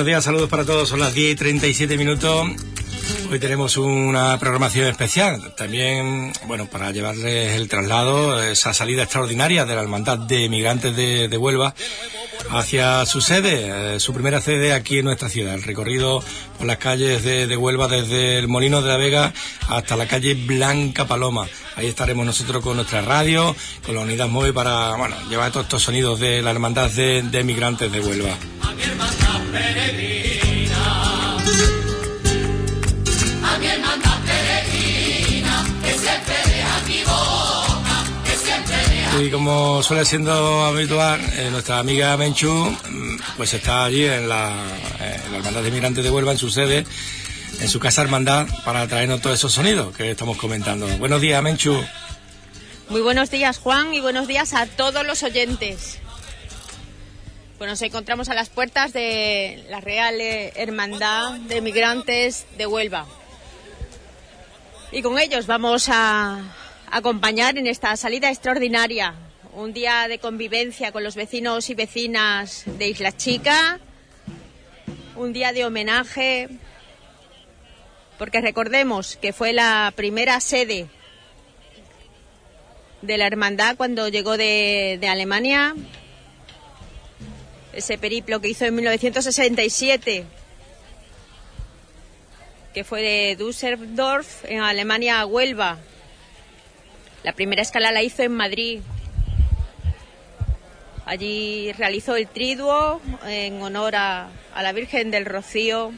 Buenos días, saludos para todos. Son las 10 y 37 minutos. Hoy tenemos una programación especial. También, bueno, para llevarles el traslado, esa salida extraordinaria de la Hermandad de Migrantes de, Huelva hacia su sede, eh, su primera sede aquí en nuestra ciudad. El recorrido por las calles de, Huelva desde el Molino de la Vega hasta la calle Blanca Paloma. Ahí estaremos nosotros con nuestra radio, con la unidad móvil para, bueno, llevar todos estos sonidos de la Hermandad de, de Migrantes de Huelva. Y como suele siendo habitual, eh, nuestra amiga Menchu mm, pues está allí en la, en la Hermandad de Inmigrantes de Huelva, en su sede, en su casa hermandad, para traernos todos esos sonidos que estamos comentando. Buenos días, Menchu. Muy buenos días, Juan, y buenos días a todos los oyentes. Pues nos encontramos a las puertas de la Real Hermandad de Migrantes de Huelva. Y con ellos vamos a acompañar en esta salida extraordinaria. Un día de convivencia con los vecinos y vecinas de Isla Chica. Un día de homenaje. Porque recordemos que fue la primera sede de la hermandad cuando llegó de, de Alemania ese periplo que hizo en 1967, que fue de Düsseldorf, en Alemania, a Huelva. La primera escala la hizo en Madrid. Allí realizó el triduo en honor a, a la Virgen del Rocío.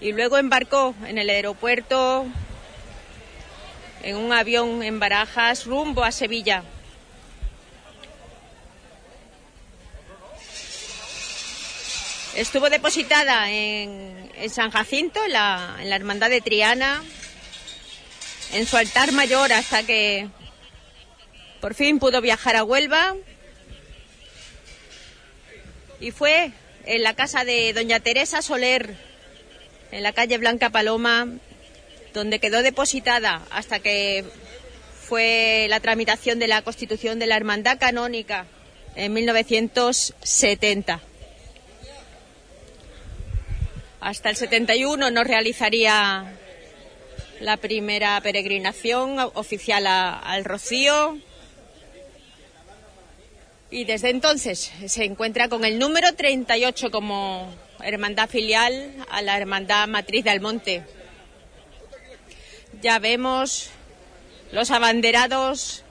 Y luego embarcó en el aeropuerto en un avión en Barajas rumbo a Sevilla. Estuvo depositada en, San Jacinto, en la, Hermandad de Triana, en su altar mayor hasta que por fin pudo viajar a Huelva. Y fue en la casa de doña Teresa Soler, en la calle Blanca Paloma, donde quedó depositada hasta que fue la tramitación de la constitución de la Hermandad Canónica en 1970. Hasta el 71 no realizaría la primera peregrinación oficial al Rocío. Y desde entonces se encuentra con el número 38 como hermandad filial a la hermandad matriz del Monte. Ya vemos los abanderados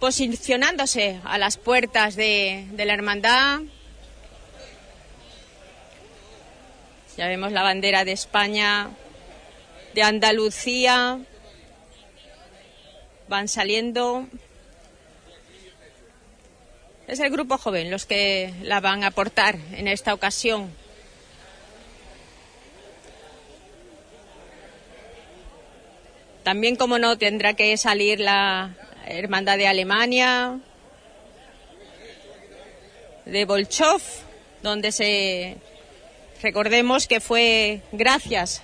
posicionándose a las puertas de, de la hermandad Ya vemos la bandera de España, de Andalucía. Van saliendo. Es el grupo joven los que la van a aportar en esta ocasión. También, como no, tendrá que salir la Hermandad de Alemania, de Bolchov, donde se Recordemos que fue gracias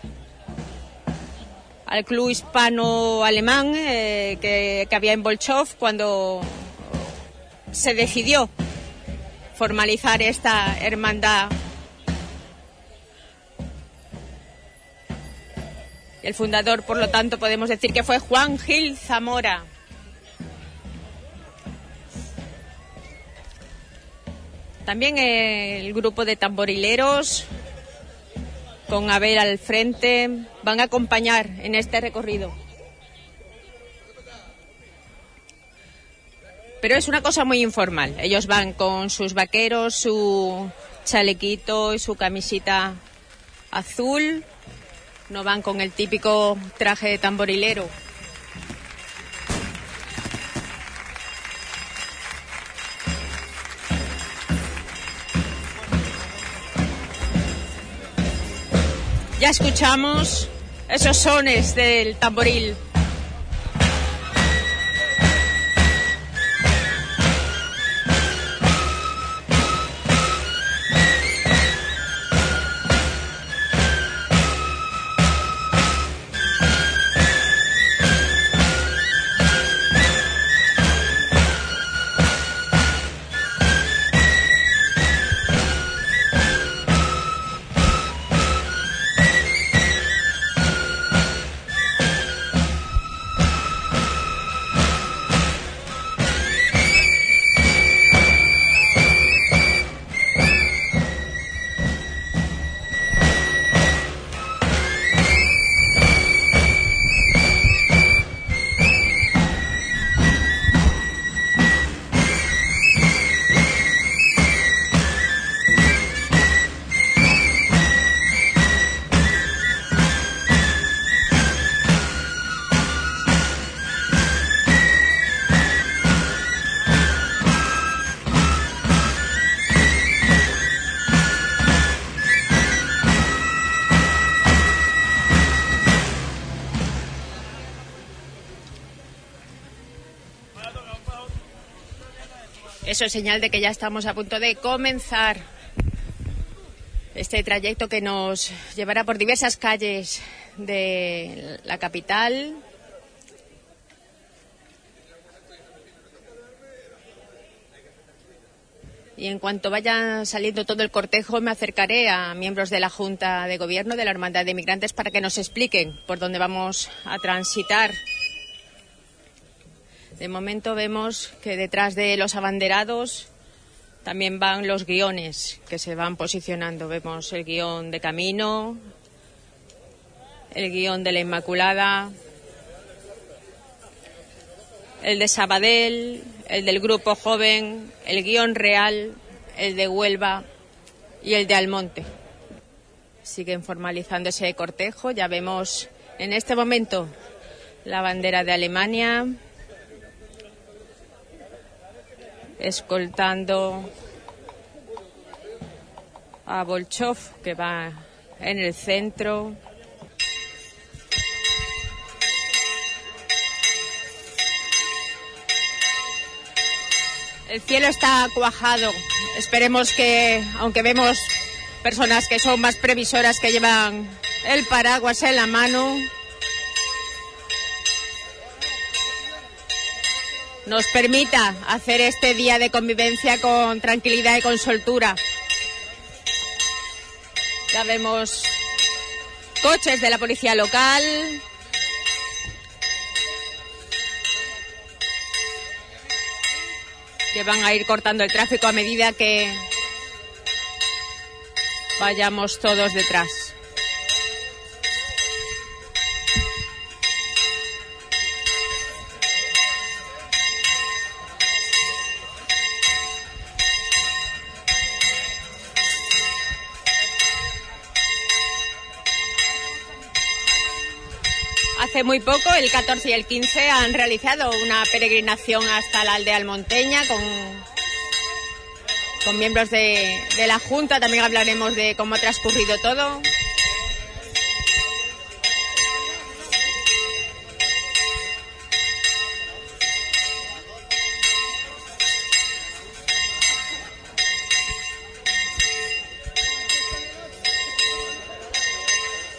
al club hispano-alemán eh, que, había en Bolchov cuando se decidió formalizar esta hermandad. El fundador, por lo tanto, podemos decir que fue Juan Gil Zamora. También el grupo de tamborileros con Abel al frente, van a acompañar en este recorrido. Pero es una cosa muy informal. Ellos van con sus vaqueros, su chalequito y su camisita azul. No van con el típico traje de tamborilero. Ya escuchamos esos sones del tamboril. Eso es señal de que ya estamos a punto de comenzar este trayecto que nos llevará por diversas calles de la capital. Y en cuanto vaya saliendo todo el cortejo, me acercaré a miembros de la Junta de Gobierno de la Hermandad de Migrantes para que nos expliquen por dónde vamos a transitar. De momento vemos que detrás de los abanderados también van los guiones que se van posicionando. Vemos el guion de Camino, el guion de la Inmaculada, el de Sabadell, el del Grupo Joven, el guion real, el de Huelva y el de Almonte. Siguen formalizando ese cortejo. Ya vemos en este momento la bandera de Alemania, escoltando a Bolchov, que va en el centro. El cielo está cuajado. Esperemos que, aunque vemos personas que son más previsoras que llevan el paraguas en la mano, nos permita hacer este día de convivencia con tranquilidad y con soltura. Ya vemos coches de la policía local. Que van a ir cortando el tráfico a medida que vayamos todos detrás. Muy poco, el 14 y el 15, han realizado una peregrinación hasta la aldea almonteña con, con miembros de, de la Junta. También hablaremos de cómo ha transcurrido todo.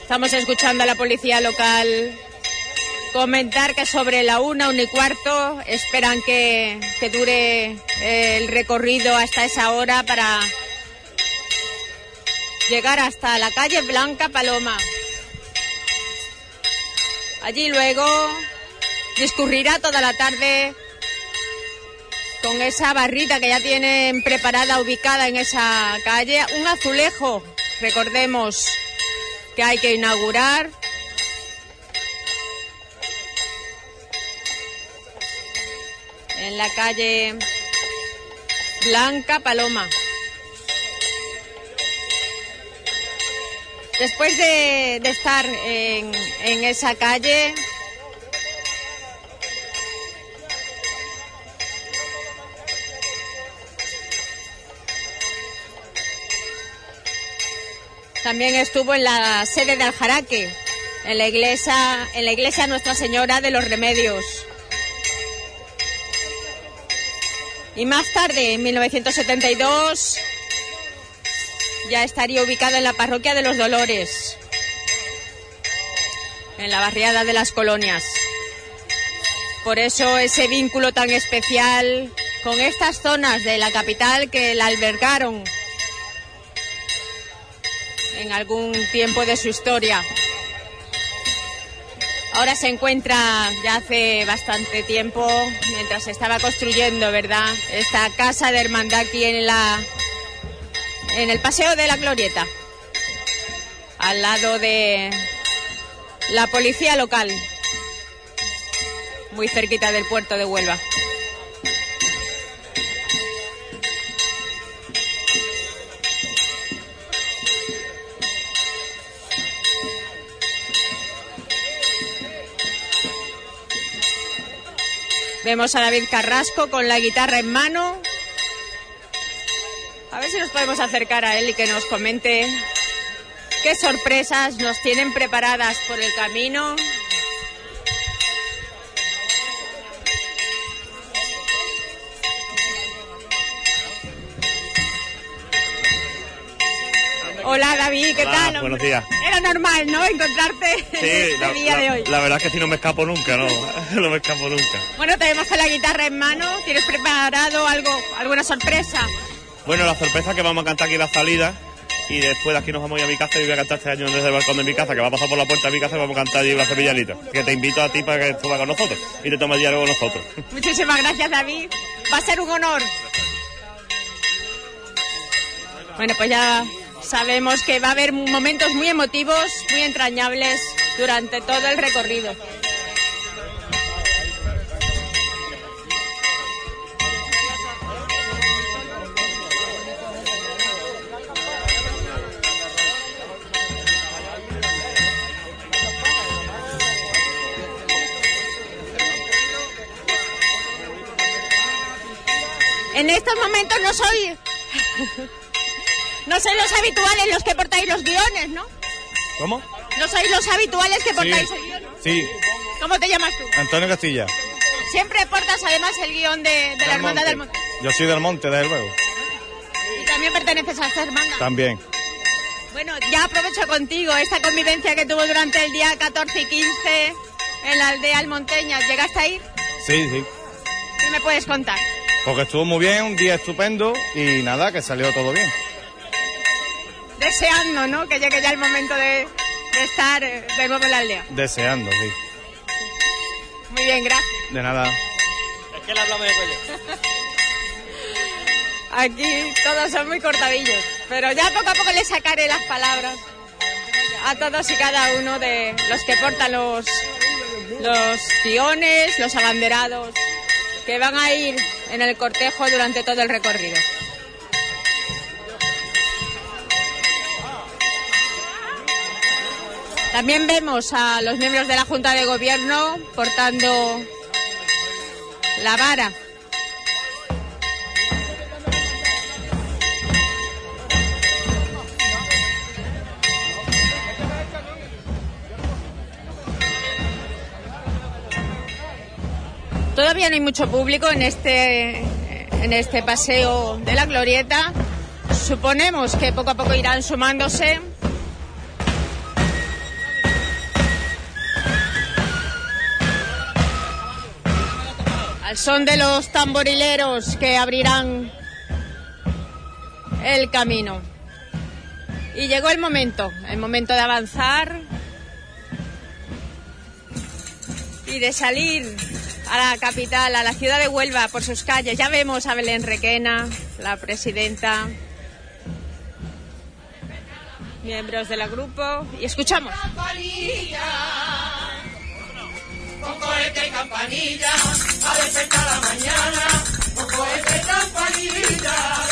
Estamos escuchando a la policía local Comentar que sobre la una, una y cuarto esperan que, que dure el recorrido hasta esa hora para llegar hasta la calle Blanca Paloma. Allí luego discurrirá toda la tarde con esa barrita que ya tienen preparada, ubicada en esa calle, un azulejo, recordemos que hay que inaugurar en la calle Blanca Paloma. Después de, estar en, en esa calle, también estuvo en la sede de Aljaraque, en la iglesia, en la iglesia Nuestra Señora de los Remedios. Y más tarde, en 1972, ya estaría ubicada en la parroquia de los Dolores, en la barriada de las colonias. Por eso ese vínculo tan especial con estas zonas de la capital que la albergaron en algún tiempo de su historia. Ahora se encuentra ya hace bastante tiempo, mientras se estaba construyendo, ¿verdad? Esta casa de hermandad aquí en la en el paseo de la Glorieta, al lado de la policía local, muy cerquita del puerto de Huelva. Vemos a David Carrasco con la guitarra en mano. A ver si nos podemos acercar a él y que nos comente qué sorpresas nos tienen preparadas por el camino. Hola David, ¿qué tal? Buenos días. Era normal, ¿no? Encontrarte sí, el día de hoy. La verdad es que si no me escapo nunca, no, no me escapo nunca. Bueno, te vemos con la guitarra en mano. ¿Tienes preparado algo, alguna sorpresa? Bueno, la sorpresa es que vamos a cantar aquí la salida y después de aquí nos vamos a ir a mi casa y voy a cantar este año desde el balcón de mi casa, que va a pasar por la puerta de mi casa y vamos a cantar allí la cepillanita. Que te invito a ti para que tú con nosotros y te tomes diálogo con nosotros. Muchísimas gracias, David. Va a ser un honor. Bueno, pues ya sabemos que va a haber momentos muy emotivos, muy entrañables durante todo el recorrido. En estos momentos no soy no sois los habituales los que portáis los guiones, ¿no? ¿Cómo? No sois los habituales que portáis el guion. Sí. ¿Cómo te llamas tú? Antonio Castilla. Siempre portas además el guion de, la Hermandad del Monte. Yo soy del Monte, desde luego. ¿Y también perteneces a esta hermandad? También. Bueno, ya aprovecho contigo esta convivencia que tuvo durante el día 14 y 15 en la aldea Almonteña. ¿Llegaste a ir? Sí, sí. ¿Qué me puedes contar? Porque estuvo muy bien, un día estupendo y nada, que salió todo bien deseando, ¿no? Que llegue ya el momento de, estar eh, de nuevo en la aldea. Deseando, sí. Muy bien, gracias. De nada. Es que le hablamos de cuello. Aquí todos son muy cortadillos, pero ya poco a poco le sacaré las palabras a todos y cada uno de los que portan los, los guiones, los abanderados, que van a ir en el cortejo durante todo el recorrido. También vemos a los miembros de la Junta de Gobierno portando la vara. Todavía no hay mucho público en este, en este paseo de la glorieta. Suponemos que poco a poco irán sumándose. Son de los tamborileros que abrirán el camino. Y llegó el momento, el momento de avanzar y de salir a la capital, a la ciudad de Huelva, por sus calles. Ya vemos a Belén Requena, la presidenta, miembros del grupo, y escuchamos con cohete y campanilla, a despertar la mañana, con cohete y campanilla,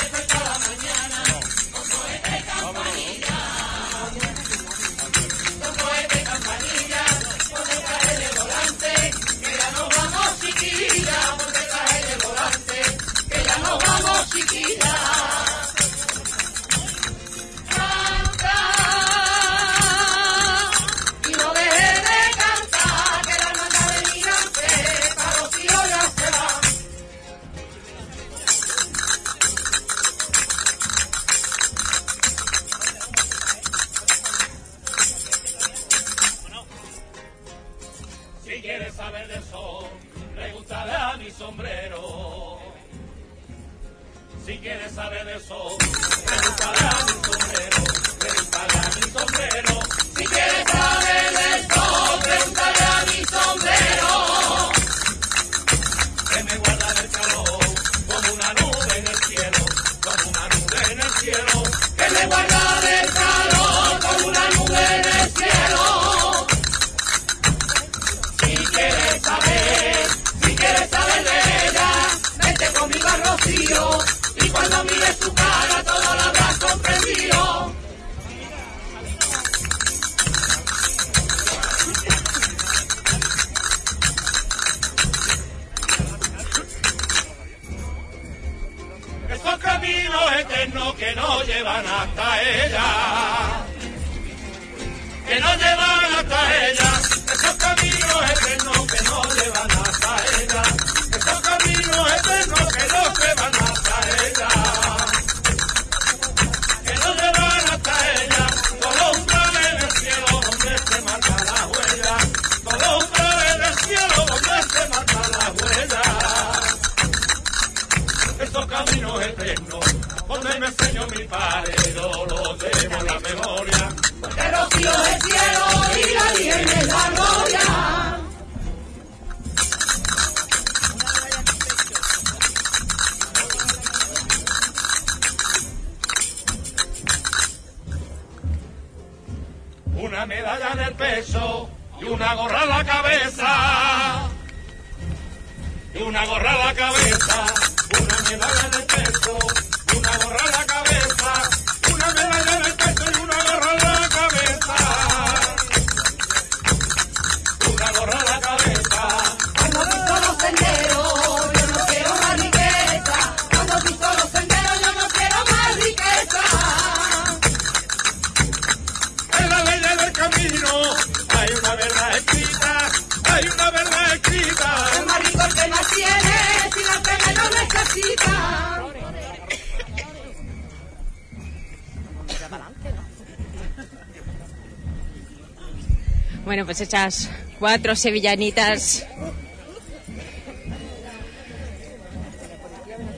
Bueno, pues cuatro sevillanitas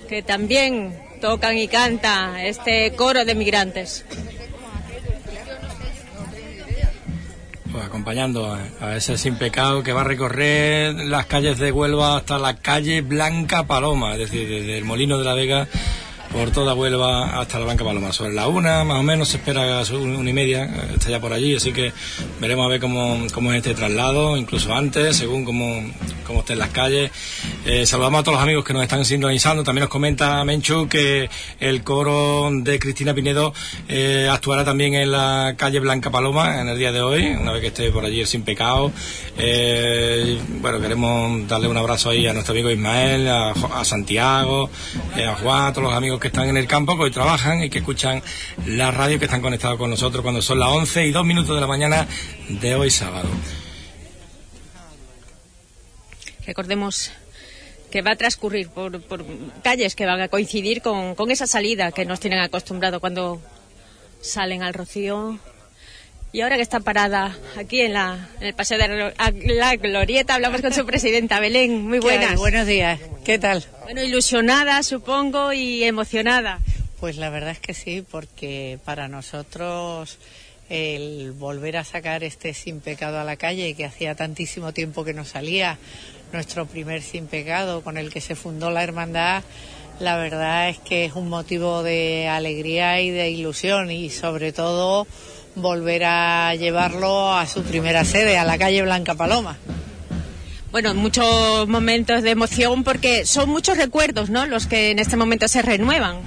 que también tocan y canta este coro de migrantes. Pues acompañando a, ese sin pecado que va a recorrer las calles de Huelva hasta la calle Blanca Paloma, es decir, desde el Molino de la Vega por toda Huelva hasta la Blanca Paloma. Sobre la una, más o menos, se espera una y media, eh, está ya por allí, así que veremos a ver cómo, cómo es este traslado, incluso antes, según cómo, cómo estén las calles. Eh, saludamos a todos los amigos que nos están sintonizando. También nos comenta Menchu que el coro de Cristina Pinedo eh, actuará también en la calle Blanca Paloma en el día de hoy, una vez que esté por allí Sin Pecado. Eh, bueno, queremos darle un abrazo ahí a nuestro amigo Ismael, a, a Santiago, eh, a Juan, a todos los amigos que están en el campo, que hoy trabajan y que escuchan la radio, que están conectados con nosotros cuando son las 11 y 2 minutos de la mañana de hoy sábado. Recordemos que va a transcurrir por, por calles que van a coincidir con, con esa salida que nos tienen acostumbrado cuando salen al rocío. Y ahora que está parada aquí en, la, en el Paseo de la, Glorieta, hablamos con su presidenta, Belén. Muy buenas. Buenos días. ¿Qué tal? Bueno, ilusionada, supongo, y emocionada. Pues la verdad es que sí, porque para nosotros el volver a sacar este sin pecado a la calle, que hacía tantísimo tiempo que no salía, nuestro primer sin pecado con el que se fundó la hermandad, la verdad es que es un motivo de alegría y de ilusión y sobre todo volver a llevarlo a su primera sede, a la calle Blanca Paloma. Bueno, muchos momentos de emoción porque son muchos recuerdos, ¿no? Los que en este momento se renuevan.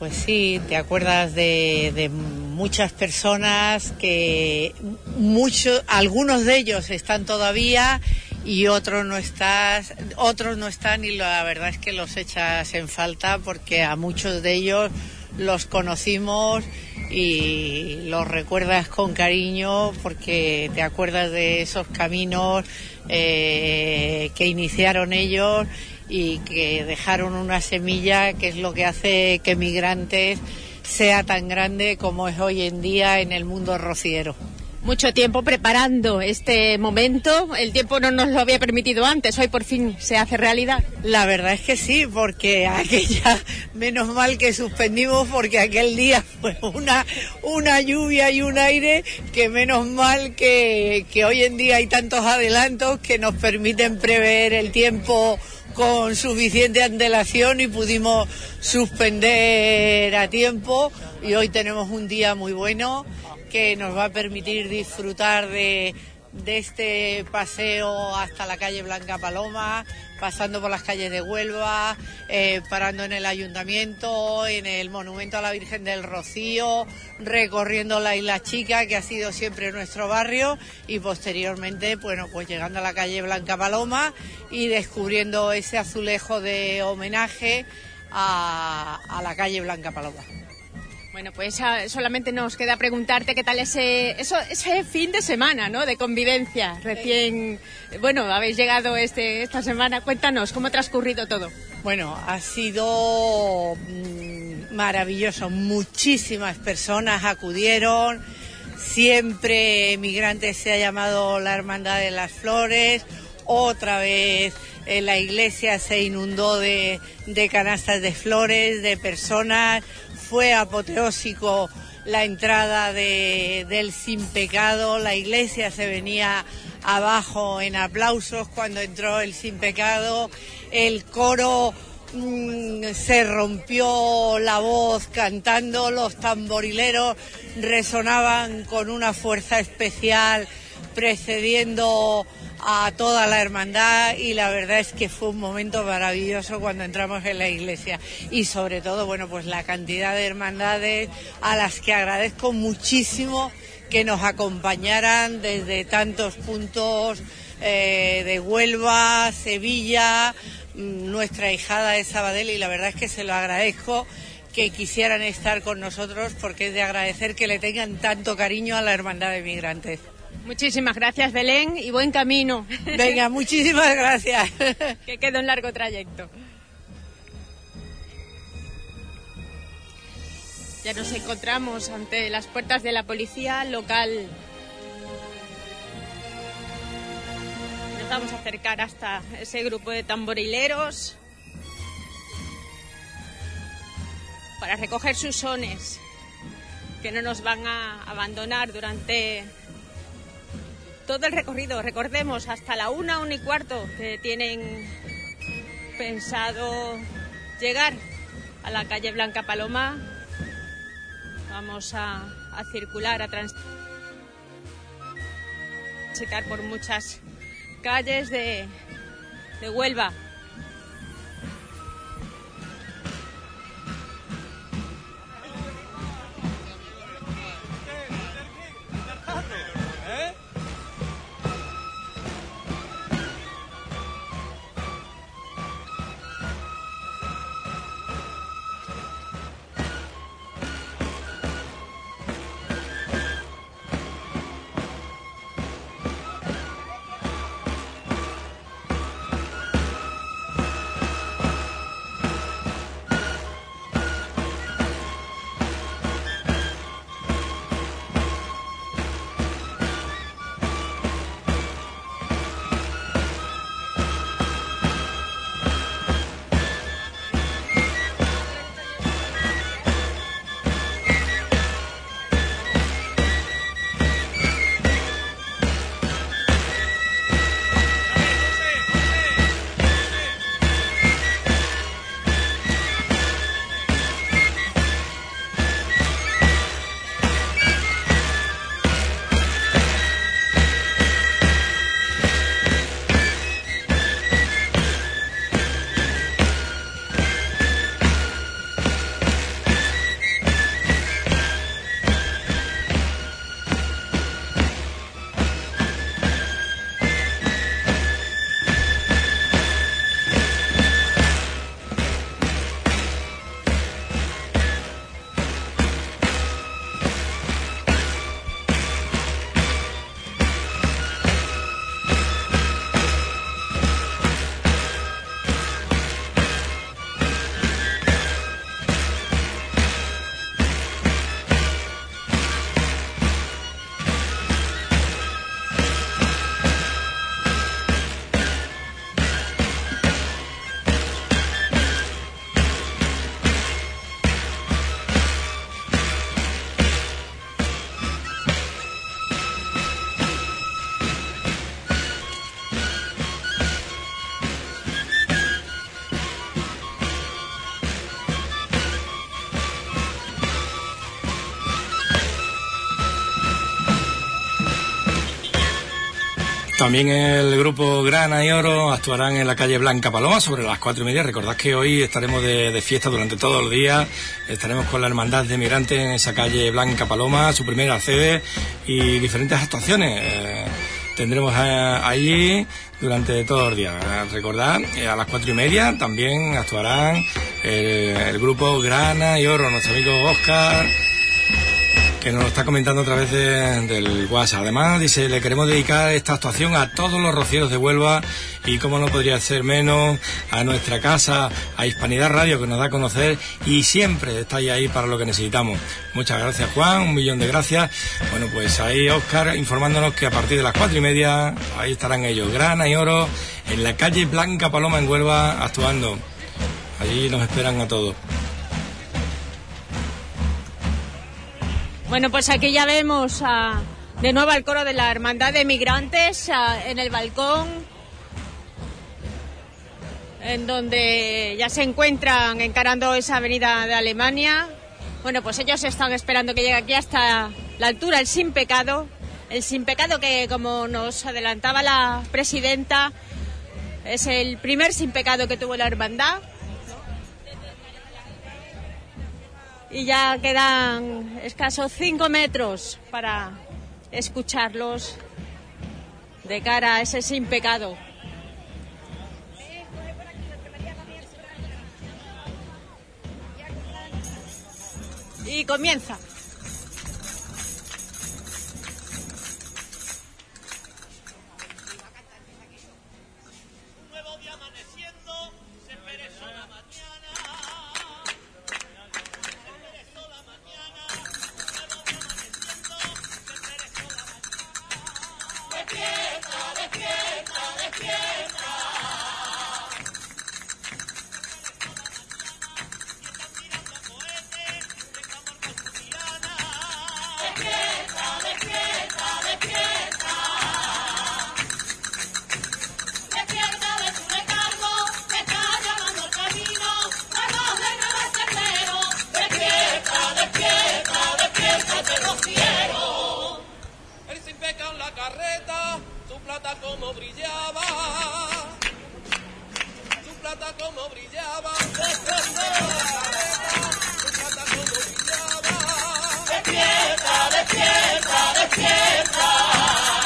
Pues sí, te acuerdas de, de muchas personas que muchos, algunos de ellos están todavía y otros no estás, otros no están y la verdad es que los echas en falta porque a muchos de ellos los conocimos y los recuerdas con cariño porque te acuerdas de esos caminos eh, que iniciaron ellos y que dejaron una semilla que es lo que hace que Migrantes sea tan grande como es hoy en día en el mundo rociero. Mucho tiempo preparando este momento. El tiempo no nos lo había permitido antes. Hoy por fin se hace realidad. La verdad es que sí, porque aquella, menos mal que suspendimos porque aquel día fue una, una lluvia y un aire que menos mal que, que hoy en día hay tantos adelantos que nos permiten prever el tiempo con suficiente antelación y pudimos suspender a tiempo y hoy tenemos un día muy bueno que nos va a permitir disfrutar de, de este paseo hasta la calle Blanca Paloma, pasando por las calles de Huelva, eh, parando en el ayuntamiento, en el monumento a la Virgen del Rocío, recorriendo la Isla Chica, que ha sido siempre nuestro barrio, y posteriormente, bueno, pues llegando a la calle Blanca Paloma y descubriendo ese azulejo de homenaje a, a la calle Blanca Paloma. Bueno, pues solamente nos queda preguntarte qué tal ese, eso, ese fin de semana, ¿no? De convivencia. Recién, bueno, habéis llegado este, esta semana. Cuéntanos, ¿cómo ha transcurrido todo? Bueno, ha sido mm, maravilloso. Muchísimas personas acudieron. Siempre Migrantes se ha llamado la Hermandad de las Flores. Otra vez eh, la iglesia se inundó de, de canastas de flores, de personas. Fue apoteósico la entrada de, del sin pecado, la iglesia se venía abajo en aplausos cuando entró el sin pecado, el coro mm, se rompió la voz cantando, los tamborileros resonaban con una fuerza especial precediendo a toda la hermandad y la verdad es que fue un momento maravilloso cuando entramos en la iglesia y sobre todo, bueno, pues la cantidad de hermandades a las que agradezco muchísimo que nos acompañaran desde tantos puntos eh, de Huelva, Sevilla, mm, nuestra hijada de Sabadell y la verdad es que se lo agradezco que quisieran estar con nosotros porque es de agradecer que le tengan tanto cariño a la hermandad de migrantes. Muchísimas gracias, Belén, y buen camino. Venga, muchísimas gracias. que quede un largo trayecto. Ya nos encontramos ante las puertas de la policía local. Nos vamos a acercar hasta ese grupo de tamborileros para recoger sus sones, que no nos van a abandonar durante todo el recorrido, recordemos, hasta la una, una y cuarto que tienen pensado llegar a la calle Blanca Paloma. Vamos a, circular, a transitar por muchas calles de Huelva. También el grupo Grana y Oro actuarán en la calle Blanca Paloma sobre las cuatro y media. Recordad que hoy estaremos de, fiesta durante todo el día. Estaremos con la Hermandad de Migrantes en esa calle Blanca Paloma, su primera sede y diferentes actuaciones. Eh, tendremos eh, allí durante todo el día. Recordad, eh, a las cuatro y media también actuarán el grupo Grana y Oro, nuestro amigo Oscar que nos lo está comentando a través del WhatsApp. Además, dice, le queremos dedicar esta actuación a todos los rocieros de Huelva y como no podría ser menos a nuestra casa, a Hispanidad Radio que nos da a conocer y siempre estáis ahí para lo que necesitamos. Muchas gracias Juan, un millón de gracias. Bueno, pues ahí Oscar informándonos que a partir de las cuatro y media ahí estarán ellos, grana y oro, en la calle Blanca Paloma en Huelva actuando. Allí nos esperan a todos. Bueno, pues aquí ya vemos a, de nuevo al coro de la Hermandad de Migrantes a, en el balcón, en donde ya se encuentran encarando esa avenida de Alemania. Bueno, pues ellos están esperando que llegue aquí hasta la altura el Sin Pecado. El Sin Pecado que, como nos adelantaba la presidenta, es el primer Sin Pecado que tuvo la hermandad. Y ya quedan escasos cinco metros para escucharlos de cara a ese Sin Pecado. Y comienza. Carreta, su plata como brillaba. Su plata como brillaba. Su plata como brillaba. Despierta, despierta, despierta.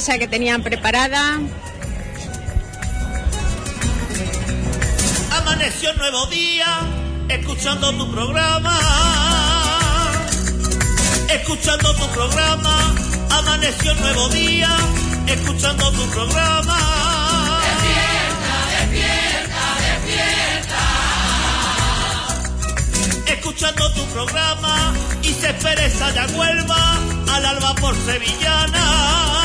Sorpresa que tenían preparada. Amaneció un nuevo día, escuchando tu programa. Escuchando tu programa, amaneció un nuevo día, escuchando tu programa. Escuchando tu programa y se pereza ya Huelva al alba por sevillana.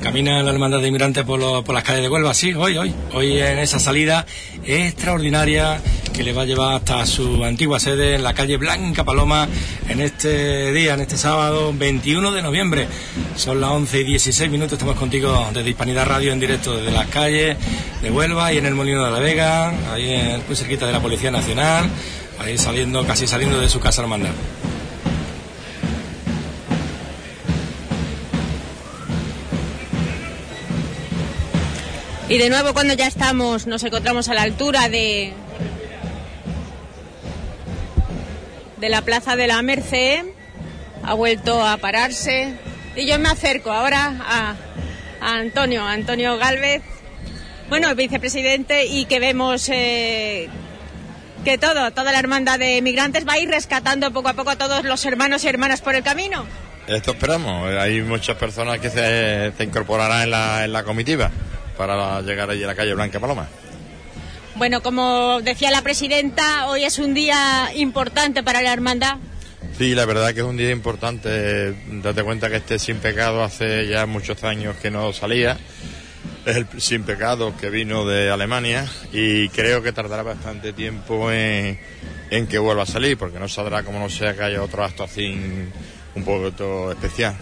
Camina, la hermandad de inmigrantes por, por las calles de Huelva, sí, hoy, hoy, hoy en esa salida extraordinaria que le va a llevar hasta su antigua sede en la calle Blanca Paloma en este día, en este sábado 21 de noviembre. Son las 11 y 16 minutos, estamos contigo desde Hispanidad Radio en directo desde las calles de Huelva y en el Molino de la Vega, ahí muy cerquita de la Policía Nacional, ahí saliendo, casi saliendo de su casa hermandad. Y de nuevo cuando ya estamos, nos encontramos a la altura de de la Plaza de la Merced, ha vuelto a pararse y yo me acerco ahora a, Antonio, Antonio Galvez, bueno, vicepresidente y que vemos eh, que todo, toda la hermandad de migrantes va a ir rescatando poco a poco a todos los hermanos y hermanas por el camino. Esto esperamos. Hay muchas personas que se, se incorporarán en la, en la comitiva para llegar allí a la calle Blanca Paloma. Bueno, como decía la presidenta, hoy es un día importante para la hermandad. Sí, la verdad que es un día importante. Date cuenta que este sin pecado hace ya muchos años que no salía. Es el sin pecado que vino de Alemania y creo que tardará bastante tiempo en, en que vuelva a salir, porque no saldrá como no sea que haya otro acto así un poco especial.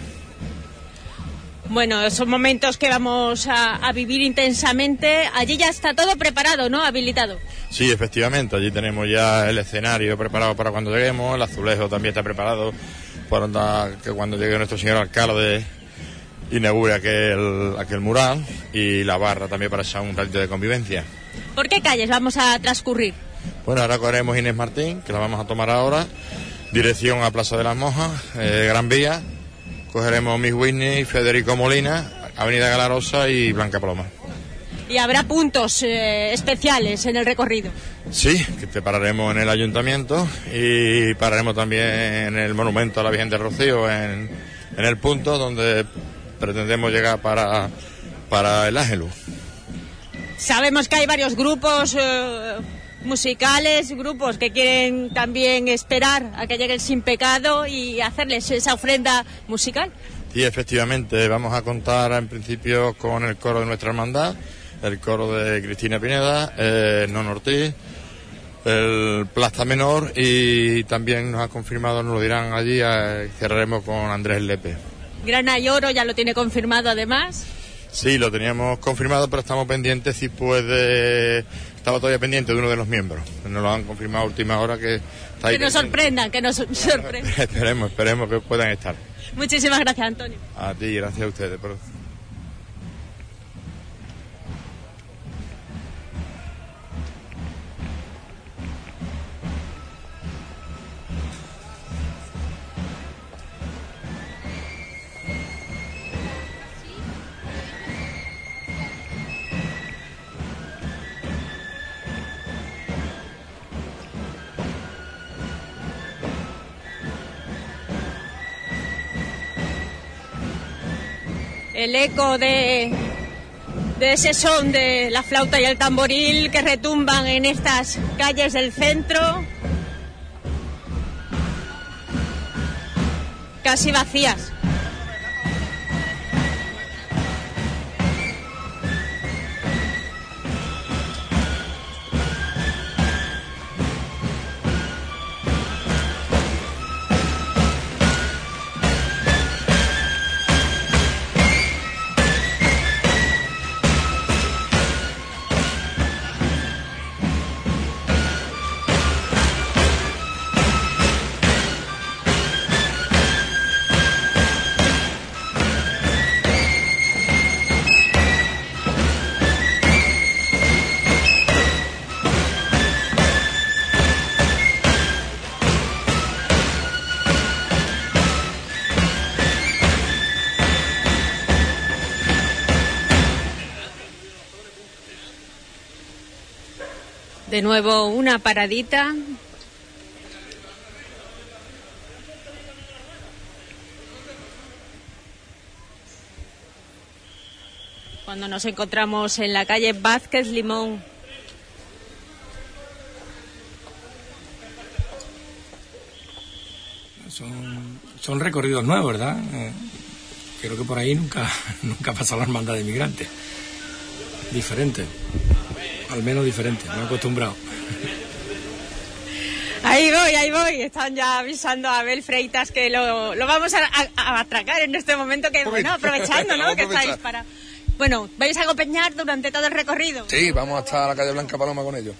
Bueno, son momentos que vamos a, a vivir intensamente. Allí ya está todo preparado, ¿no? Habilitado. Sí, efectivamente, allí tenemos ya el escenario preparado para cuando lleguemos, el azulejo también está preparado para que cuando llegue nuestro señor alcalde inaugure aquel, aquel mural y la barra también para echar un ratito de convivencia. ¿Por qué calles vamos a transcurrir? Bueno, ahora cogeremos Inés Martín, que la vamos a tomar ahora, dirección a Plaza de las Mojas, eh, Gran Vía, cogeremos Miss Whitney, Federico Molina, Avenida Galarosa y Blanca Paloma. Y habrá puntos eh, especiales en el recorrido. Sí, que te pararemos en el ayuntamiento y pararemos también en el monumento a la Virgen del Rocío, en, en el punto donde pretendemos llegar para, para el Ángelus. Sabemos que hay varios grupos eh, musicales, grupos que quieren también esperar a que llegue el sin pecado y hacerles esa ofrenda musical. Sí, efectivamente, vamos a contar en principio con el coro de nuestra hermandad, el coro de Cristina Pineda, eh, Non Ortiz, el Plasta Menor y también nos ha confirmado, nos lo dirán allí, eh, cerraremos con Andrés Lepe. Grana y Oro ya lo tiene confirmado además. Sí, lo teníamos confirmado, pero estamos pendientes si puede. Estaba todavía pendiente de uno de los miembros. Nos lo han confirmado a última hora que está ahí Que nos sorprendan, que nos sorprendan. esperemos, esperemos que puedan estar. Muchísimas gracias, Antonio. A ti, gracias a ustedes. El eco de, de ese son de la flauta y el tamboril que retumban en estas calles del centro. Casi vacías. De nuevo una paradita. Cuando nos encontramos en la calle Vázquez Limón. Son, son recorridos nuevos, ¿verdad? Eh, creo que por ahí nunca, nunca ha pasado la hermandad de inmigrantes. Diferente, al menos diferente, me he acostumbrado. Ahí voy, ahí voy. Están ya avisando a Abel Freitas que lo, lo vamos a, a- a atracar en este momento, que bueno, aprovechando, ¿no? Vamos a que estáis para... Bueno, vais a acompañar durante todo el recorrido. Sí, vamos hasta la calle Blanca Paloma con ellos.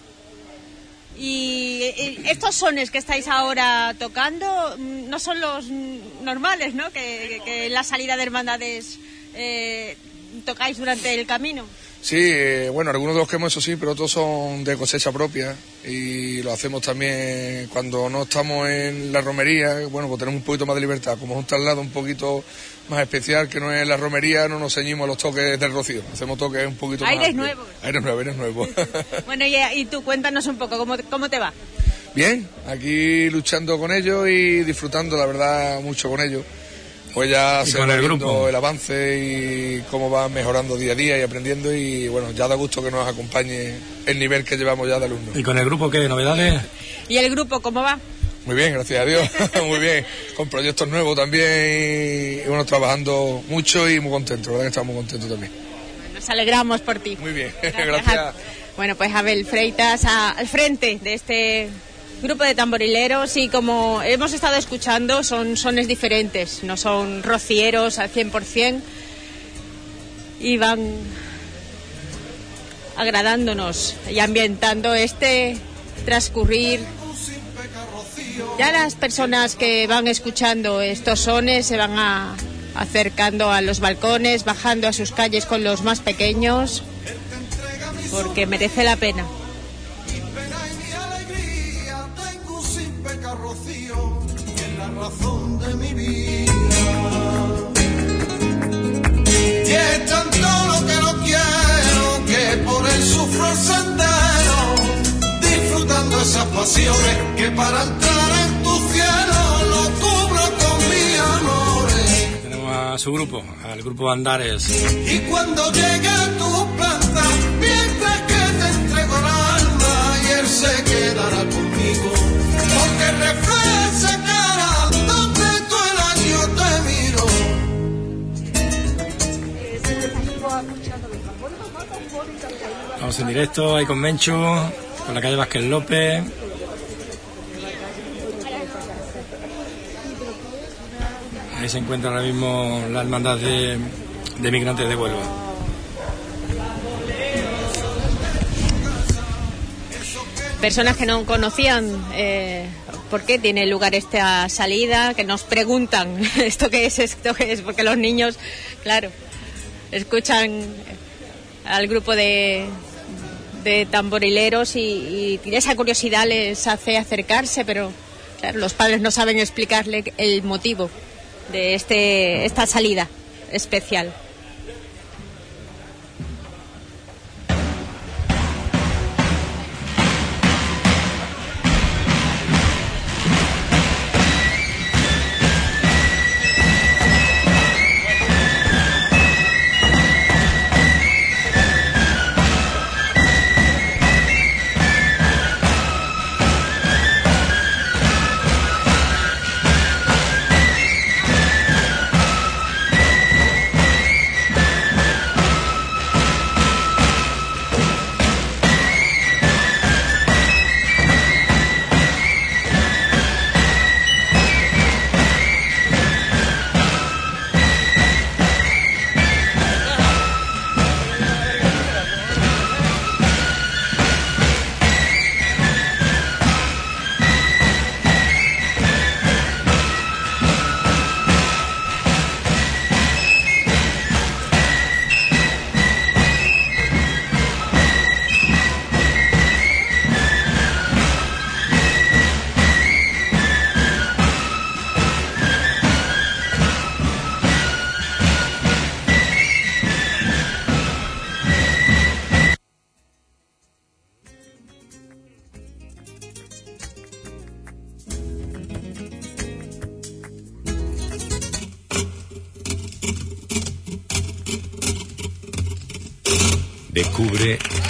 Y estos sones que estáis ahora tocando mm, no son los normales, ¿no? Que, que- que en la salida de hermandades eh, tocáis durante el camino. Sí, eh, bueno, algunos de los que hemos hecho sí, pero otros son de cosecha propia y lo hacemos también cuando no estamos en la romería, bueno, pues tenemos un poquito más de libertad. Como es un traslado un poquito más especial que no es la romería, no nos ceñimos a los toques del rocío, hacemos toques un poquito más... Aires nuevos. Aires nuevos, aires nuevos. Bueno, y, y tú cuéntanos un poco, ¿cómo, cómo te va? Bien, aquí luchando con ellos y disfrutando, la verdad, mucho con ellos. Pues ya se va el viendo el avance y cómo van mejorando día a día y aprendiendo y bueno, ya da gusto que nos acompañe el nivel que llevamos ya de alumnos. ¿Y con el grupo qué? ¿Novedades? ¿Y el grupo cómo va? Muy bien, gracias a Dios, muy bien, con proyectos nuevos también y, bueno, trabajando mucho y muy contentos, la verdad que estamos muy contentos también. Nos alegramos por ti. Muy bien, Gracias. gracias. Bueno, pues Abel Freitas a- al frente de este grupo de tamborileros y como hemos estado escuchando son sones diferentes, no son rocieros al 100% y van agradándonos y ambientando este transcurrir. Ya las personas que van escuchando estos sones se van acercando a los balcones, bajando a sus calles con los más pequeños, porque merece la pena. Razón de mi vida. Y es tanto lo que no quiero que por él sufro el sendero, disfrutando esas pasiones que para entrar en tu cielo lo cubro con mi amores. Tenemos a su grupo, al grupo Andares. Y cuando llegue a tu planta, mientras que te entrego el alma y él se quedará conmigo, porque refleja En directo ahí con Menchu, con la calle Vázquez López. Ahí se encuentra ahora mismo la hermandad de, de migrantes de Huelva. Personas que no conocían eh, por qué tiene lugar esta salida, que nos preguntan esto qué es, esto qué es, porque los niños, claro, escuchan al grupo de, de tamborileros y, esa curiosidad les hace acercarse, pero claro, los padres no saben explicarle el motivo de este, esta salida especial.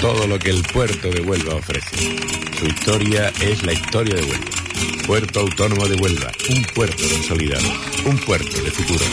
todo lo que el puerto de Huelva ofrece. Su historia es la historia de Huelva. Puerto Autónomo de Huelva, un puerto consolidado, un puerto de futuro.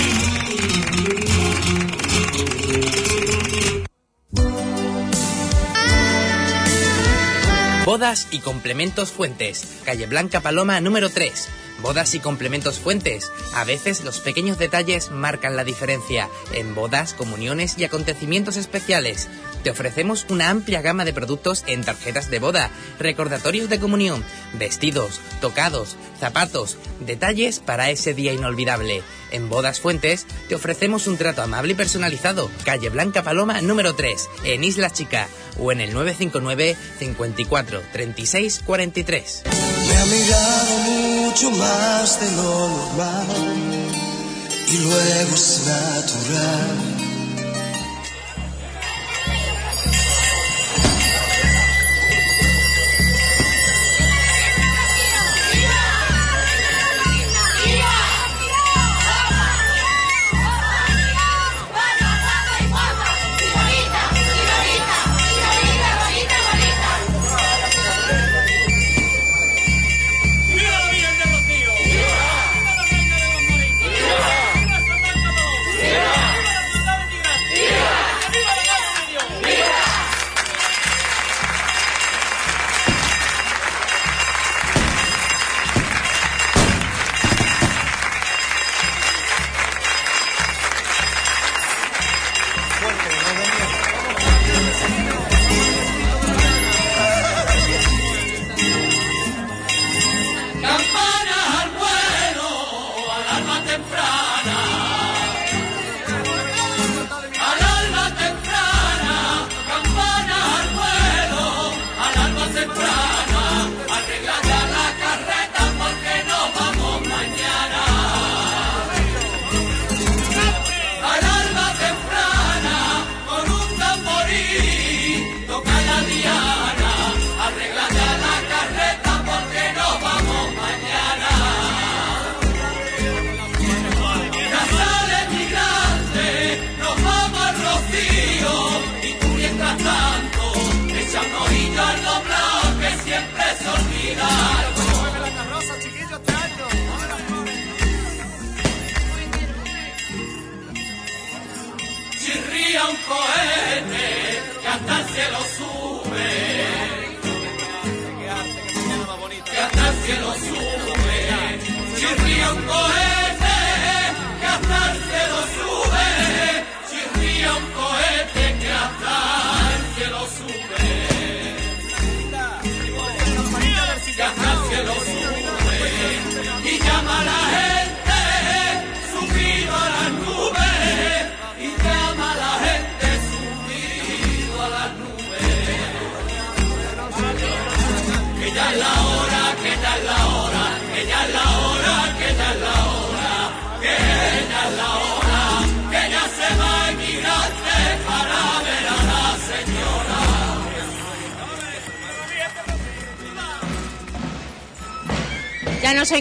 Bodas y complementos Fuentes, calle Blanca Paloma número 3 Bodas y complementos Fuentes. A veces los pequeños detalles marcan la diferencia en bodas, comuniones y acontecimientos especiales. Te ofrecemos una amplia gama de productos en tarjetas de boda, recordatorios de comunión, vestidos, tocados, zapatos, detalles para ese día inolvidable. En Bodas Fuentes te ofrecemos un trato amable y personalizado. Calle Blanca Paloma número 3, en Isla Chica, o en el 959 54 36 43. Mirado mucho más de lo normal y luego es natural.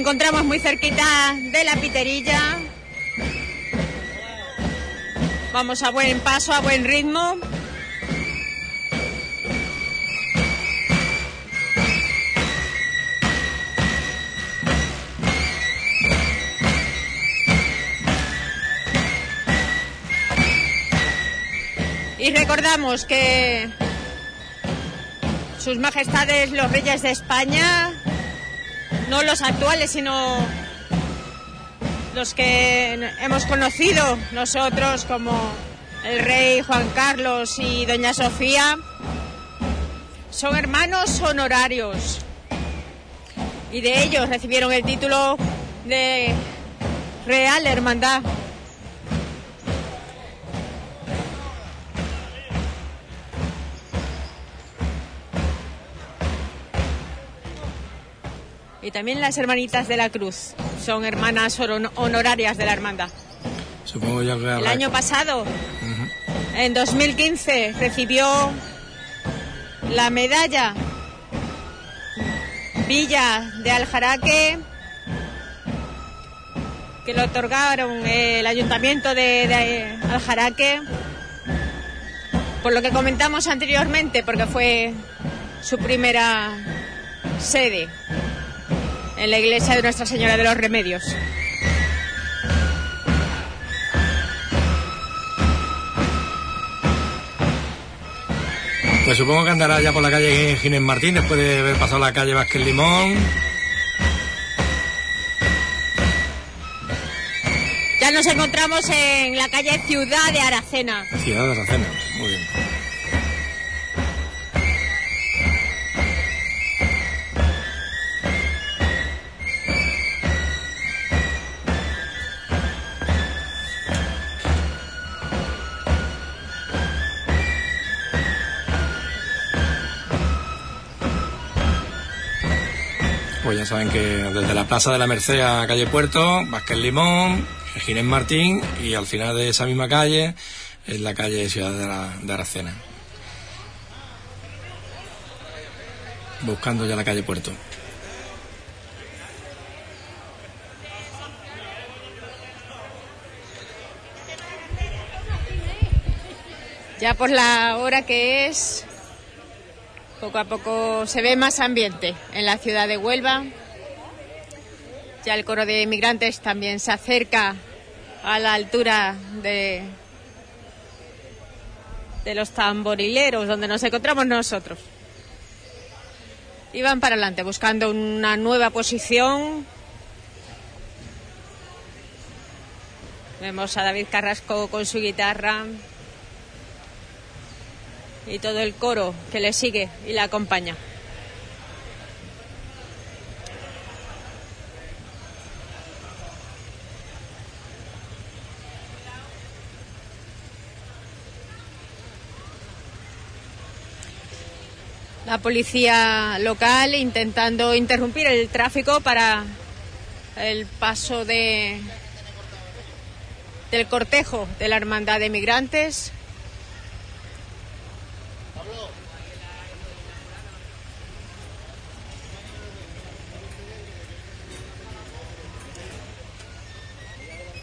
Encontramos muy cerquita de la piterilla. Vamos a buen paso, a buen ritmo. Y recordamos que sus majestades los reyes de España no los actuales, sino los que hemos conocido nosotros como el rey Juan Carlos y doña Sofía, son hermanos honorarios y de ellos recibieron el título de Real Hermandad. También las hermanitas de la Cruz son hermanas honorarias de la hermandad. Supongo yo que... El año pasado, en 2015, recibió la medalla Villa de Aljaraque que le otorgaron el ayuntamiento de, de Aljaraque por lo que comentamos anteriormente porque fue su primera sede en la iglesia de Nuestra Señora de los Remedios. Pues supongo que andará ya por la calle Ginés Martín después de haber pasado la calle Vázquez Limón. Ya nos encontramos en la calle Ciudad de Aracena. Ciudad de Aracena, muy bien. Saben que desde la Plaza de la Merced a calle Puerto, Vázquez Limón, Ginés Martín y al final de esa misma calle es la calle Ciudad de, la- de Aracena. Buscando ya la calle Puerto. Ya por la hora que es, poco a poco se ve más ambiente en la ciudad de Huelva. Ya el coro de inmigrantes también se acerca a la altura de, de los tamborileros donde nos encontramos nosotros. Y van para adelante buscando una nueva posición. Vemos a David Carrasco con su guitarra y todo el coro que le sigue y le acompaña. La policía local intentando interrumpir el tráfico para el paso de del cortejo de la hermandad de migrantes.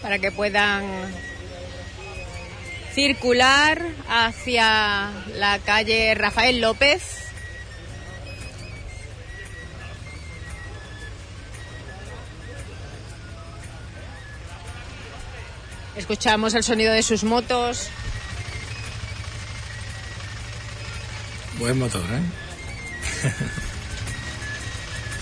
Para que puedan circular hacia la calle Rafael López. Escuchamos el sonido de sus motos. Buen motor, ¿eh?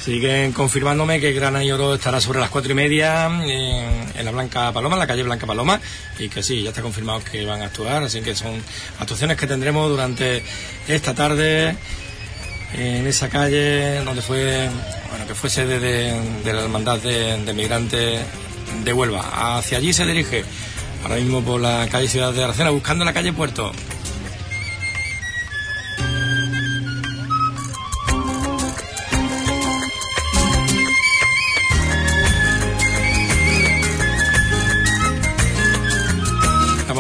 Siguen confirmándome que Gran y Oro estará sobre las cuatro y media en, en la Blanca Paloma, en la calle Blanca Paloma, y que sí, ya está confirmado que van a actuar, así que son actuaciones que tendremos durante esta tarde en esa calle donde fue, bueno, que fue sede de, de la Hermandad de, de Migrantes de Huelva. Hacia allí se dirige, ahora mismo por la calle Ciudad de Aracena, buscando la calle Puerto.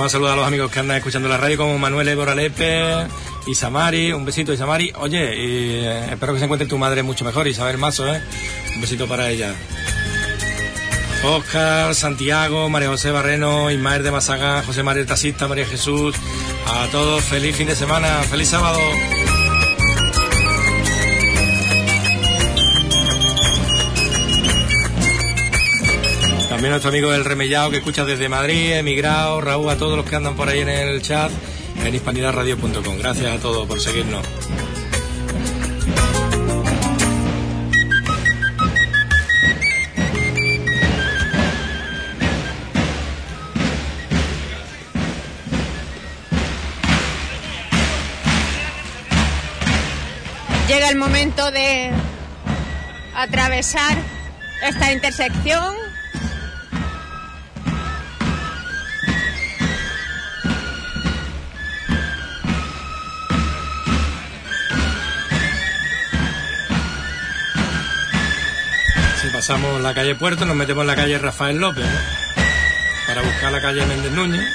Vamos a los amigos que andan escuchando la radio, como Manuel Évora Lepe, Isamari, un besito Isamari. Oye, y, eh, espero que se encuentre tu madre mucho mejor, Isabel Mazo, ¿eh? Un besito para ella. Oscar, Santiago, María José Barreno, Ismael de Mazaga, José María el Taxista, María Jesús, a todos feliz fin de semana, feliz sábado. También nuestro amigo El Remellado que escucha desde Madrid, emigrado, Raúl, a todos los que andan por ahí en el chat en hispanidadradio.com. Gracias a todos por seguirnos. Llega el momento de atravesar esta intersección. Pasamos la calle Puerto, nos metemos en la calle Rafael López. Para buscar la calle Méndez Núñez.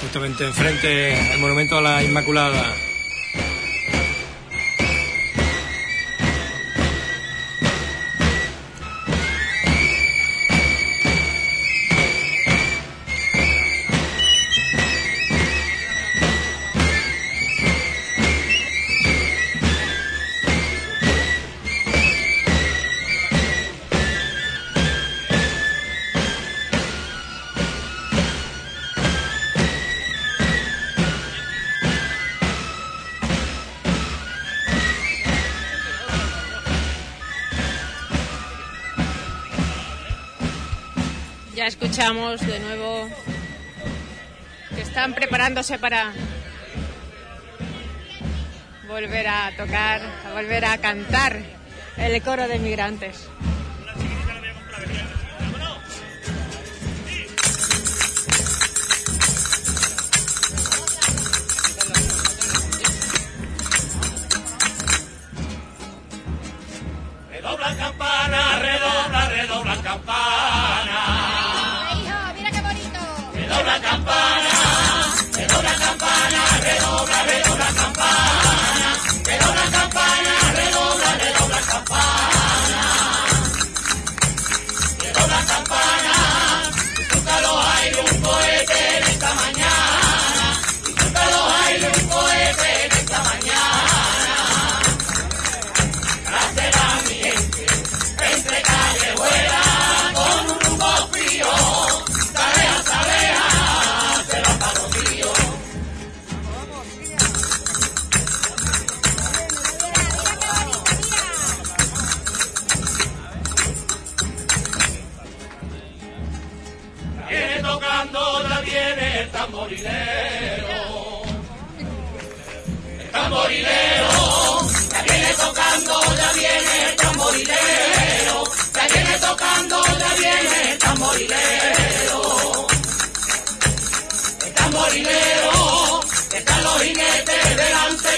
Justamente enfrente el monumento a la Inmaculada. De nuevo que están preparándose para volver a tocar, a volver a cantar el coro de migrantes.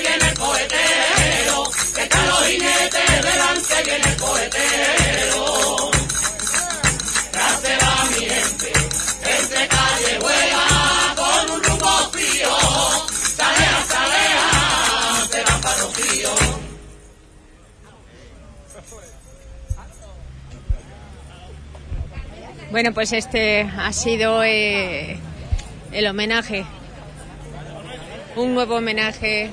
Viene el cohetero. Que están los jinetes, delante viene el cohetero. Gracias a mi gente, entre calle vuela con un rumbo frío. Salea, salea, se van para los. Bueno, pues este ha sido eh, el homenaje, un nuevo homenaje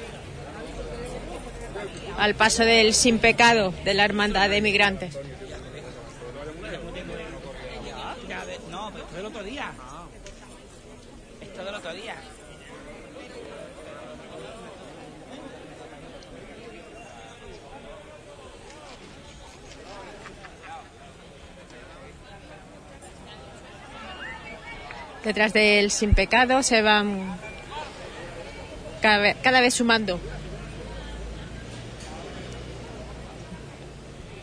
al paso del sin pecado de la Hermandad de Migrantes. Esto del otro día. Esto del otro día. Detrás del sin pecado se van cada vez sumando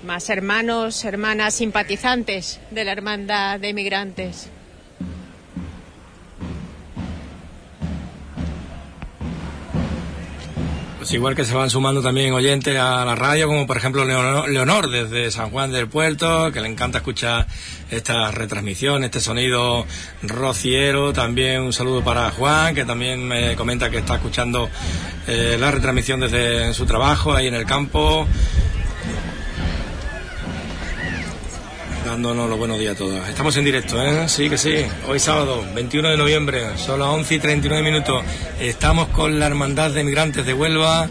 más hermanos, hermanas simpatizantes de la Hermandad de Migrantes. Pues igual que se van sumando también oyentes a la radio, como por ejemplo Leonor, desde San Juan del Puerto, que le encanta escuchar esta retransmisión, este sonido rociero. También un saludo para Juan, que también me comenta que está escuchando eh, la retransmisión desde su trabajo ahí en el campo. Dándonos los buenos días a todos. Estamos en directo, ¿eh? Sí que sí. Hoy sábado, 21 de noviembre, son las 11 y 39 minutos. Estamos con la Hermandad de Migrantes de Huelva,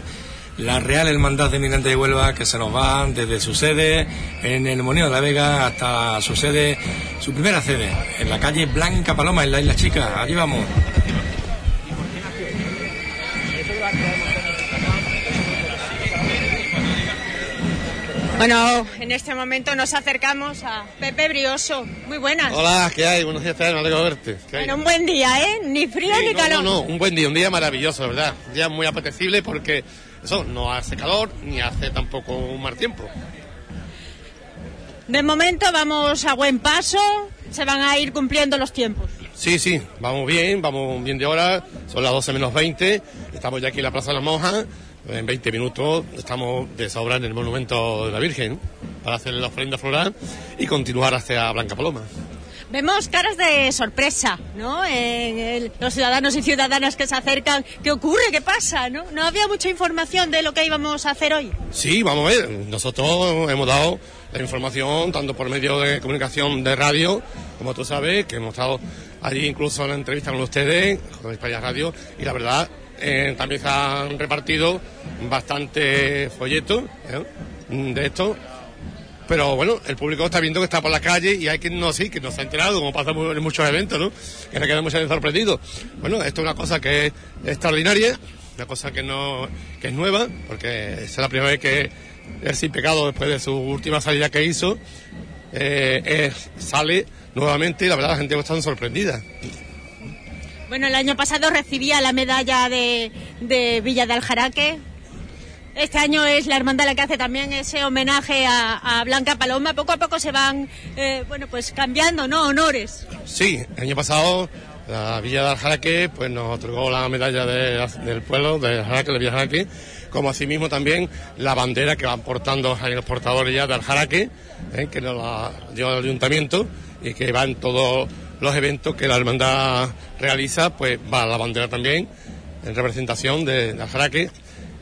la Real Hermandad de Migrantes de Huelva, que se nos va desde su sede en el Moneo de la Vega hasta su sede, su primera sede, en la calle Blanca Paloma, en la Isla Chica. Allí vamos. Bueno, en este momento nos acercamos a Pepe Brioso. Muy buenas. Hola, ¿qué hay? Buenos días, Fer, me alegro de verte. Bueno, un buen día, ¿eh? Ni frío Sí, ni no, calor. No, no, un buen día, un día maravilloso, verdad. Un día muy apetecible porque eso no hace calor ni hace tampoco un mal tiempo. De momento vamos a buen paso, se van a ir cumpliendo los tiempos. Sí, sí, vamos bien, vamos bien de hora, son las 12 menos 20, estamos ya aquí en la Plaza de las Monjas, en 20 minutos estamos de sobra en el Monumento de la Virgen para hacer la ofrenda floral y continuar hacia Blanca Paloma. Vemos caras de sorpresa, ¿no? En el- los ciudadanos y ciudadanas que se acercan. ¿Qué ocurre? ¿Qué pasa? ¿No? No había mucha información de lo que íbamos a hacer hoy. Sí, vamos a ver. Nosotros hemos dado la información tanto por medio de comunicación de radio, como tú sabes, que hemos estado allí incluso en la entrevista con ustedes, con España Radio, y la verdad eh, también se han repartido bastante folletos ¿eh? de esto. Pero bueno, el público está viendo que está por la calle y hay quien no sí, que no se ha enterado, como pasa en muchos eventos, ¿no? Que nos quedamos ahí sorprendidos. Bueno, esto es una cosa que es extraordinaria, una cosa que no que es nueva, porque es la primera vez que el sin pecado, después de su última salida que hizo, eh, sale nuevamente y la verdad la gente está sorprendida. Bueno, el año pasado recibía la medalla de, Villa de Aljaraque. Este año es la hermandad la que hace también ese homenaje a, Blanca Paloma. Poco a poco se van, eh, bueno, pues cambiando, ¿no? Honores. Sí, el año pasado la Villa de Aljaraque pues nos otorgó la medalla de- del pueblo de Aljaraque, de Villa Aljaraque, como asimismo también la bandera que van portando los portadores ya de Aljaraque, ¿eh? que nos la dio el ayuntamiento y que va en todos los eventos que la hermandad realiza, pues va la bandera también en representación de, de Aljaraque.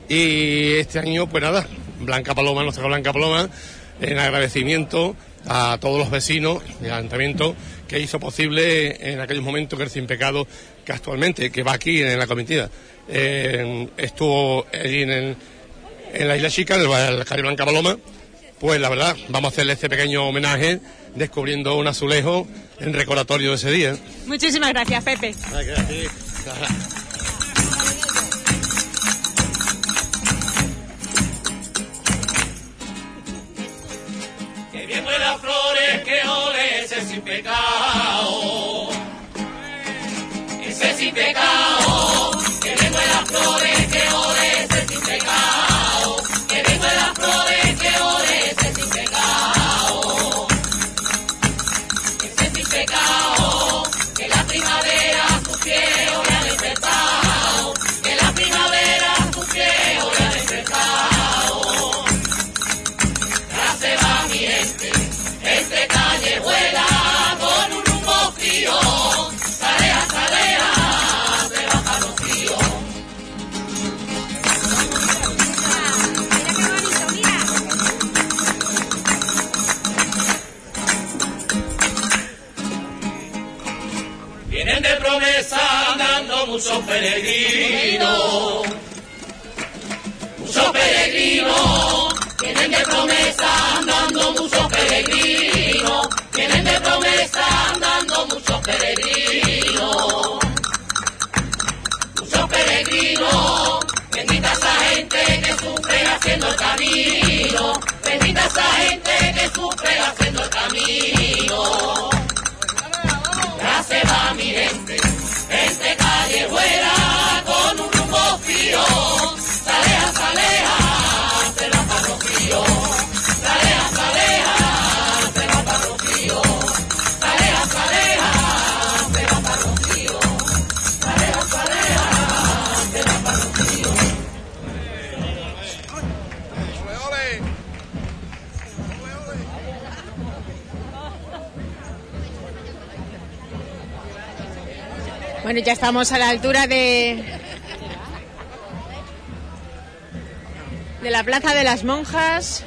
Y este año, pues nada, Blanca Paloma, nuestra Blanca Paloma, en agradecimiento a todos los vecinos del ayuntamiento que hizo posible en aquellos momentos que el Sin Pecado, que actualmente, que va aquí en la comitiva, estuvo allí en, el- en la Isla Chica, en Calle Blanca Paloma, pues la verdad, vamos a hacerle este pequeño homenaje descubriendo un azulejo en recordatorio de ese día. Muchísimas gracias, Pepe. Que bien huele flores, que ole ese sin pecado. Ese sin pecado. Muchos peregrinos, muchos peregrinos. Vienen de promesa andando muchos peregrinos, vienen de promesa andando muchos peregrinos, muchos peregrinos. Bendita esa gente que sufre haciendo el camino, bendita esa gente que sufre haciendo el camino. Bueno, ya estamos a la altura de de la Plaza de las Monjas.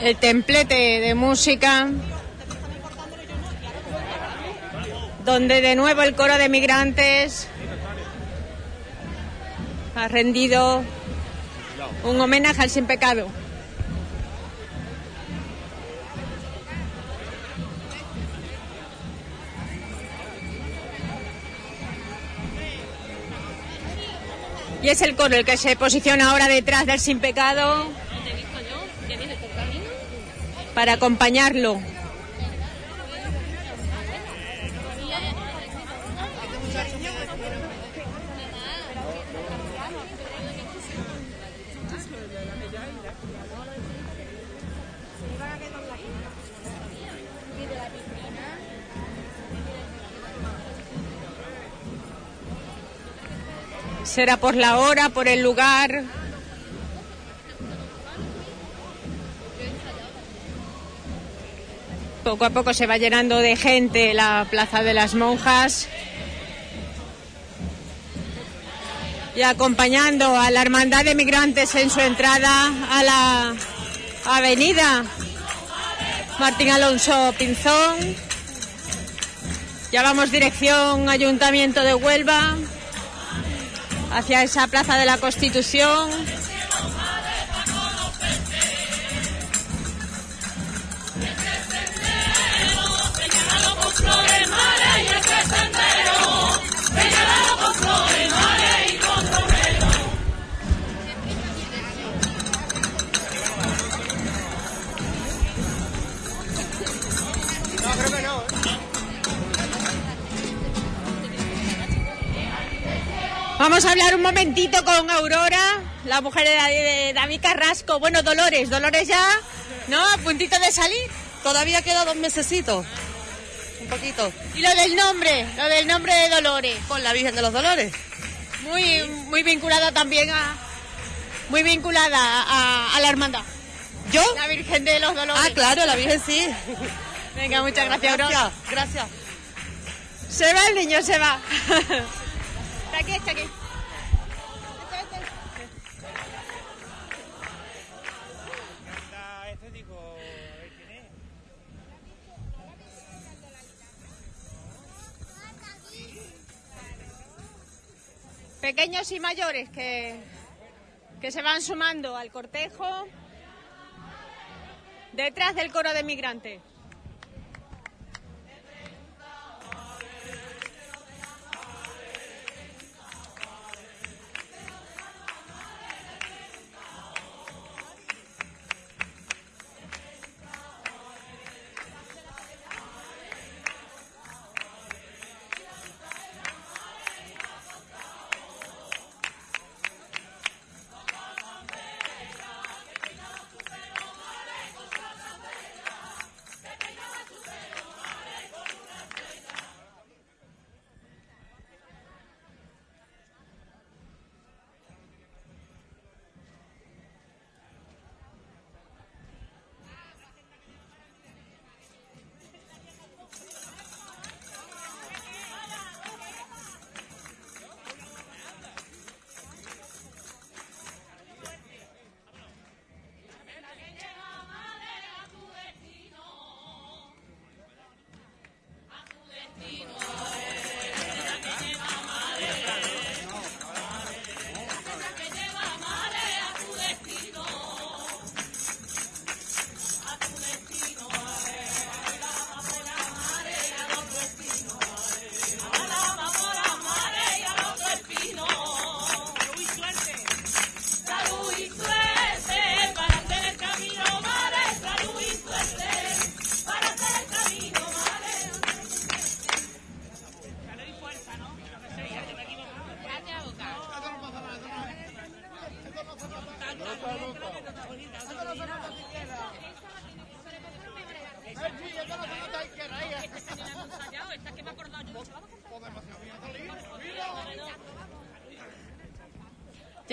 El templete de música. Donde de nuevo el coro de migrantes ha rendido un homenaje al sin pecado. Y es el coro el que se posiciona ahora detrás del sin pecado para acompañarlo. Será por la hora, por el lugar. Poco a poco se va llenando de gente la Plaza de las Monjas. Y acompañando a la Hermandad de Migrantes en su entrada a la avenida Martín Alonso Pinzón. Ya vamos dirección Ayuntamiento de Huelva hacia esa plaza de la Constitución. Flores, mares y ese sendero. Señalado con flores, mares Vamos a hablar un momentito con Aurora, la mujer de, David Carrasco. Bueno, Dolores, Dolores ya, ¿no? A puntito de salir. Todavía queda dos mesecitos. Un poquito. Y lo del nombre, lo del nombre de Dolores. Con la Virgen de los Dolores. Muy, muy vinculada también a, muy vinculada a, a la hermandad. ¿Yo? La Virgen de los Dolores. Ah, claro, la Virgen sí. Venga, muchas gracias, Aurora. Gracias, gracias. Se va el niño, se va. está aquí, está aquí. Pequeños y mayores que, que se van sumando al cortejo detrás del coro de migrantes.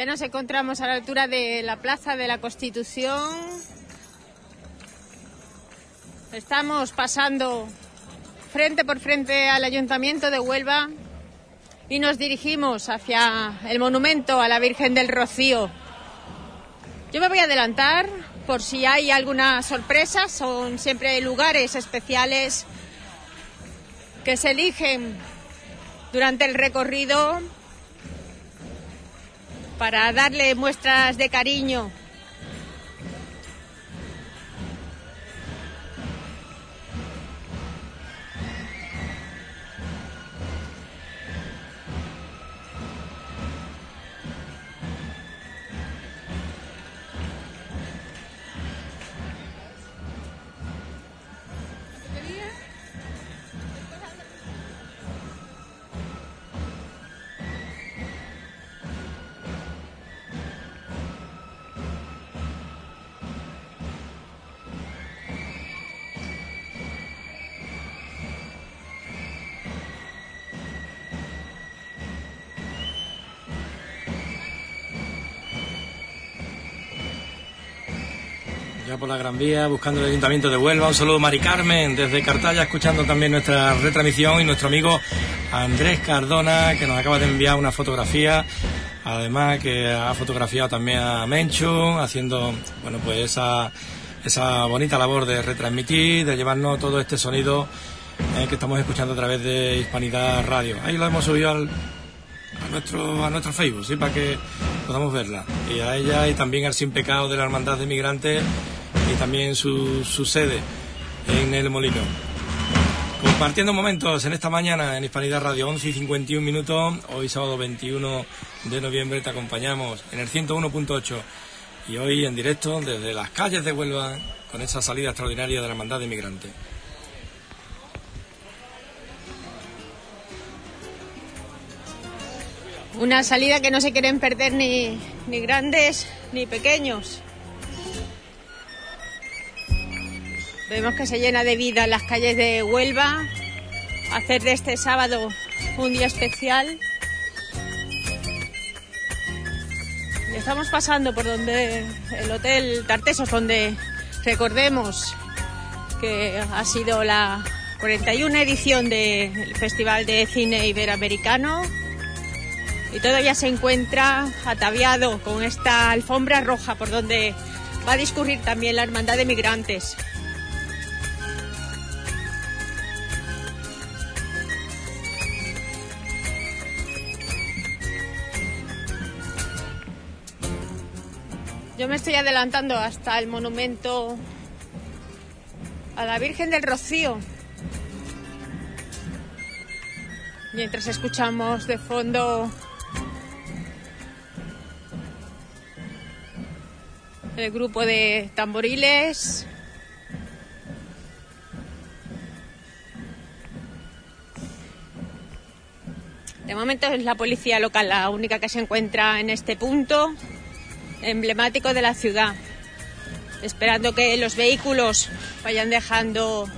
Nos encontramos a la altura de la Plaza de la Constitución. Estamos pasando frente por frente al Ayuntamiento de Huelva y nos dirigimos hacia el monumento a la Virgen del Rocío. Yo me voy a adelantar por si hay alguna sorpresa. Son siempre lugares especiales que se eligen durante el recorrido para darle muestras de cariño. Por la Gran Vía, buscando el Ayuntamiento de Huelva. Un saludo, Mari Carmen, desde Cartaya, escuchando también nuestra retransmisión y nuestro amigo Andrés Cardona, que nos acaba de enviar una fotografía. Además, que ha fotografiado también a Menchu, haciendo, bueno, pues esa, esa bonita labor de retransmitir, de llevarnos todo este sonido eh, que estamos escuchando a través de Hispanidad Radio. Ahí lo hemos subido al, a nuestro, a nuestro Facebook, ¿sí? para que podamos verla. Y a ella y también al Sin Pecado de la Hermandad de Migrantes y también su, sede en el Molino. Compartiendo momentos en esta mañana en Hispanidad Radio, 11 y 51 minutos, hoy sábado 21 de noviembre te acompañamos en el 101.8 y hoy en directo desde las calles de Huelva con esa salida extraordinaria de la Hermandad de Migrantes. Una salida que no se quieren perder ni, ni grandes ni pequeños. Vemos que se llena de vida en las calles de Huelva. Hacer de este sábado un día especial. Estamos pasando por donde el Hotel Tartesos, donde recordemos que ha sido la 41 edición del Festival de Cine Iberoamericano y todavía se encuentra ataviado con esta alfombra roja por donde va a discurrir también la Hermandad de Migrantes. Yo me estoy adelantando hasta el monumento a la Virgen del Rocío. Mientras escuchamos de fondo el grupo de tamboriles. De momento es la policía local la única que se encuentra en este punto emblemático de la ciudad, esperando que los vehículos vayan dejando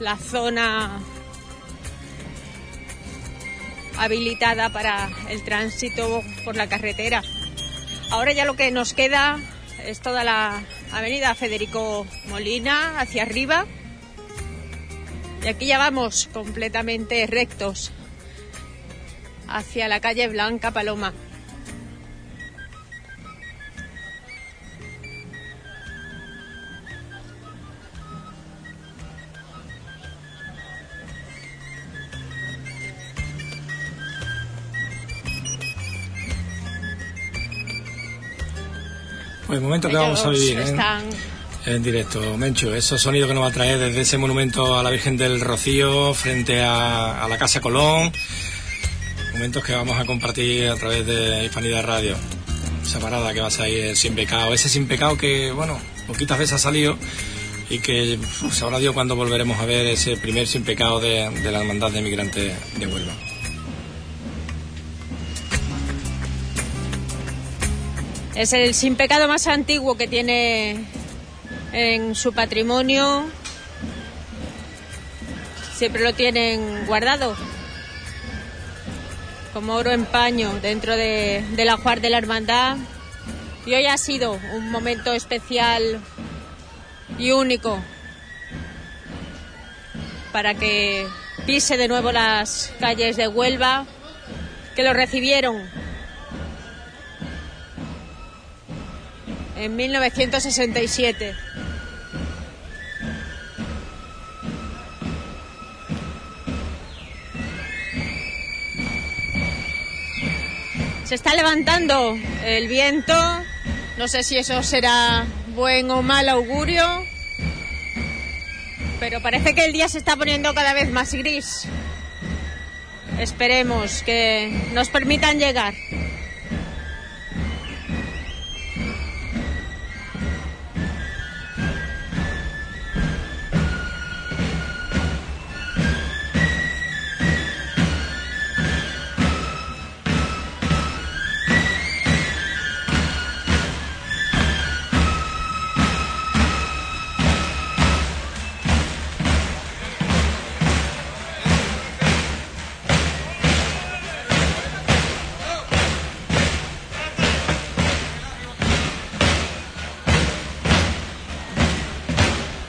la zona habilitada para el tránsito por la carretera. Ahora ya lo que nos queda es toda la avenida Federico Molina hacia arriba. Y aquí ya vamos completamente rectos hacia la calle Blanca Paloma. El momento que vamos a vivir ¿eh? en directo, Mencho, esos sonidos que nos va a traer desde ese monumento a la Virgen del Rocío frente a, a la Casa Colón, momentos que vamos a compartir a través de Hispanidad Radio. Esa parada que va a salir sin pecado, ese sin pecado que, bueno, poquitas veces ha salido y que sabrá Dios cuándo volveremos a ver ese primer sin pecado de, de la Hermandad de Migrantes de Huelva. Es el sin pecado más antiguo que tiene en su patrimonio. Siempre lo tienen guardado como oro en paño dentro de, del ajuar de la hermandad. Y hoy ha sido un momento especial y único para que pise de nuevo las calles de Huelva, que lo recibieron en 1967. Se está levantando el viento, no sé si eso será buen o mal augurio, pero parece que el día se está poniendo cada vez más gris. Esperemos que nos permitan llegar.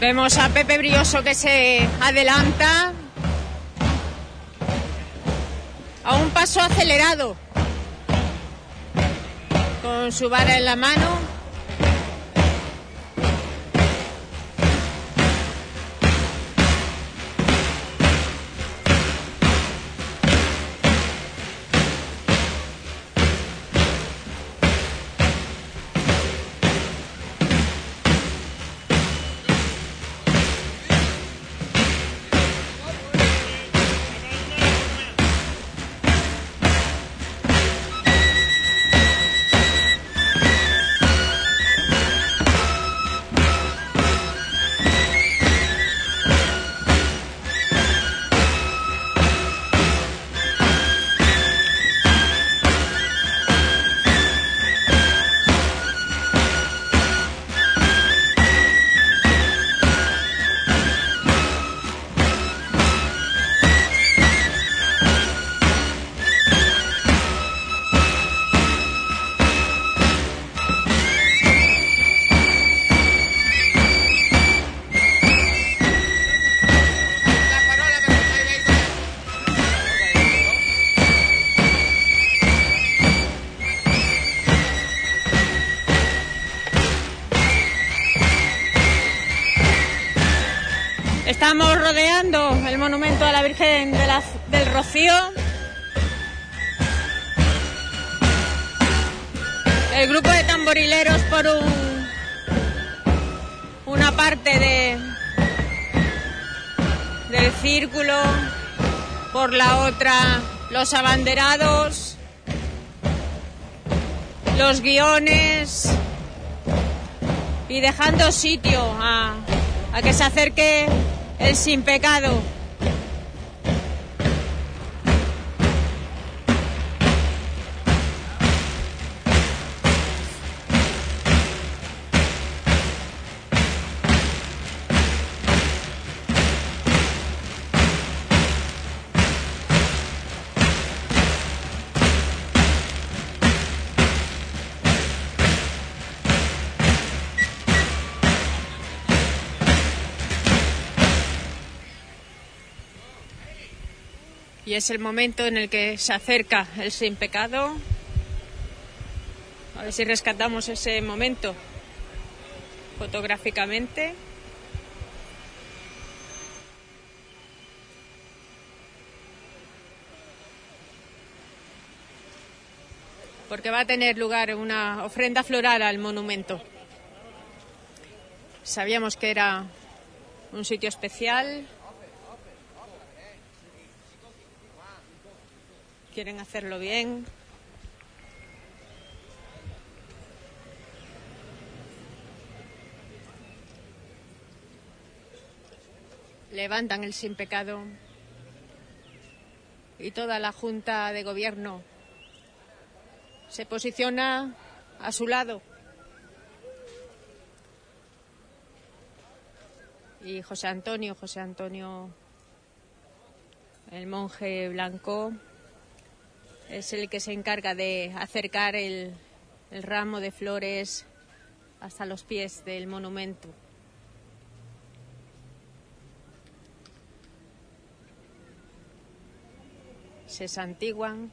Vemos a Pepe Brioso que se adelanta a un paso acelerado con su vara en la mano. Rocío. El grupo de tamborileros por un, una parte de, del círculo, por la otra los abanderados, los guiones y dejando sitio a, a que se acerque el sin pecado. Es el momento en el que se acerca el sin pecado. A ver si rescatamos ese momento fotográficamente. Porque va a tener lugar una ofrenda floral al monumento. Sabíamos que era un sitio especial, quieren hacerlo bien. Levantan el sin pecado y toda la Junta de Gobierno se posiciona a su lado. Y José Antonio, José Antonio, el monje blanco, es el que se encarga de acercar el, el ramo de flores hasta los pies del monumento. Se santiguan.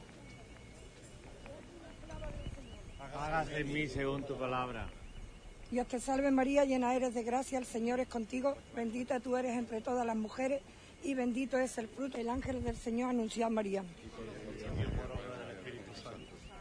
Hágase en mí según tu palabra. Dios te salve María, llena eres de gracia, el Señor es contigo, bendita tú eres entre todas las mujeres y bendito es el fruto. El ángel del Señor anunció a María.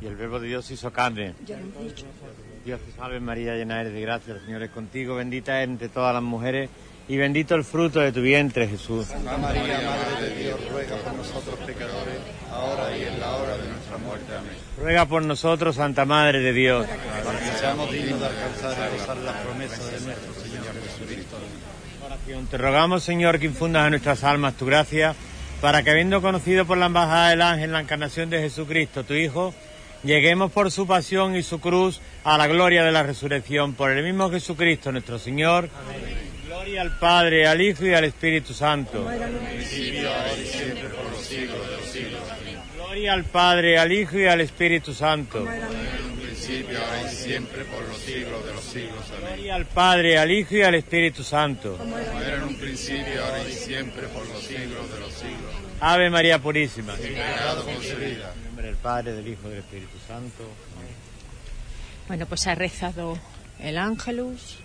Y el, verbo de Dios hizo carne. Dios te salve María, llena eres de gracia, el Señor es contigo, bendita eres entre todas las mujeres y bendito el fruto de tu vientre Jesús. Santa María, Madre de Dios, ruega por nosotros pecadores, ahora y en la hora de nuestra muerte. Amén. Ruega por nosotros, Santa Madre de Dios. Para que seamos dignos de alcanzar y gozar las promesas de nuestro Señor Jesucristo. Oración. Te rogamos, Señor, que infundas a nuestras almas tu gracia, para que habiendo conocido por la embajada del ángel la encarnación de Jesucristo, tu Hijo, lleguemos por su pasión y su cruz a la gloria de la resurrección, por el mismo Jesucristo nuestro Señor. Gloria al Padre, al Hijo y al Espíritu Santo. Amén. Gloria al Padre, al Hijo y al Espíritu Santo. En un principio, ahora y siempre, por los siglos de los siglos. Amén. Gloria al Padre, al Hijo y al Espíritu Santo. Como era en un principio, ahora y siempre, por los siglos de los siglos. Ave María Purísima. Sin pecado concebida. En nombre del Padre, del Hijo y del Espíritu Santo. Amén. Bueno, pues ha rezado el ángelus.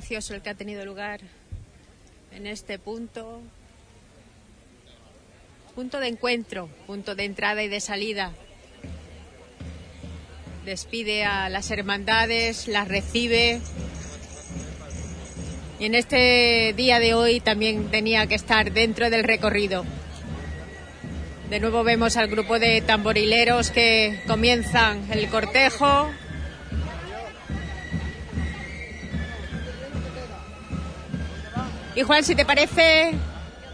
Precioso el que ha tenido lugar en este punto. Punto de encuentro, punto de entrada y de salida. Despide a las hermandades, las recibe. Y en este día de hoy también tenía que estar dentro del recorrido. De nuevo vemos al grupo de tamborileros que comienzan el cortejo. Y Juan, si te parece,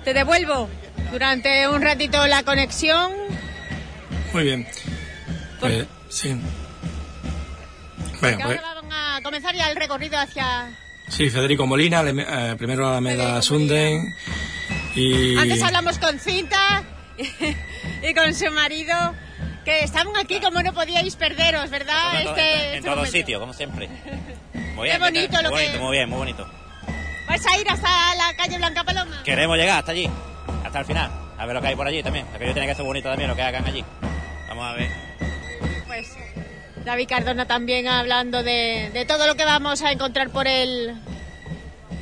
te devuelvo durante un ratito la conexión. Muy bien. Pues, sí. Bueno, pues, ahora van a comenzar ya el recorrido hacia... sí, Federico Molina, Leme- eh, primero Alameda Sunden y... Antes hablamos con Cinta y con su marido, que estaban aquí como no podíais perderos, ¿verdad? En, to- Este, en este todos momento. sitios, como siempre. Muy Qué bien, bonito muy lo que- bonito, muy bien, muy bonito. ¿Vais a ir hasta la calle Blanca Paloma? Queremos llegar hasta allí, hasta el final. A ver lo que hay por allí también. Aquello tiene que ser bonito también, lo que hagan allí. Vamos a ver. Pues David Cardona también hablando de, de todo lo que vamos a encontrar por el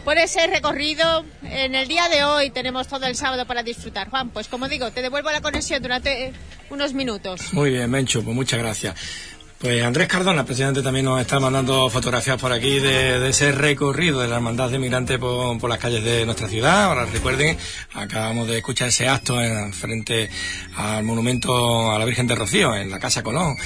por ese recorrido. En el día de hoy tenemos todo el sábado para disfrutar. Juan, pues como digo, te devuelvo la conexión durante unos minutos. Muy bien, Mencho, pues muchas gracias. Pues Andrés Cardona, presidente, también nos está mandando fotografías por aquí de, ese recorrido de la hermandad de migrantes por, las calles de nuestra ciudad. Ahora recuerden, acabamos de escuchar ese acto en, frente al monumento a la Virgen de Rocío, en la Casa Colón,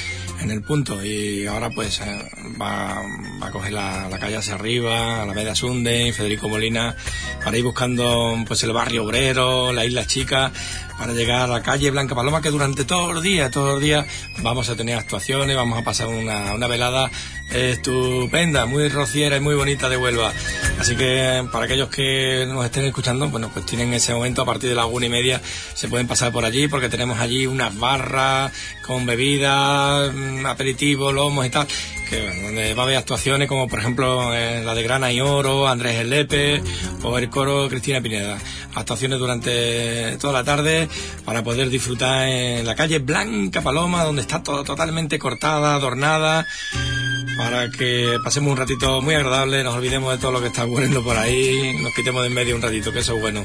en el punto. Y ahora pues eh, va, a coger la, la calle hacia arriba, a la Media Sunde, Federico Molina, para ir buscando pues el barrio obrero, la isla chica, para llegar a la calle Blanca Paloma, que durante todos los días, todos los días vamos a tener actuaciones, vamos a pasar una, una velada estupenda, muy rociera y muy bonita de Huelva. Así que para aquellos que nos estén escuchando, bueno, pues tienen ese momento a partir de las una y media, se pueden pasar por allí porque tenemos allí unas barras con bebidas, mm, aperitivos, lomos y tal, donde va a haber actuaciones como por ejemplo eh, la de Grana y Oro, Andrés El Lepe o el coro Cristina Pineda. Actuaciones durante toda la tarde para poder disfrutar en la calle Blanca Paloma, donde está todo totalmente cortada, adornada, para que pasemos un ratito muy agradable, nos olvidemos de todo lo que está ocurriendo por ahí, nos quitemos de en medio un ratito, que eso es bueno.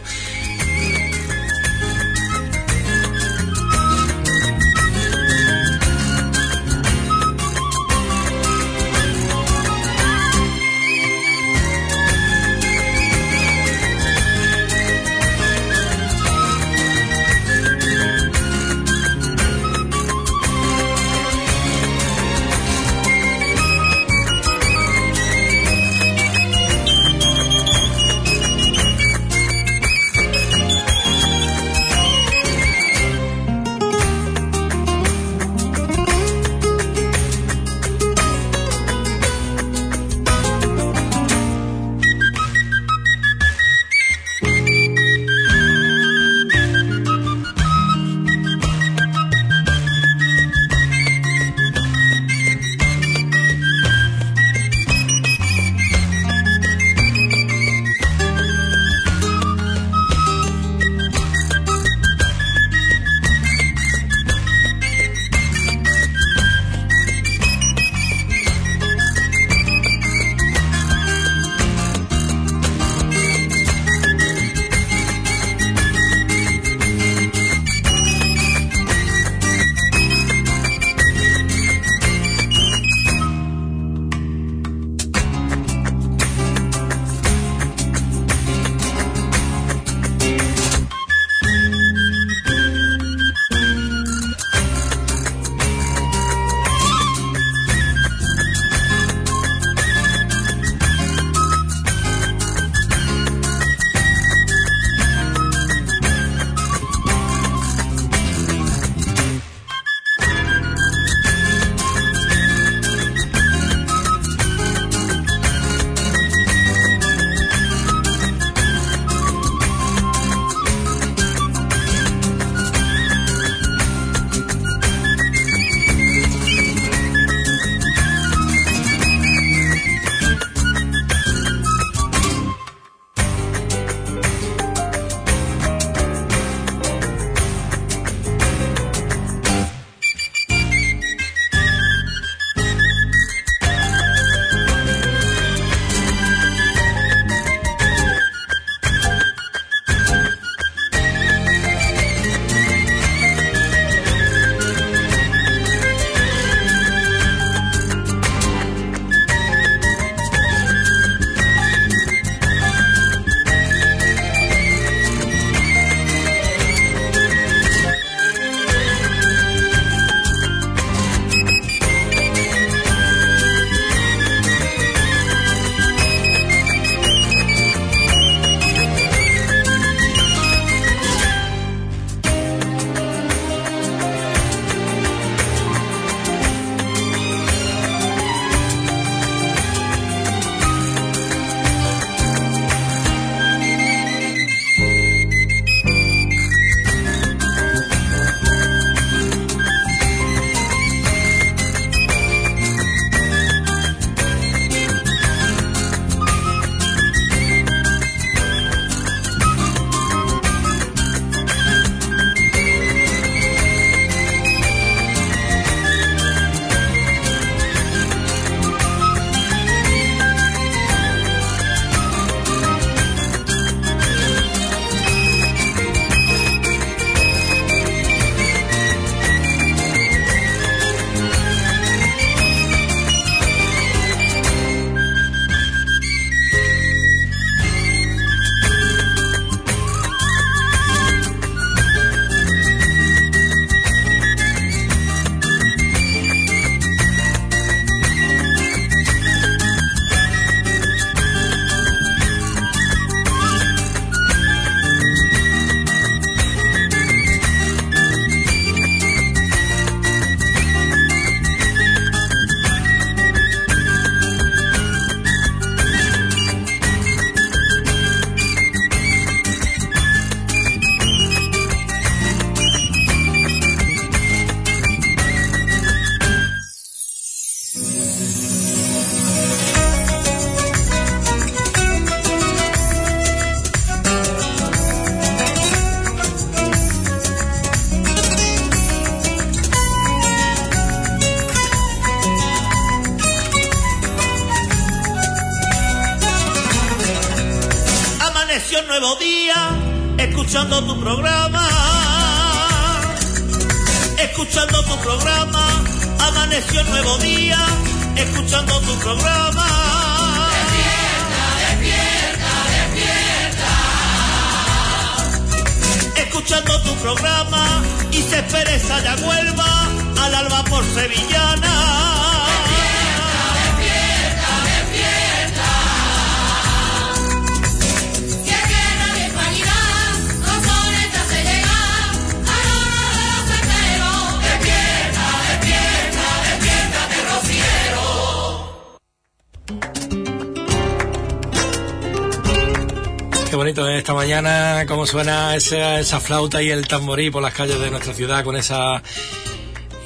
Suena esa, esa flauta y el tamborí por las calles de nuestra ciudad con esa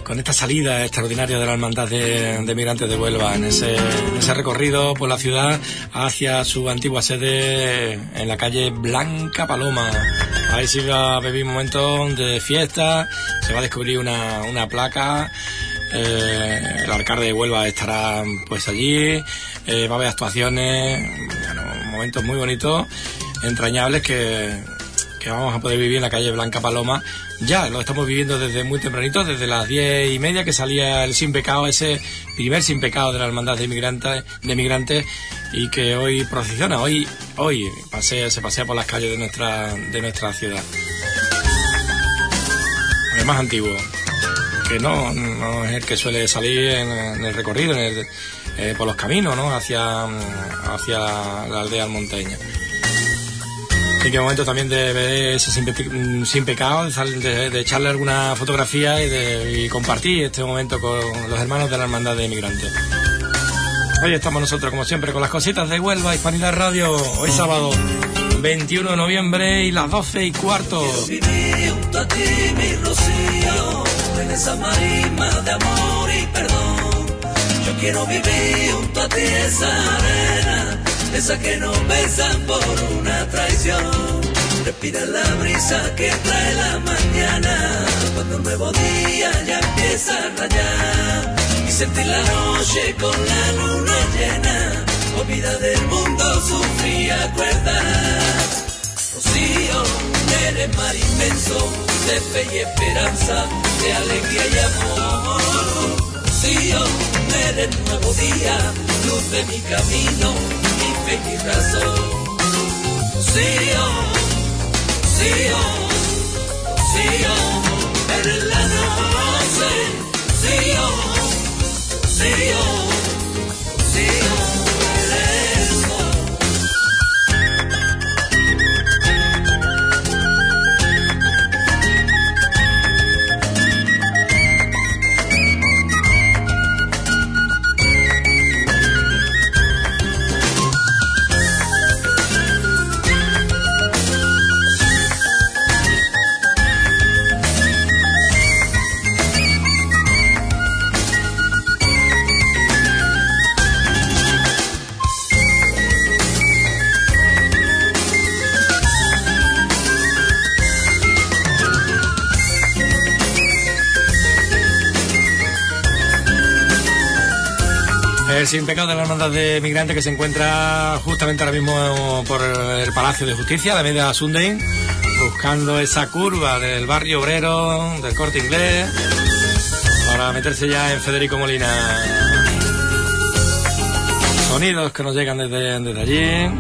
con esta salida extraordinaria de la Hermandad de, de Migrantes de Huelva, en ese, recorrido por la ciudad hacia su antigua sede en la calle Blanca Paloma. Ahí sí va a vivir un momento de fiesta, se va a descubrir una, una placa, eh, el alcalde de Huelva estará pues allí, eh, va a haber actuaciones, bueno, momentos muy bonitos, entrañables que, que vamos a poder vivir en la calle Blanca Paloma. Ya lo estamos viviendo desde muy tempranito, desde las diez y media que salía el sin pecado, ese primer sin pecado de la hermandad de inmigrantes, de migrantes y que hoy procesiona, hoy, hoy pasea, se pasea por las calles de nuestra, de nuestra ciudad. El más antiguo, que no, no es el que suele salir en, el recorrido, en el, eh, por los caminos, ¿no? Hacia, hacia la, la aldea almonteña. En qué momento también de ver ese sin, pe- sin pecado, de, echarle alguna fotografía y, de, y compartir este momento con los hermanos de la Hermandad de Inmigrantes. Hoy estamos nosotros, como siempre, con las cositas de Huelva, Hispanidad Radio, hoy sábado 21 de noviembre y las 12 y cuarto. Viví junto a ti, mi rocío, en esa marisma de amor y perdón. Yo quiero vivir junto a ti esa arena, esa que nos besan por una traición. Respira la brisa que trae la mañana, cuando un nuevo día ya empieza a rayar. Y sentir la noche con la luna llena, olvida del mundo su fría crueldad. Rocío, eres mar inmenso de fe y esperanza, de alegría y amor. Rocío, eres nuevo día, luz de mi camino, mi fe y razón. Rocío, Rocío, Rocío, eres pecado de migrantes que se encuentra justamente ahora mismo por el Palacio de Justicia, la media Sunday, buscando esa curva del barrio obrero, del corte inglés, para meterse ya en Federico Molina. Sonidos que nos llegan desde, allí,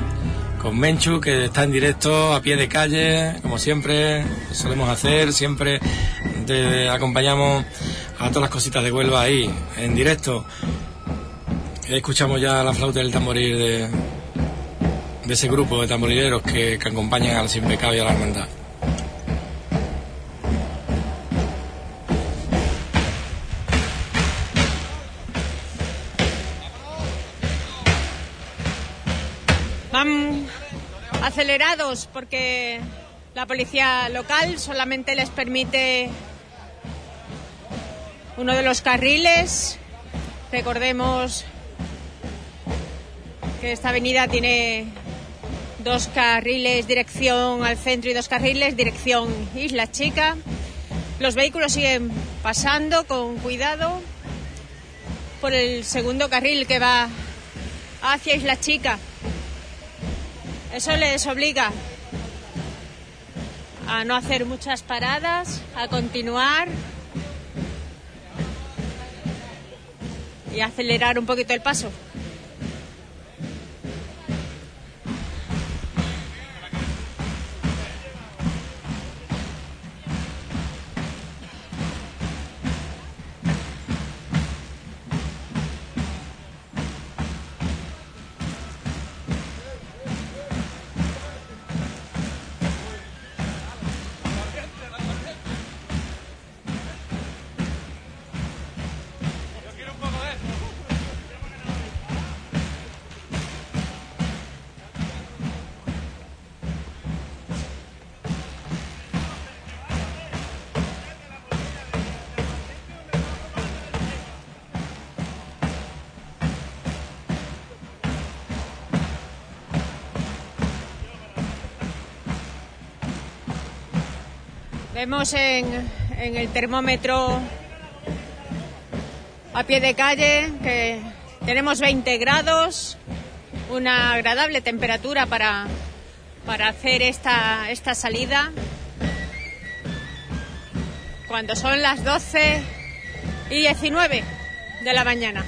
con Menchu que está en directo, a pie de calle, como siempre solemos hacer, siempre acompañamos a todas las cositas de Huelva ahí, en directo. Escuchamos ya la flauta del tamboril de, ese grupo de tamborileros que, que acompañan al Sin Pecado y a la Hermandad. Van acelerados porque la policía local solamente les permite uno de los carriles. Recordemos que esta avenida tiene dos carriles dirección al centro y dos carriles dirección Isla Chica. Los vehículos siguen pasando con cuidado por el segundo carril que va hacia Isla Chica. Eso les obliga a no hacer muchas paradas, a continuar y acelerar un poquito el paso. Vemos en, en el termómetro a pie de calle que tenemos 20 grados, una agradable temperatura para, para hacer esta, esta salida. Cuando son las 12 y 19 de la mañana.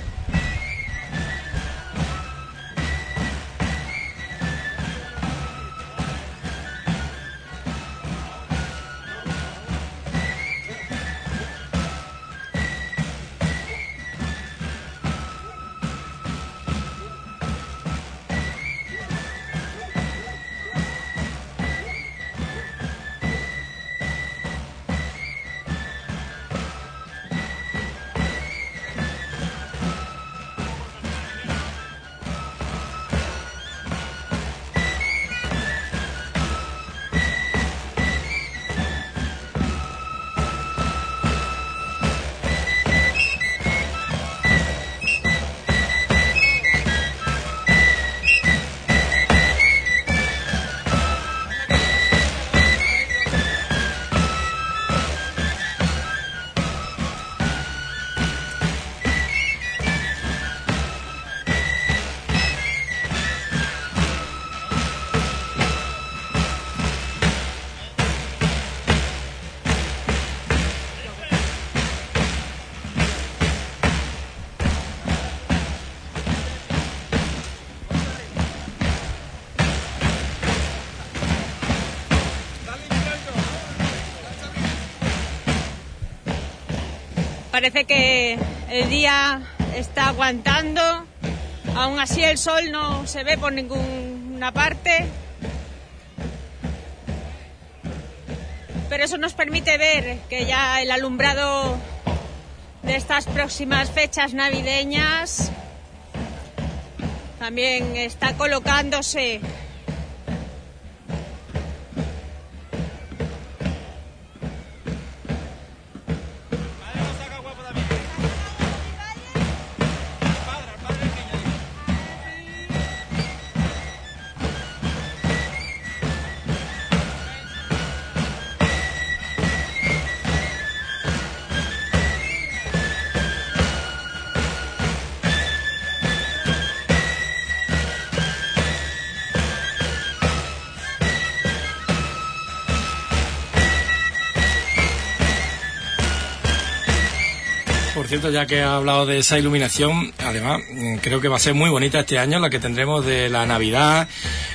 Parece que el día está aguantando, aún así el sol no se ve por ninguna parte. Pero eso nos permite ver que ya el alumbrado de estas próximas fechas navideñas también está colocándose cierto, ya que ha hablado de esa iluminación, además mm, creo que va a ser muy bonita este año la que tendremos de la Navidad.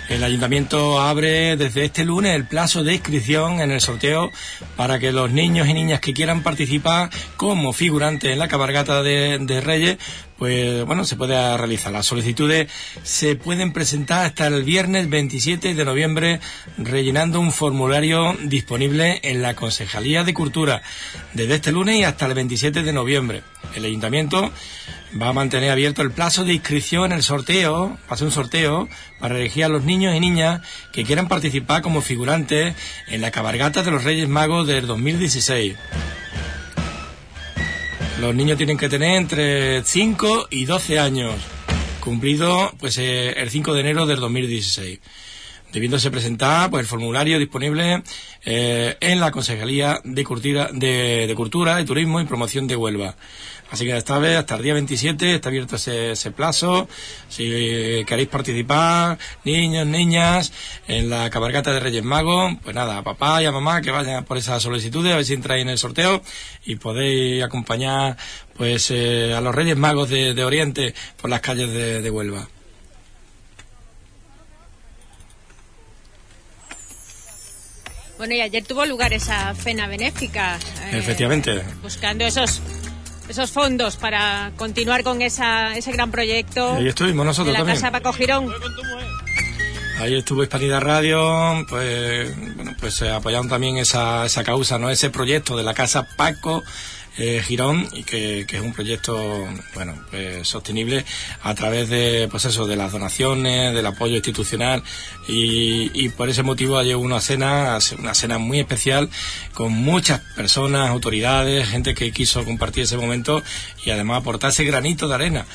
El ayuntamiento abre desde este lunes el plazo de inscripción en el sorteo para que los niños y niñas que quieran participar como figurantes en la cabalgata de, de Reyes, pues bueno, se puede realizar. Las solicitudes se pueden presentar hasta el viernes 27 de noviembre rellenando un formulario disponible en la Concejalía de Cultura desde este lunes y hasta el 27 de noviembre. El ayuntamiento va a mantener abierto el plazo de inscripción en el sorteo, va a un sorteo para elegir a los niños y niñas que quieran participar como figurantes en la cabalgata de los Reyes Magos del 2016. Los niños tienen que tener entre 5 y 12 años, cumplido pues eh, el 5 de enero del 2016. debiéndose presentar pues el formulario disponible eh, en la Concejalía de Cultura, de, Turismo y Promoción de Huelva. Así que esta vez, hasta el día 27, está abierto ese, ese plazo. Si queréis participar, niños, niñas, en la cabalgata de Reyes Magos, pues nada, a papá y a mamá que vayan por esas solicitudes, a ver si entráis en el sorteo y podéis acompañar pues eh, a los Reyes Magos de, de Oriente por las calles de, de Huelva. Bueno, y ayer tuvo lugar esa cena benéfica. eh, Efectivamente. Buscando esos esos fondos para continuar con esa, ese gran proyecto Ahí estuvimos nosotros de la también. Casa Paco Girón. Ahí estuvo Hispanidad Radio, pues, bueno, pues eh, apoyando también esa, esa causa, ¿no? Ese proyecto de la Casa Paco eh, Girón y que, es un proyecto, bueno, pues sostenible a través de, pues eso, de las donaciones, del apoyo institucional y, y por ese motivo ayer una cena, una cena muy especial con muchas personas, autoridades, gente que quiso compartir ese momento y además aportar ese granito de arena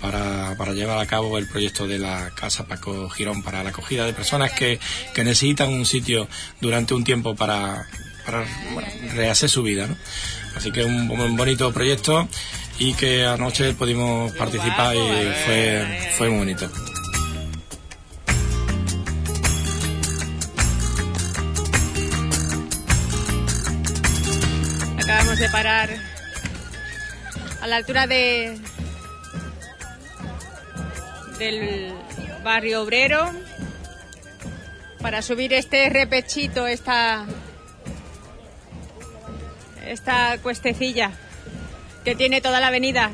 para, para llevar a cabo el proyecto de la Casa Paco Girón para la acogida de personas que, que necesitan un sitio durante un tiempo para, para bueno, rehacer su vida. ¿no? Así que un, un bonito proyecto y que anoche pudimos participar y fue, fue muy bonito. Acabamos de parar a la altura de del barrio obrero para subir este repechito, esta esta cuestecilla que tiene toda la avenida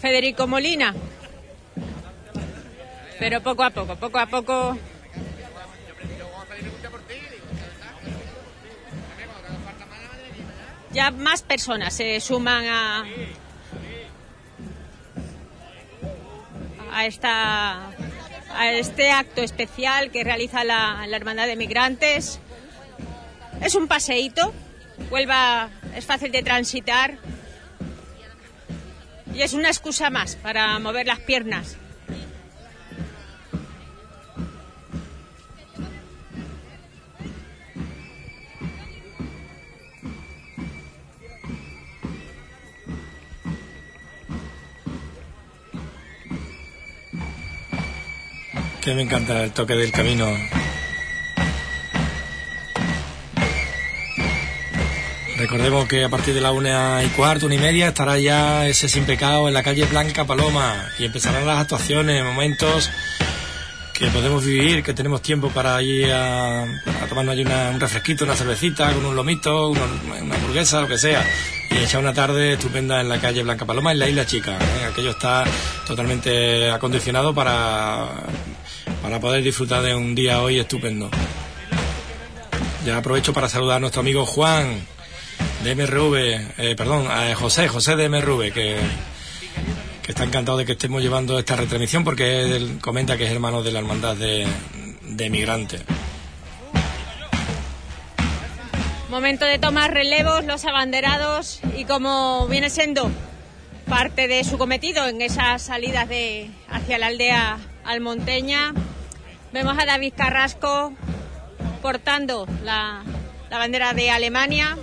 Federico Molina. Pero poco a poco, poco a poco ya más personas se suman a a esta a este acto especial que realiza la, la Hermandad de Migrantes. Es un paseíto, Huelva es fácil de transitar y es una excusa más para mover las piernas. Que me encanta el toque del camino. Recordemos que a partir de la una y cuarto, una y media, estará ya ese sin pecado en la calle Blanca Paloma y empezarán las actuaciones, momentos que podemos vivir, que tenemos tiempo para ir a, tomarnos allí una- un refresquito, una cervecita, con un lomito, una hamburguesa, lo que sea, y echar una tarde estupenda en la calle Blanca Paloma, en la Isla Chica. ¿eh? Aquello está totalmente acondicionado para, para poder disfrutar de un día hoy estupendo. Ya aprovecho para saludar a nuestro amigo Juan de MRV, eh, perdón, a José, José de MRV, que, que está encantado de que estemos llevando esta retransmisión porque él comenta que es hermano de la hermandad de, de migrantes. Momento de tomar relevos, los abanderados y como viene siendo parte de su cometido en esas salidas de hacia la aldea almonteña, vemos a David Carrasco portando la, la bandera de Alemania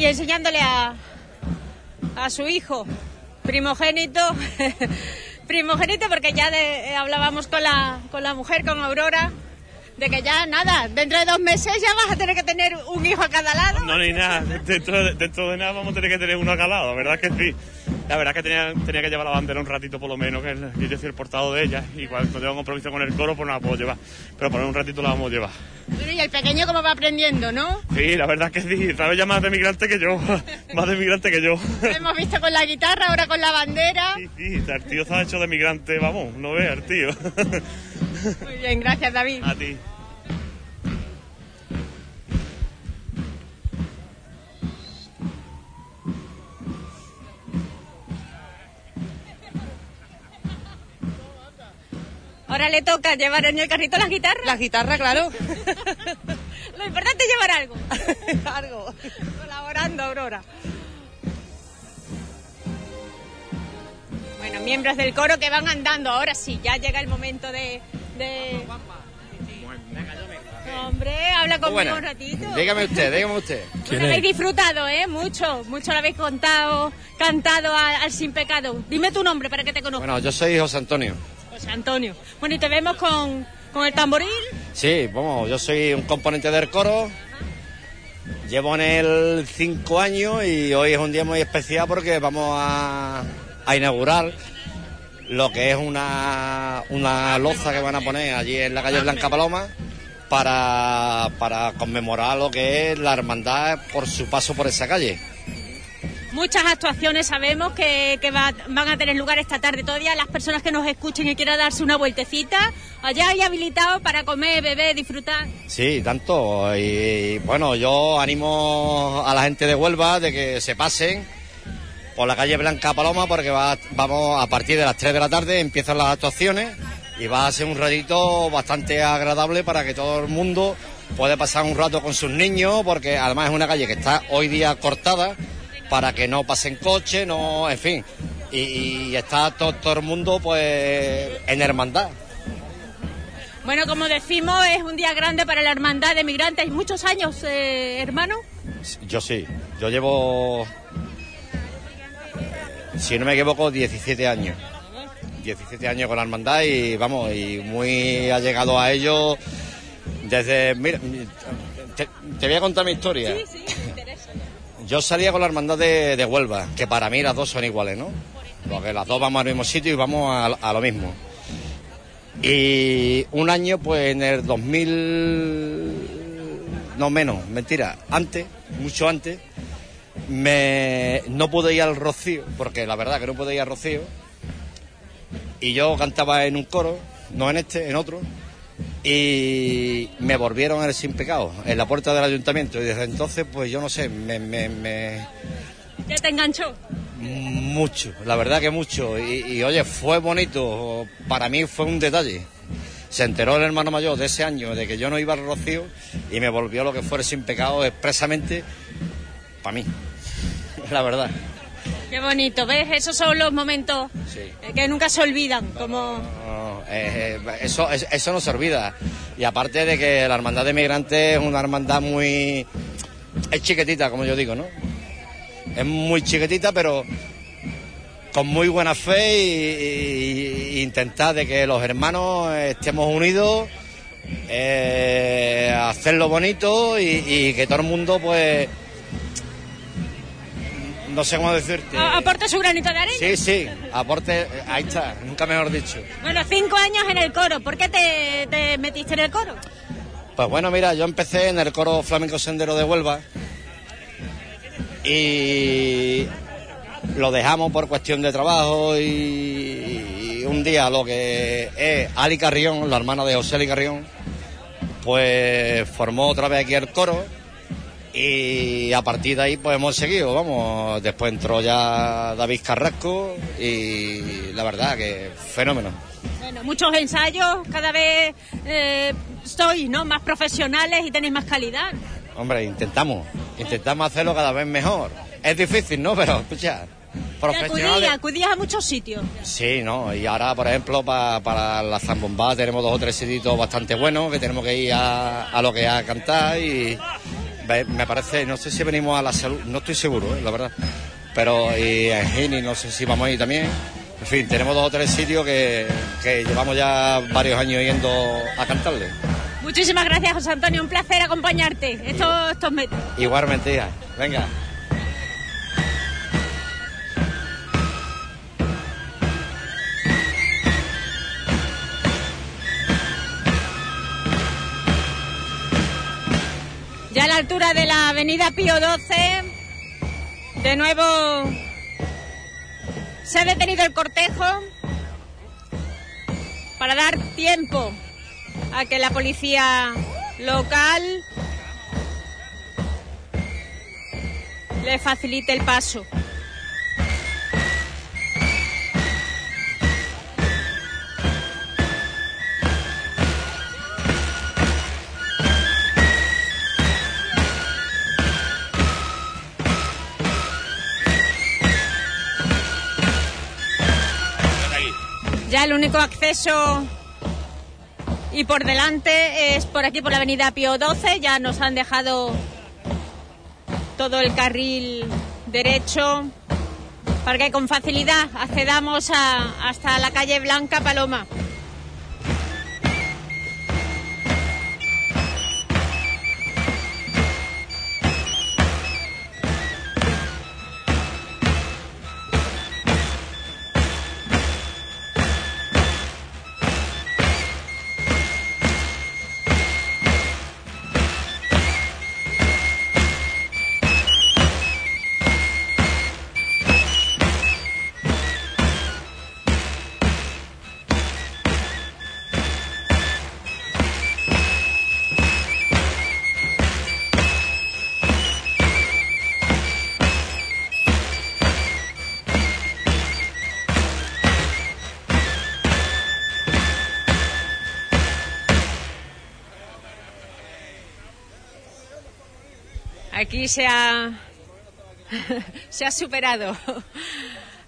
y enseñándole a, a su hijo primogénito, primogénito porque ya de- hablábamos con la, con la mujer, con Aurora, de que ya nada, dentro de dos meses ya vas a tener que tener un hijo a cada lado. No, ni nada. Dentro de, dentro de nada vamos a tener que tener uno acá al lado, ¿verdad que sí? La verdad que tenía, tenía que llevar la bandera un ratito por lo menos, que es- yo soy el portado de ella. Y cuando tengo compromiso con el coro, pues no la puedo llevar. Pero por un ratito la vamos a llevar. Bueno, y el pequeño como va aprendiendo, ¿no? Sí, la verdad que sí. Sabes ya más de migrante que yo. más de migrante que yo. Lo hemos visto con la guitarra, ahora con la bandera. Sí, el tío se ha hecho de migrante, vamos, no veas, el tío. Muy bien, gracias David. a ti. Ahora le toca llevar en el carrito la guitarra. La guitarra, claro. Lo importante es llevar algo. Algo. Colaborando, Aurora. Bueno, miembros del coro que van andando. Ahora sí, ya llega el momento de, de, Hombre, habla conmigo buena. un ratito. Dígame usted, dígame usted. Bueno, habéis disfrutado, ¿eh? Mucho, mucho lo habéis contado, cantado al Sin Pecado. Dime tu nombre para que te conozca. Bueno, yo soy José Antonio. José Antonio. Bueno, y te vemos con, con el tamboril. Sí, vamos, yo soy un componente del coro. Llevo en él cinco años y hoy es un día muy especial porque vamos a, a inaugurar lo que es una, una loza que van a poner allí en la calle Blanca Paloma para, para conmemorar lo que es la hermandad por su paso por esa calle. Muchas actuaciones sabemos que, que va- van a tener lugar esta tarde. Todavía las personas que nos escuchen y quieran darse una vueltecita, allá hay habilitado para comer, beber, disfrutar. Sí, tanto. Y bueno, yo animo a la gente de Huelva de que se pasen por la calle Blanca Paloma porque va, vamos a partir de las 3 de la tarde empiezan las actuaciones y va a ser un ratito bastante agradable para que todo el mundo pueda pasar un rato con sus niños porque además es una calle que está hoy día cortada para que no pasen coches, no, en fin. Y, y está todo, todo el mundo pues en hermandad. Bueno, como decimos, es un día grande para la hermandad de migrantes. Muchos años, eh, hermano. Yo sí, yo llevo, si no me equivoco, 17 años. 17 años con la hermandad y vamos, y muy allegado a ello desde... Mira, te, te voy a contar mi historia. Yo salía con la hermandad de, de Huelva, que para mí las dos son iguales, ¿no? Porque las dos vamos al mismo sitio y vamos a, a lo mismo. Y un año, pues en el 2000, no menos, mentira, antes, mucho antes, me, no pude ir al Rocío, porque la verdad que no pude ir al Rocío, y yo cantaba en un coro, no en este, en otro, y me volvieron el sin pecado, en la puerta del ayuntamiento, y desde entonces, pues yo no sé, me, me, me- Ya te enganchó. mucho, la verdad que mucho. Y, y, oye, fue bonito, para mí fue un detalle. Se enteró el hermano mayor de ese año de que yo no iba al Rocío y me volvió lo que fuera sin pecado expresamente para mí, la verdad. Qué bonito, ¿ves? Esos son los momentos Sí. eh, que nunca se olvidan. Como No, eh, eh, eso, es- eso no se olvida. Y aparte de que la hermandad de migrantes es una hermandad muy... Es chiquitita, como yo digo, ¿no? Es muy chiquitita, pero con muy buena fe y, y- y intentar de que los hermanos estemos unidos, eh, hacerlo bonito y, y que todo el mundo, pues... No sé cómo decirte. aporta su granito de arena. Sí, sí, aporte, ahí está, nunca mejor dicho. Bueno, cinco años en el coro. ¿Por qué te, te metiste en el coro? Pues bueno, mira, yo empecé en el coro flamenco sendero de Huelva y lo dejamos por cuestión de trabajo y, y un día lo que es Ali Carrión, la hermana de José Ali Carrión, pues formó otra vez aquí el coro y a partir de ahí pues hemos seguido, vamos, después entró ya David Carrasco y la verdad que fenómeno. Bueno, muchos ensayos, cada vez eh, sois ¿no? más profesionales y tenéis más calidad. Hombre, intentamos, intentamos hacerlo cada vez mejor. Es difícil, ¿no? Pero, escucha, Y profesionales... acudías, acudías a muchos sitios. Sí, ¿no? Y ahora, por ejemplo, pa- para la zambomba tenemos dos o tres sitios bastante buenos que tenemos que ir a, a lo que es a cantar y me parece, no sé si venimos a la salud, no estoy seguro, ¿eh? la verdad. Pero y en Gini no sé si vamos a ir también. En fin, tenemos dos o tres sitios que, que llevamos ya varios años yendo a cantarle. Muchísimas gracias, José Antonio. Un placer acompañarte estos, estos meses. Igualmente, hija. Venga. Altura de la avenida Pío XII, de nuevo se ha detenido el cortejo para dar tiempo a que la policía local le facilite el paso. El único acceso Y por delante es por aquí, por la avenida Pío 12, ya nos han dejado todo el carril derecho para que con facilidad accedamos hasta la calle Blanca Paloma. Se ha, se ha superado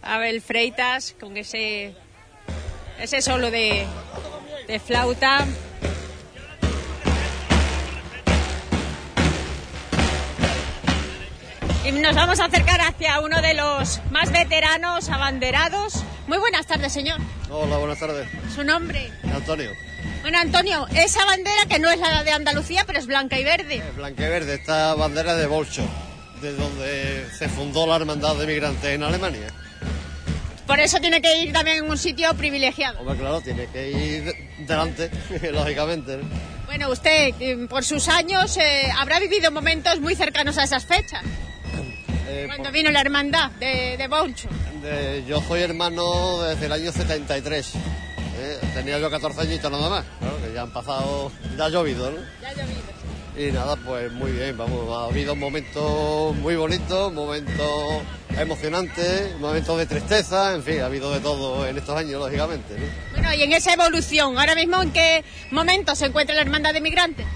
Abel Freitas con ese, ese solo de, de flauta. Y nos vamos a acercar hacia uno de los más veteranos abanderados. Muy buenas tardes, señor. Hola, buenas tardes. Su nombre. Antonio. Bueno, Antonio, esa bandera que no es la de Andalucía, pero es blanca y verde. Blanqueverde, esta bandera de Bolcho, de donde se fundó la Hermandad de Migrantes en Alemania. Por eso tiene que ir también en un sitio privilegiado. Hombre, claro, tiene que ir delante, lógicamente. ¿no? Bueno, usted, eh, por sus años, eh, habrá vivido momentos muy cercanos a esas fechas. Eh, Cuando vino la hermandad de, de Bolcho. de- yo soy hermano desde el año 73. ¿Eh? Tenía yo 14 añitos nada más. Claro, que ya han pasado, ya ha llovido, ¿no? Ya ha llovido. Y nada, pues muy bien, vamos, ha habido momentos muy bonitos, momentos emocionantes, momentos de tristeza, en fin, ha habido de todo en estos años, lógicamente. ¿no? Bueno, y en esa evolución, ahora mismo, ¿en qué momento se encuentra la hermandad de migrantes?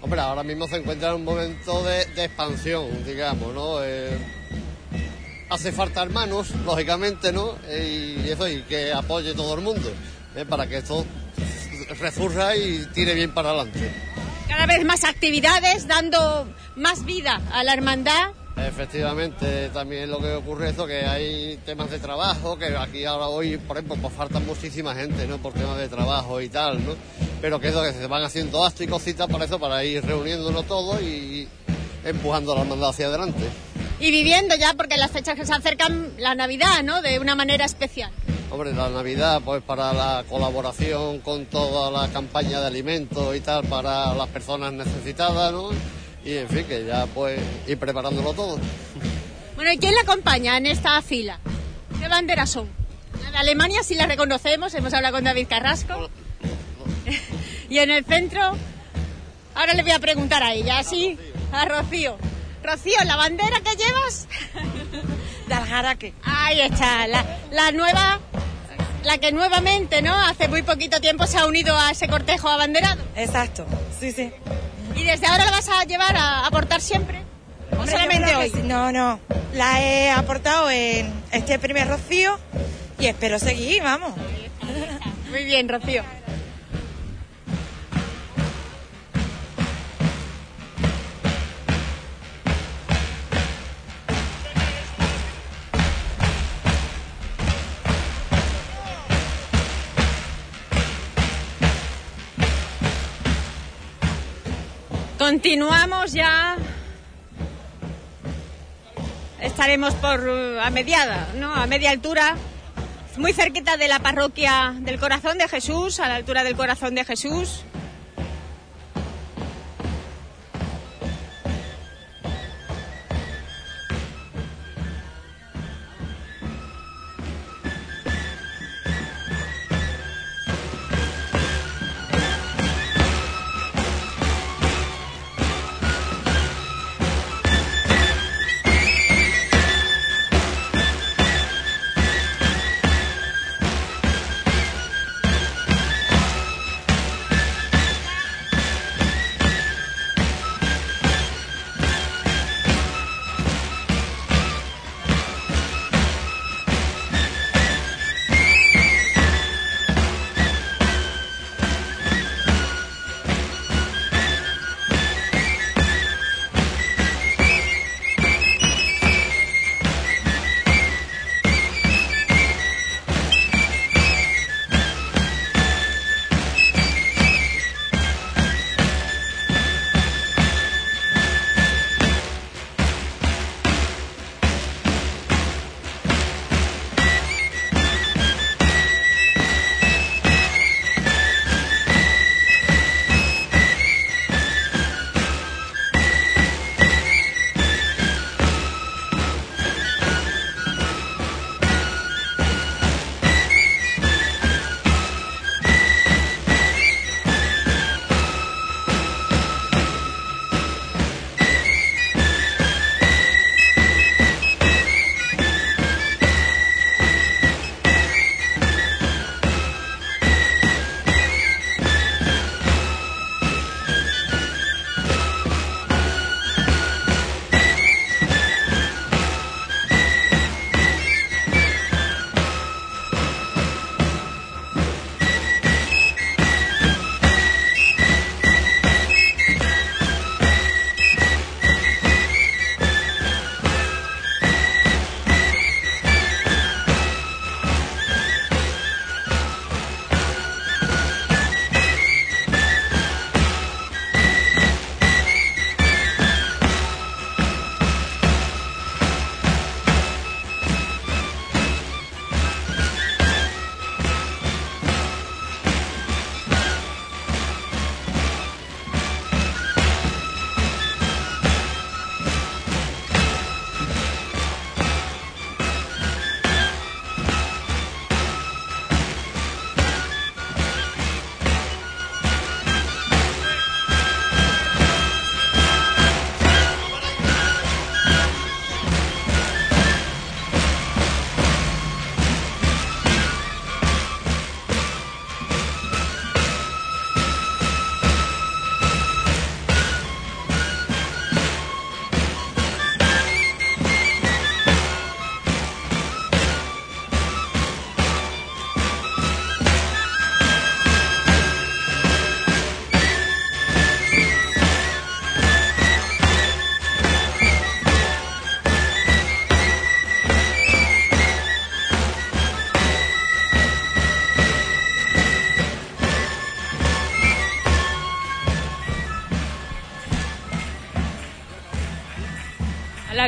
Hombre, ahora mismo se encuentra en un momento de, de expansión, digamos, ¿no? Eh, hace falta hermanos, lógicamente, ¿no? Eh, y eso, y que apoye todo el mundo, ¿eh? para que esto resurja y tire bien para adelante. Cada vez más actividades, dando más vida a la hermandad. Efectivamente, también lo que ocurre es eso, que hay temas de trabajo, que aquí ahora hoy, por ejemplo, pues falta muchísima gente, ¿no? Por temas de trabajo y tal, ¿no? Pero que eso, que se van haciendo actos y cositas para eso, para ir reuniéndonos todos y empujando la hermandad hacia adelante. Y viviendo ya, porque las fechas que se acercan, la Navidad, ¿no? De una manera especial. Hombre, la Navidad, pues para la colaboración con toda la campaña de alimentos y tal, para las personas necesitadas, ¿no? Y en fin, que ya pues ir preparándolo todo. Bueno, ¿y quién la acompaña en esta fila? ¿Qué banderas son? La de Alemania sí la reconocemos, hemos hablado con David Carrasco. y en el centro, ahora le voy a preguntar a ella, ¿sí? A Rocío. Rocío, ¿la bandera que llevas? De Aljaraque. Ahí está, la, la nueva, la que nuevamente, ¿no? Hace muy poquito tiempo se ha unido a ese cortejo abanderado. Exacto, sí, sí. ¿Y desde ahora la vas a llevar a, a portar siempre? ¿O solamente hoy? sí. No, no. La he aportado en este primer rocío y espero seguir, vamos. Muy bien, Rocío. Continuamos ya. Estaremos por eh, a mediada, ¿no? A media altura, muy cerquita de la parroquia del Corazón de Jesús, a la altura del Corazón de Jesús.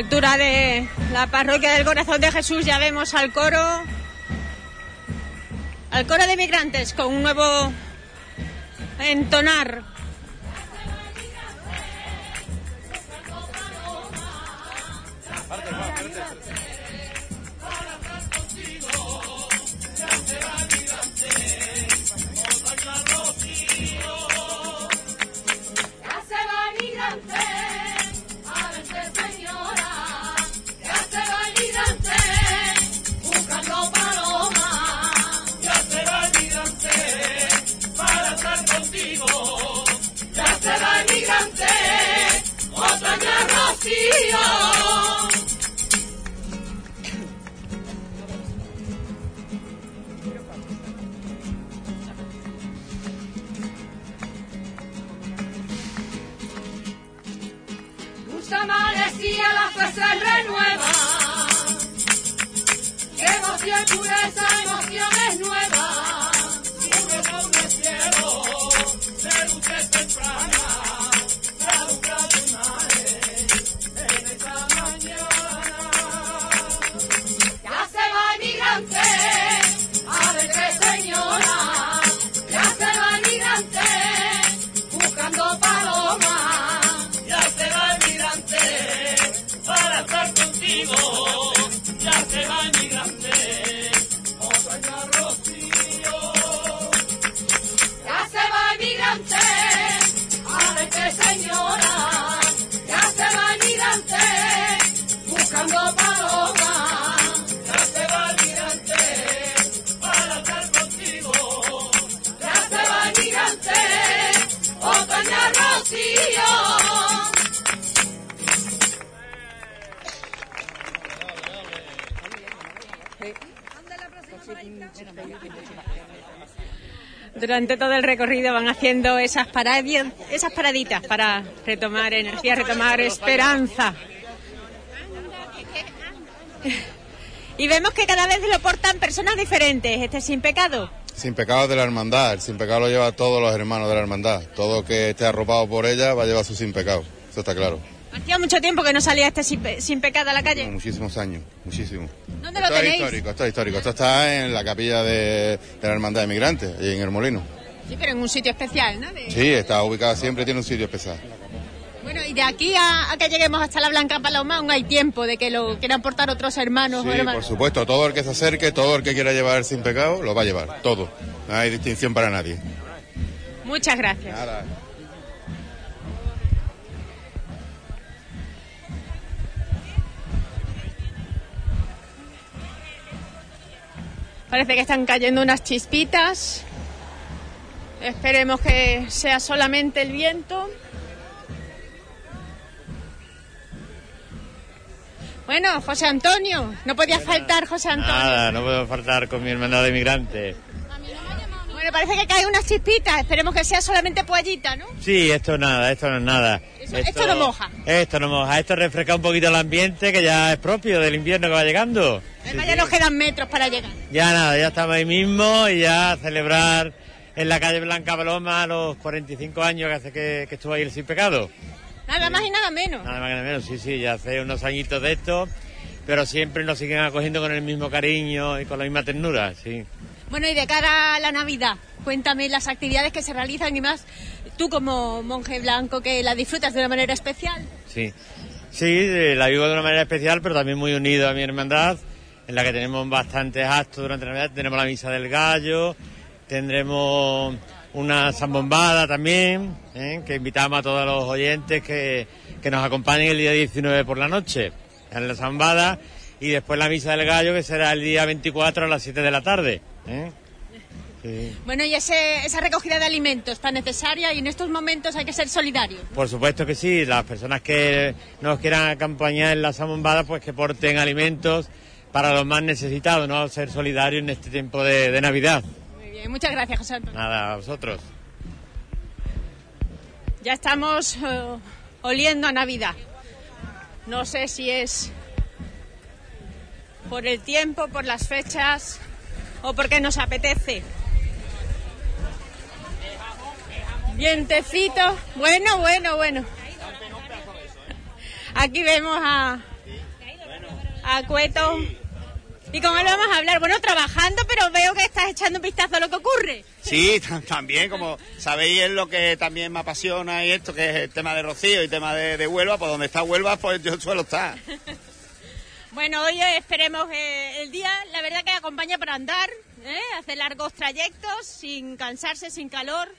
A la altura de la parroquia del Corazón de Jesús ya vemos al coro, al coro de migrantes con un nuevo entonar. Durante todo el recorrido van haciendo esas paradias, esas paraditas para retomar energía, retomar esperanza. Y vemos que cada vez lo portan personas diferentes, este sin pecado. Sin pecado de la hermandad, el sin pecado lo lleva todos los hermanos de la hermandad. Todo que esté arropado por ella va a llevar su sin pecado, eso está claro. Hacía mucho tiempo que no salía este sin pecado a la calle. Muchísimos años, muchísimos. ¿Dónde lo Esto es histórico, esto es histórico. Esto está en la capilla de, de la hermandad de migrantes, allí en el Molino. Sí, pero en un sitio especial, ¿no? De- Sí, está ubicada siempre, tiene un sitio especial. Bueno, y de aquí a, a que lleguemos hasta la Blanca Paloma aún hay tiempo de que lo quieran portar otros hermanos o Sí, por supuesto, todo el que se acerque, todo el que quiera llevar sin pecado, lo va a llevar, todo. No hay distinción para nadie. Muchas gracias. Nada. Parece que están cayendo unas chispitas. Esperemos que sea solamente el viento. Bueno, José Antonio, no podía faltar José Antonio. Nada, no puedo faltar con mi hermandad de migrantes. Bueno, parece que caen unas chispitas. Esperemos que sea solamente pollita, ¿no? Sí, esto nada, esto no es nada. Esto no moja. Esto no moja, esto refresca un poquito el ambiente que ya es propio del invierno que va llegando. Además, ya nos quedan metros para llegar. Ya nada, ya estamos ahí mismo y ya a celebrar en la calle Blanca Paloma los 45 años que hace que, que estuvo ahí el Sin Pecado. Nada más y nada menos. Nada más que nada menos, sí, sí, ya hace unos añitos de esto, pero siempre nos siguen acogiendo con el mismo cariño y con la misma ternura, sí. Bueno, y de cara a la Navidad, cuéntame las actividades que se realizan y más. Tú como monje blanco que la disfrutas de una manera especial. Sí, sí, eh, la vivo de una manera especial, pero también muy unido a mi hermandad, en la que tenemos bastantes actos durante la Navidad. Tenemos la misa del gallo, tendremos una zambombada también, ¿eh? que invitamos a todos los oyentes que, que nos acompañen el día 19 por la noche en la zambada y después la misa del gallo que será el día 24 a las 7 de la tarde. ¿eh? Sí. Bueno, y ese, esa recogida de alimentos tan necesaria y en estos momentos hay que ser solidarios. Por supuesto que sí, las personas que nos quieran acompañar en la zambombada, pues que porten alimentos para los más necesitados, ¿no? Ser solidarios en este tiempo de, de Navidad. Muy bien, muchas gracias, José Antonio. Nada, a vosotros. Ya estamos eh, oliendo a Navidad. No sé si es por el tiempo, por las fechas o porque nos apetece. Vientecito. Bueno, bueno, bueno. Aquí vemos a a Cueto. Y con él vamos a hablar, bueno, trabajando, pero veo que estás echando un vistazo a lo que ocurre. Sí, tam- también, como sabéis, es lo que también me apasiona y esto, que es el tema de Rocío y tema de, de Huelva, pues donde está Huelva, pues yo suelo estar. Bueno, hoy esperemos eh, el día, la verdad que acompaña para andar, ¿eh? hacer largos trayectos, sin cansarse, sin calor.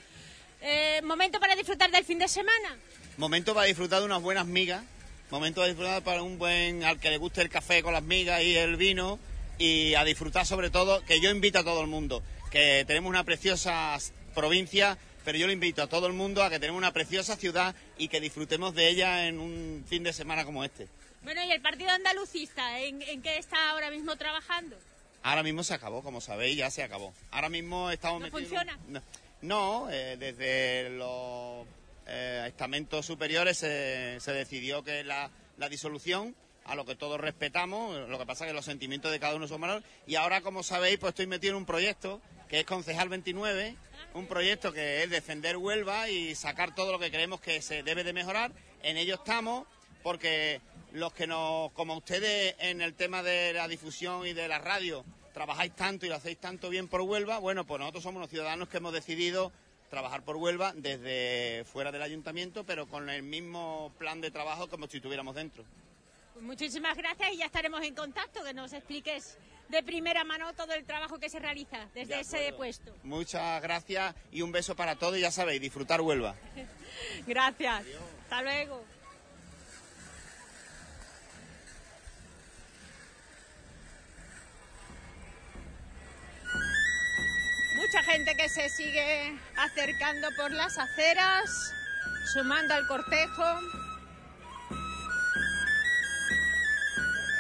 Eh, momento para disfrutar del fin de semana. Momento para disfrutar de unas buenas migas, momento para disfrutar para un buen, al que le guste el café con las migas y el vino, y a disfrutar sobre todo, que yo invito a todo el mundo, que tenemos una preciosa provincia, pero yo lo invito a todo el mundo a que tenemos una preciosa ciudad y que disfrutemos de ella en un fin de semana como este. Bueno, ¿y el partido andalucista? ¿En, en qué está ahora mismo trabajando? Ahora mismo se acabó, como sabéis, ya se acabó. Ahora mismo estamos ¿No metidos en funciona? un- No, no, eh, desde los eh, estamentos superiores se, se decidió que la, la disolución, a lo que todos respetamos, lo que pasa es que los sentimientos de cada uno son menores. Y ahora, como sabéis, pues estoy metido en un proyecto que es Concejal 29, un proyecto que es defender Huelva y sacar todo lo que creemos que se debe de mejorar. En ello estamos, porque los que nos, como ustedes en el tema de la difusión y de la radio, trabajáis tanto y lo hacéis tanto bien por Huelva, bueno, pues nosotros somos los ciudadanos que hemos decidido trabajar por Huelva desde fuera del ayuntamiento, pero con el mismo plan de trabajo como si estuviéramos dentro. Pues muchísimas gracias y ya estaremos en contacto, que nos expliques de primera mano todo el trabajo que se realiza desde ese puesto. Muchas gracias y un beso para todos ya sabéis, disfrutar Huelva. Gracias. Hasta luego. Mucha gente que se sigue acercando por las aceras, sumando al cortejo.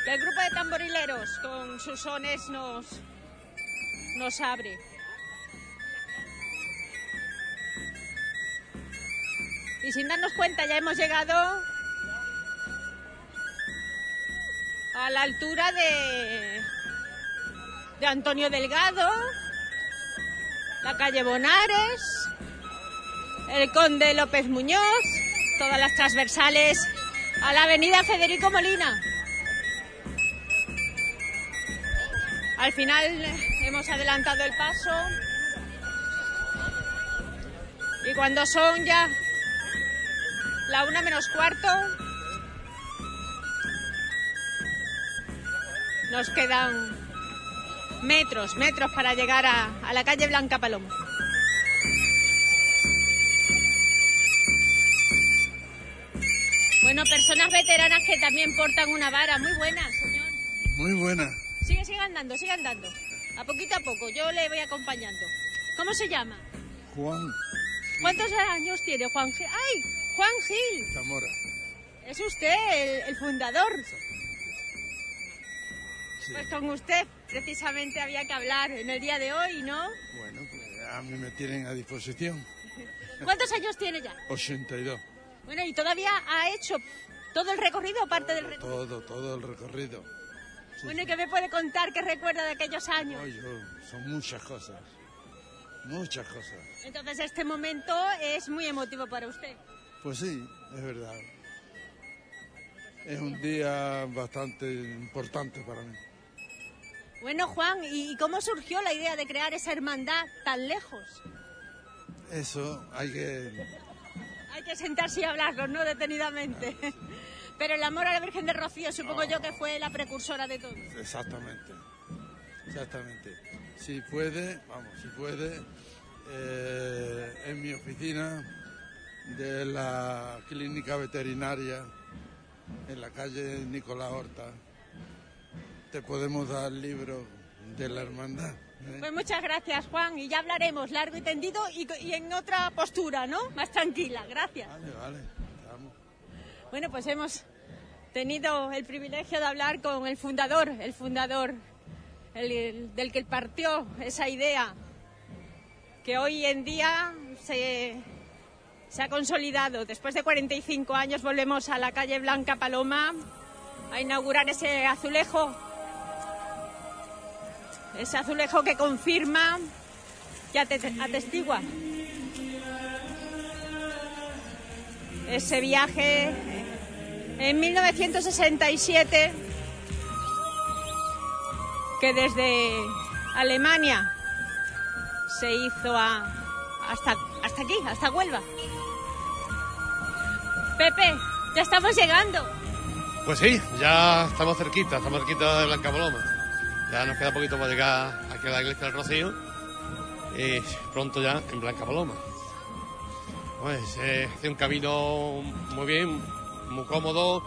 El grupo de tamborileros con sus sones nos, nos abre. Y sin darnos cuenta ya hemos llegado a la altura de, de Antonio Delgado, la calle Bonares, el Conde López Muñoz, todas las transversales a la avenida Federico Molina. Al final hemos adelantado el paso y cuando son ya la una menos cuarto, nos quedan metros, metros para llegar a, a la calle Blanca Paloma. Bueno, personas veteranas que también portan una vara. Muy buenas, señor. Muy buena. Sigue, sigue andando, sigue andando. A poquito a poco, yo le voy acompañando. ¿Cómo se llama? Juan ¿Cuántos años tiene Juan Gil? ¡Ay! Juan Gil. Zamora. Es usted el, el fundador. Pues con usted precisamente había que hablar en el día de hoy, ¿no? Bueno, pues a mí me tienen a disposición. ¿Cuántos años tiene ya? 82. Bueno, y todavía ha hecho todo el recorrido o parte del recorrido. Todo, todo el recorrido. Bueno, ¿y qué me puede contar? ¿Qué recuerda de aquellos años? Ay, yo- son muchas cosas. Muchas cosas. Entonces este momento es muy emotivo para usted. Pues sí, es verdad. Es un día bastante importante para mí. Bueno, Juan, ¿y cómo surgió la idea de crear esa hermandad tan lejos? Eso hay que... Hay que sentarse y hablarlo, ¿no? Detenidamente. Pero el amor a la Virgen de Rocío supongo yo que fue la precursora de todo. Exactamente. Exactamente. Si puede, vamos, si puede, eh, en mi oficina de la clínica veterinaria en la calle Nicolás Horta, te podemos dar el libro de la hermandad. ¿eh? Pues muchas gracias, Juan, y ya hablaremos largo y tendido y, en otra postura, ¿no? Más tranquila. Gracias. Vale, vale, vamos. Bueno, pues hemos tenido el privilegio de hablar con el fundador, el fundador el- el- del que partió esa idea que hoy en día se, se ha consolidado. Después de 45 años volvemos a la calle Blanca Paloma a inaugurar ese azulejo, ese azulejo que confirma, que ate- atestigua ese viaje en 1967 que desde Alemania se hizo a, hasta, hasta aquí, hasta Huelva. Pepe, ya estamos llegando. Pues sí, ya estamos cerquita, estamos cerquita de Blanca Paloma. Ya nos queda poquito para llegar aquí a la iglesia del Rocío y pronto ya en Blanca Paloma. Pues eh, hace un camino muy bien, muy cómodo.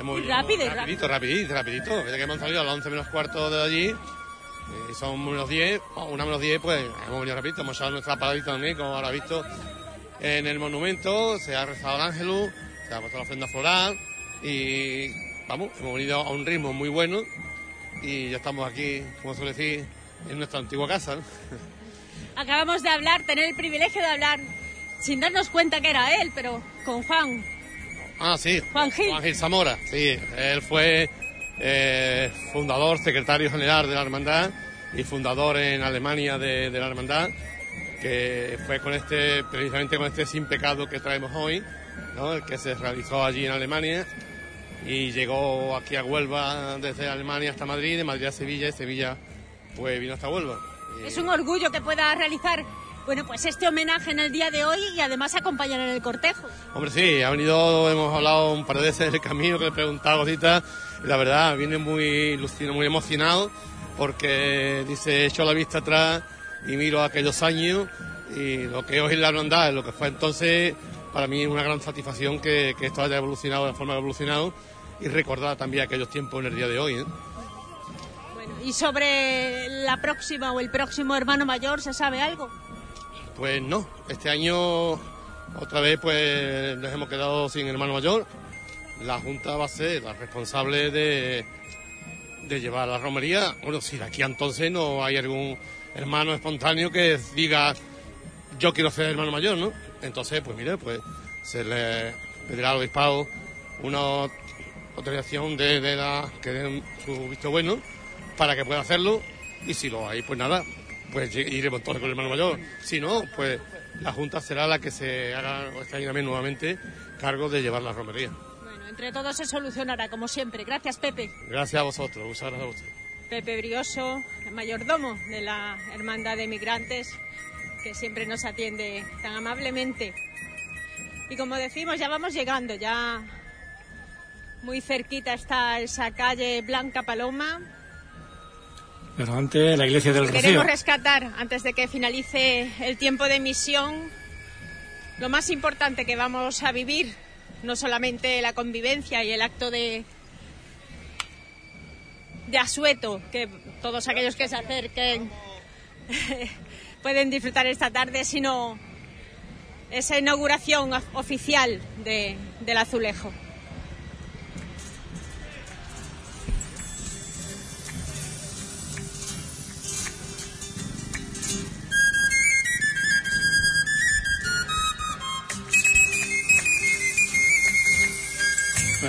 Muy, Y rápido, rapidito, rapidito, rapidito. Desde que hemos salido a las 11 menos cuarto de allí, eh, son menos 10, o una menos 10, pues hemos venido rapidito. Hemos echado nuestra paradita también, como habrá visto, en el monumento. Se ha rezado el ángelus, se ha puesto la ofrenda floral y vamos, hemos venido a un ritmo muy bueno y ya estamos aquí, como suele decir, en nuestra antigua casa. ¿no? Acabamos de hablar, tener el privilegio de hablar, sin darnos cuenta que era él, pero con Juan. Ah, sí. Juan Gil. Juan Gil Zamora, sí. Él fue eh, fundador, secretario general de la hermandad y fundador en Alemania de, de la hermandad, que fue con este, precisamente con este sin pecado que traemos hoy, ¿no? el que se realizó allí en Alemania y llegó aquí a Huelva desde Alemania hasta Madrid, de Madrid a Sevilla y Sevilla pues vino hasta Huelva. Es un orgullo que pueda realizar, bueno, pues este homenaje en el día de hoy y además acompañar en el cortejo. Hombre, sí, ha venido, hemos hablado un par de veces del camino, que le he preguntado cositas, y la verdad, viene muy lucido, muy emocionado, porque dice, echo la vista atrás y miro aquellos años, y lo que hoy es la hermandad, lo que fue entonces, para mí es una gran satisfacción que, que esto haya evolucionado de la forma que ha evolucionado, y recordar también aquellos tiempos en el día de hoy. ¿eh? Y sobre la próxima o el próximo hermano mayor, ¿se sabe algo? Pues no, este año otra vez pues nos hemos quedado sin hermano mayor. La Junta va a ser la responsable de, de llevar la romería. Bueno, si de aquí a entonces no hay algún hermano espontáneo que diga yo quiero ser hermano mayor, ¿no? Entonces, pues mire, pues se le pedirá al obispado una autorización de, de la que den su visto bueno para que pueda hacerlo y si lo hay, pues nada, pues iremos todos con el hermano mayor. Si no, pues la Junta será la que se haga este año también nuevamente cargo de llevar la romería. Bueno, entre todos se solucionará, como siempre. Gracias, Pepe. Gracias a vosotros, muchas gracias a ustedes. Pepe Brioso, el mayordomo de la Hermandad de Migrantes, que siempre nos atiende tan amablemente. Y como decimos, ya vamos llegando, ya muy cerquita está esa calle Blanca Paloma. Pero antes, la iglesia del Rocío. Queremos rescatar, antes de que finalice el tiempo de emisión, lo más importante que vamos a vivir, no solamente la convivencia y el acto de, de asueto, que todos aquellos que se acerquen pueden disfrutar esta tarde, sino esa inauguración of- oficial de- del azulejo.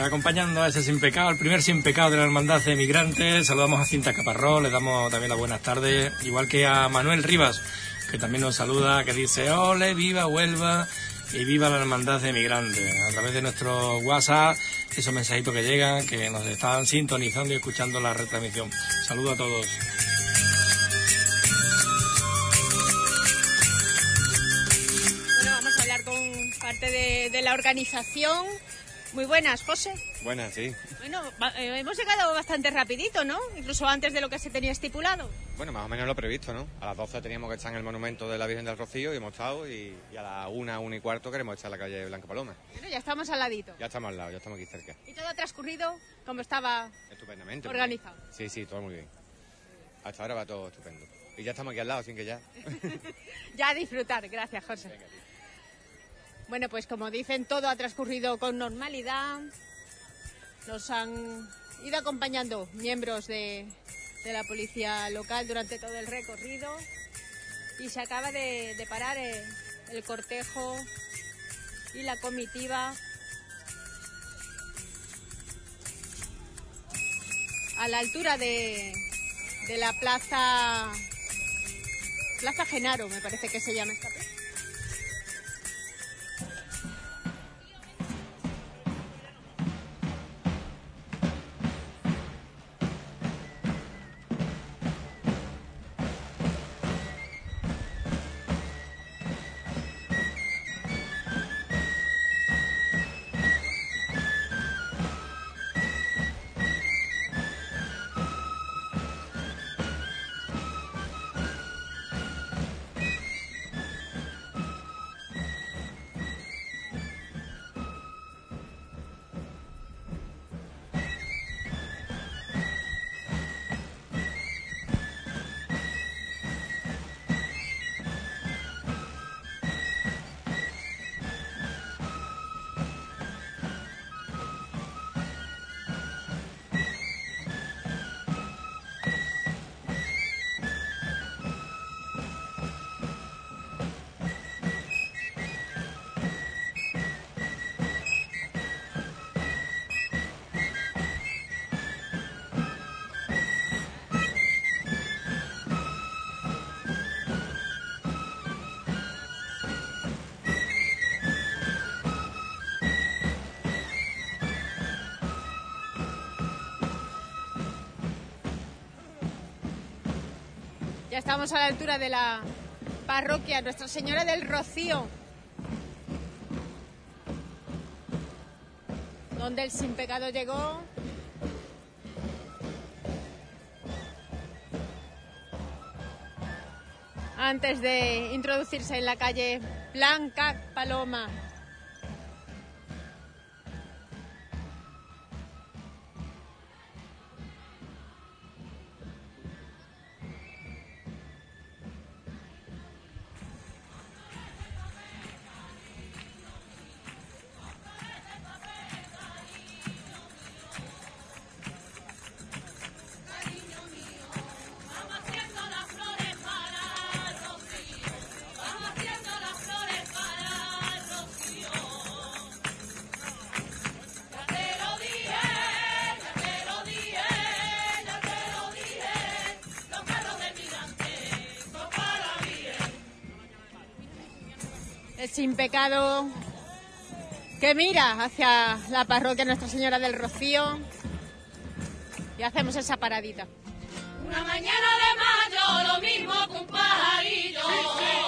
Acompañando a ese sin pecado, el primer sin pecado de la hermandad de migrantes, saludamos a Cinta Caparrós, le damos también las buenas tardes, igual que a Manuel Rivas, que también nos saluda, que dice, ole, viva Huelva y viva la hermandad de migrantes. A través de nuestro WhatsApp, esos mensajitos que llegan, que nos están sintonizando y escuchando la retransmisión. Saludo a todos. Bueno, vamos a hablar con parte de, de la organización. Muy buenas, José. Buenas, sí. Bueno, eh, hemos llegado bastante rapidito, ¿no? Incluso antes de lo que se tenía estipulado. Bueno, más o menos lo previsto, ¿no? A las 12 teníamos que estar en el monumento de la Virgen del Rocío y hemos estado, y, y a las 1, 1 y cuarto queremos estar en la calle Blanca Paloma. Bueno, ya estamos al ladito. Ya estamos al lado, ya estamos aquí cerca. Y todo ha transcurrido como estaba Estupendamente. organizado. Sí, sí, todo muy bien. Hasta ahora va todo estupendo. Y ya estamos aquí al lado, sin que ya. Ya a disfrutar. Gracias, José. Bueno, pues como dicen, todo ha transcurrido con normalidad. Nos han ido acompañando miembros de, la policía local durante todo el recorrido. Y se acaba de, de parar eh, el cortejo y la comitiva a la altura de, de la plaza Plaza Genaro, me parece que se llama esta plaza. Estamos a la altura de la parroquia Nuestra Señora del Rocío, donde el sin pecado llegó. Antes de introducirse en la calle Blanca Paloma. Sin pecado que mira hacia la parroquia Nuestra Señora del Rocío y hacemos esa paradita. Una mañana de mayo, lo mismo que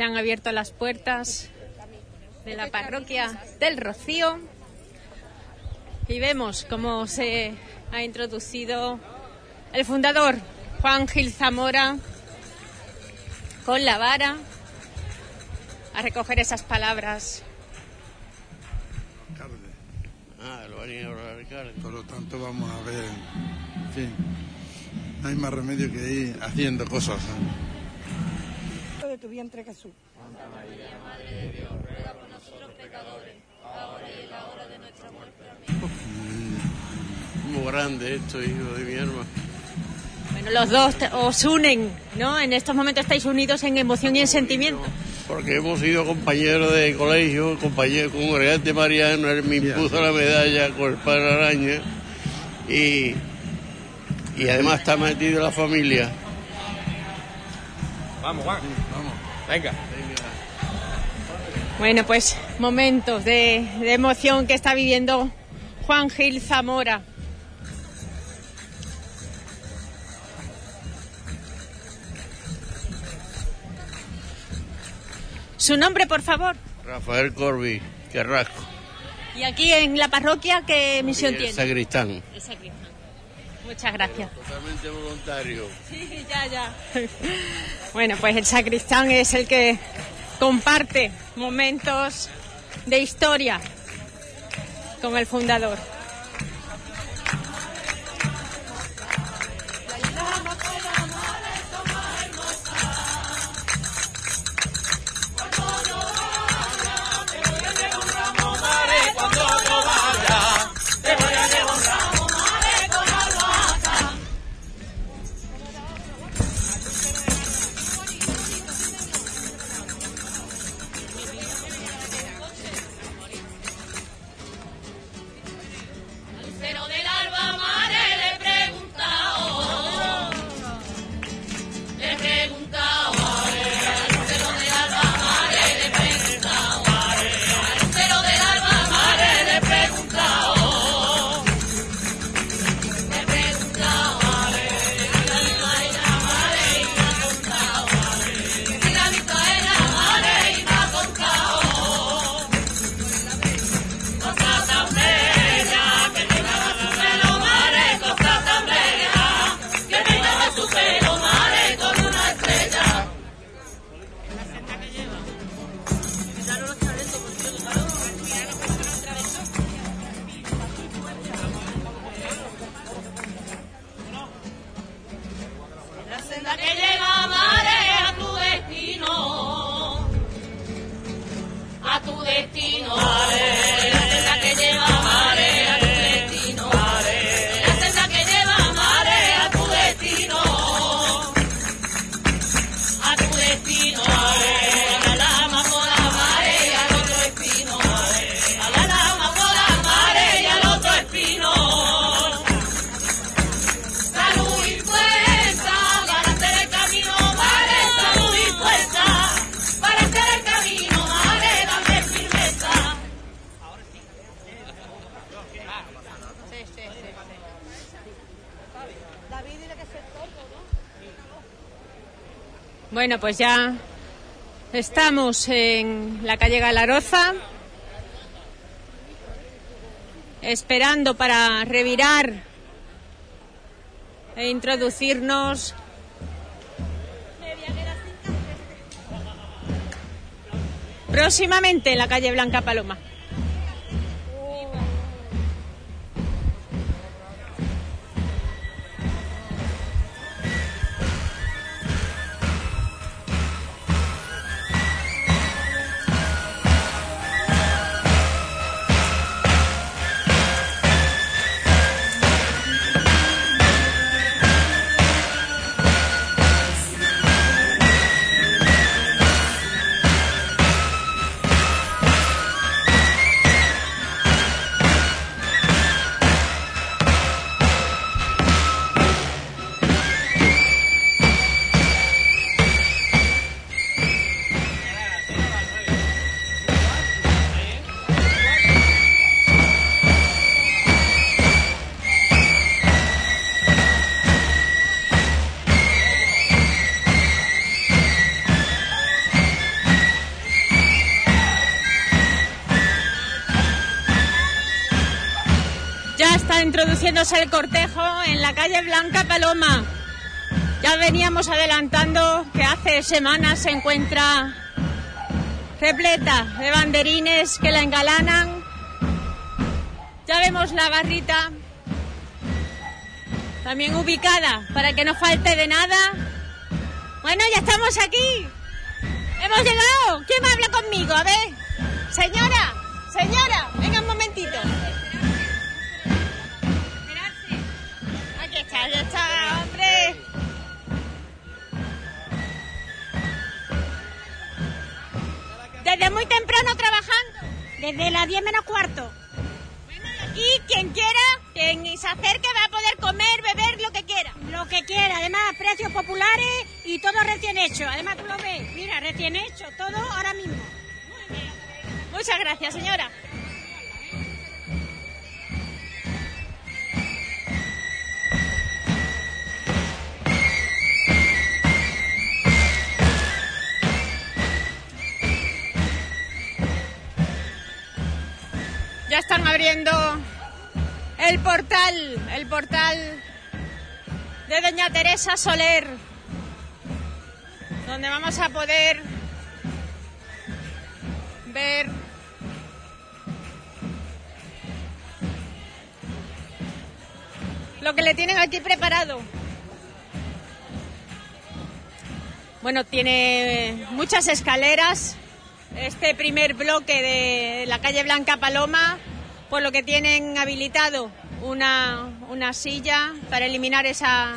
Se han abierto las puertas de la parroquia del Rocío y vemos cómo se ha introducido el fundador Juan Gil Zamora con la vara a recoger esas palabras. Por lo tanto, vamos a ver. En fin, no hay más remedio que ir haciendo cosas. De tu vientre Jesús. Muy grande esto, hijo de mi alma. Bueno, los dos te- os unen, ¿no? En estos momentos estáis unidos en emoción y en sentimiento. Porque hemos sido compañeros de colegio, compañeros con Gregante Mariano, él me impuso la medalla con el padre Araña y, y además está metido en la familia. Vamos, Juan. Venga. Bueno, pues momentos de, de emoción que está viviendo Juan Gil Zamora. Su nombre, por favor. Rafael Corbi, Carrasco, Y aquí en la parroquia, ¿qué misión el tiene? sacristán. El sacristán. Muchas gracias. Totalmente voluntario. Sí, ya, ya. Bueno, pues el sacristán es el que comparte momentos de historia con el fundador. Bueno, pues ya estamos en la calle Galaroza, esperando para revirar e introducirnos. Próximamente en la calle Blanca Paloma. Introduciéndose el cortejo en la calle Blanca Paloma. Ya veníamos adelantando que hace semanas se encuentra repleta de banderines que la engalanan. Ya vemos la barrita también ubicada para que no falte de nada. Bueno, ya estamos aquí. Hemos llegado. ¿Quién habla conmigo? A ver. Señora, señora, Aquí está, hombre. Desde muy temprano trabajando. Desde las 10 menos cuarto. Aquí quien quiera, quien se acerque va a poder comer, beber, lo que quiera. Lo que quiera, además precios populares y todo recién hecho. Además tú lo ves, mira, recién hecho, todo ahora mismo. Muchas gracias, señora. Abriendo el portal, el portal de Doña Teresa Soler, donde vamos a poder ver lo que le tienen aquí preparado. Bueno, tiene muchas escaleras este primer bloque de la calle Blanca Paloma, por lo que tienen habilitado una, una silla para eliminar esa,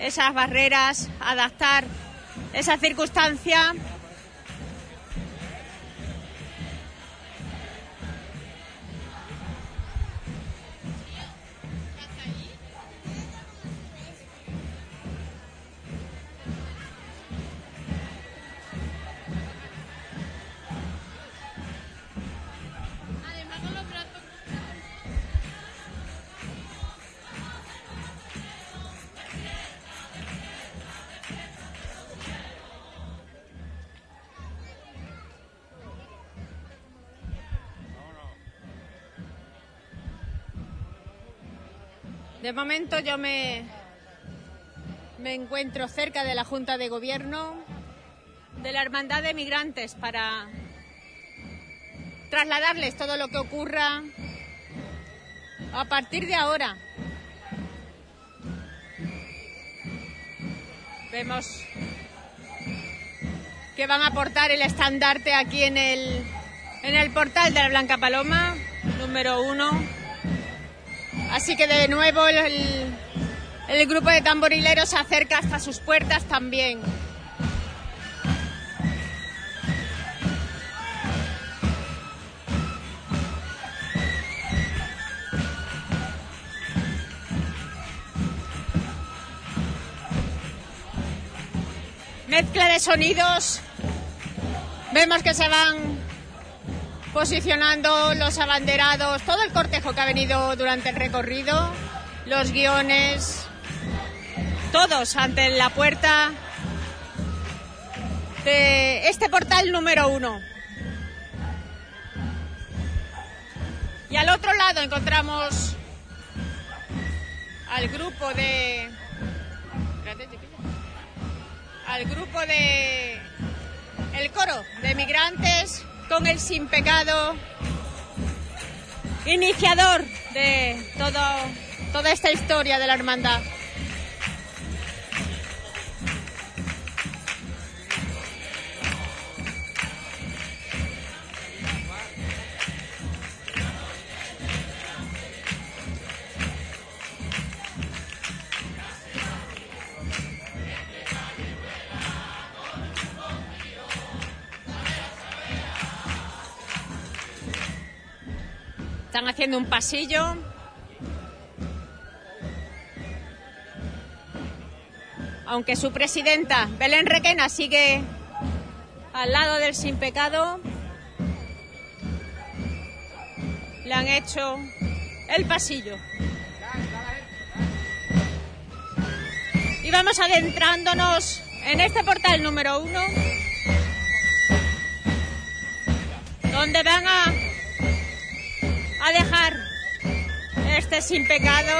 esas barreras, adaptar esa circunstancia. De momento yo me, me encuentro cerca de la Junta de Gobierno de la Hermandad de Migrantes para trasladarles todo lo que ocurra a partir de ahora. Vemos que van a portar el estandarte aquí en el, en el portal de la Blanca Paloma, número uno. Así que de nuevo el, grupo de tamborileros se acerca hasta sus puertas también. Mezcla de sonidos. Vemos que se van posicionando los abanderados, todo el cortejo que ha venido durante el recorrido, los guiones, todos ante la puerta de este portal número uno. Y al otro lado encontramos al grupo de. Al grupo de. El coro de migrantes con el sin pecado, iniciador de todo, toda esta historia de la hermandad. Están haciendo un pasillo. Aunque su presidenta, Belén Requena, sigue al lado del sin pecado. Le han hecho el pasillo. Y vamos adentrándonos en este portal número uno, donde van a a dejar este sin pecado.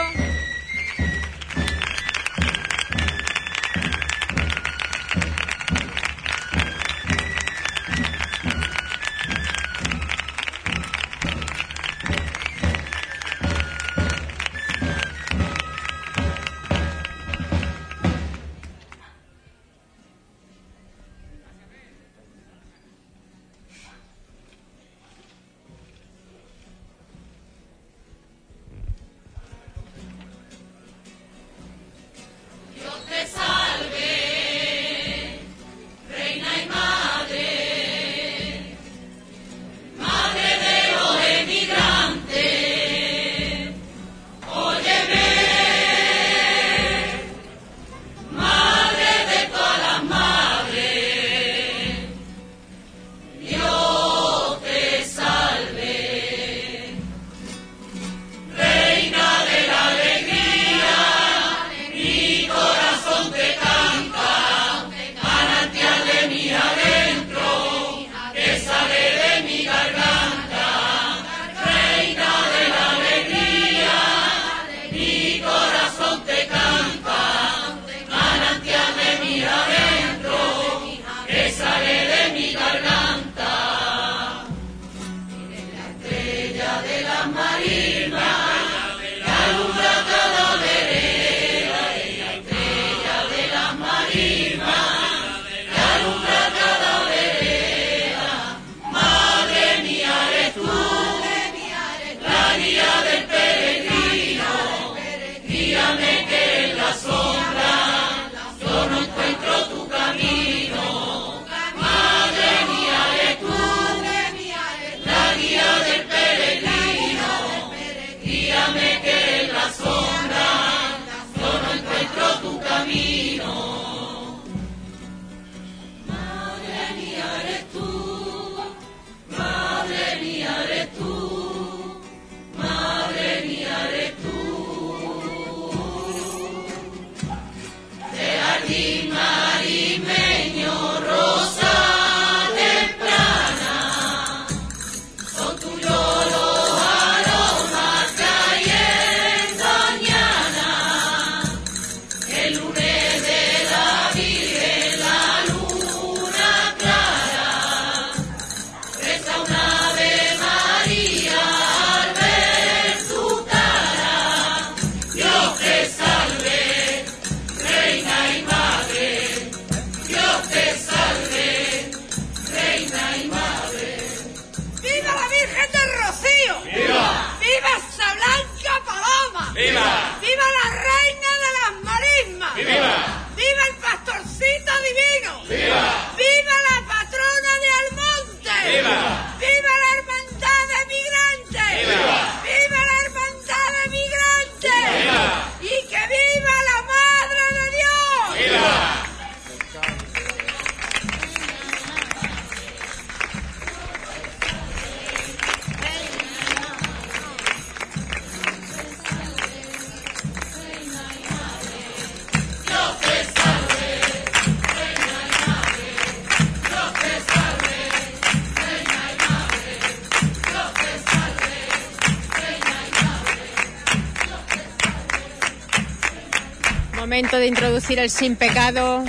De introducir el sin pecado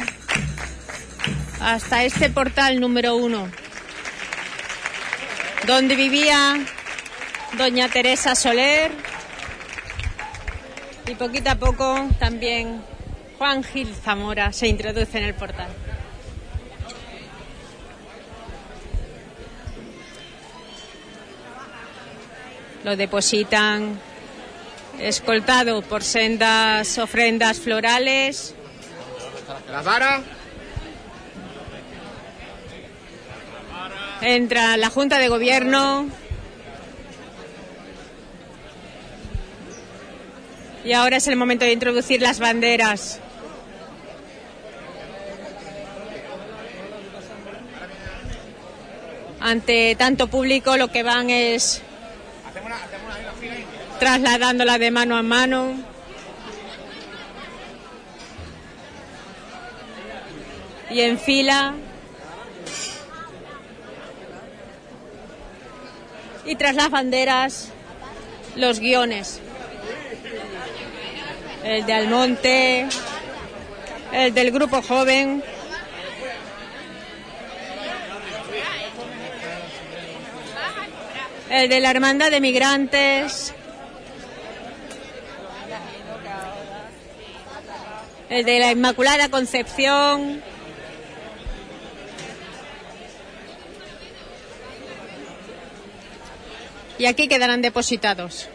hasta este portal número uno, donde vivía doña Teresa Soler y poquito a poco también Juan Gil Zamora se introduce en el portal. Lo depositan escoltado por sendas ofrendas florales. La vara. Entra la Junta de Gobierno. Y ahora es el momento de introducir las banderas. Ante tanto público lo que van es trasladándola de mano a mano. Y en fila. Y tras las banderas, los guiones. El de Almonte, el del grupo joven. El de la Hermandad de Migrantes. El de la Inmaculada Concepción. Y aquí quedarán depositados.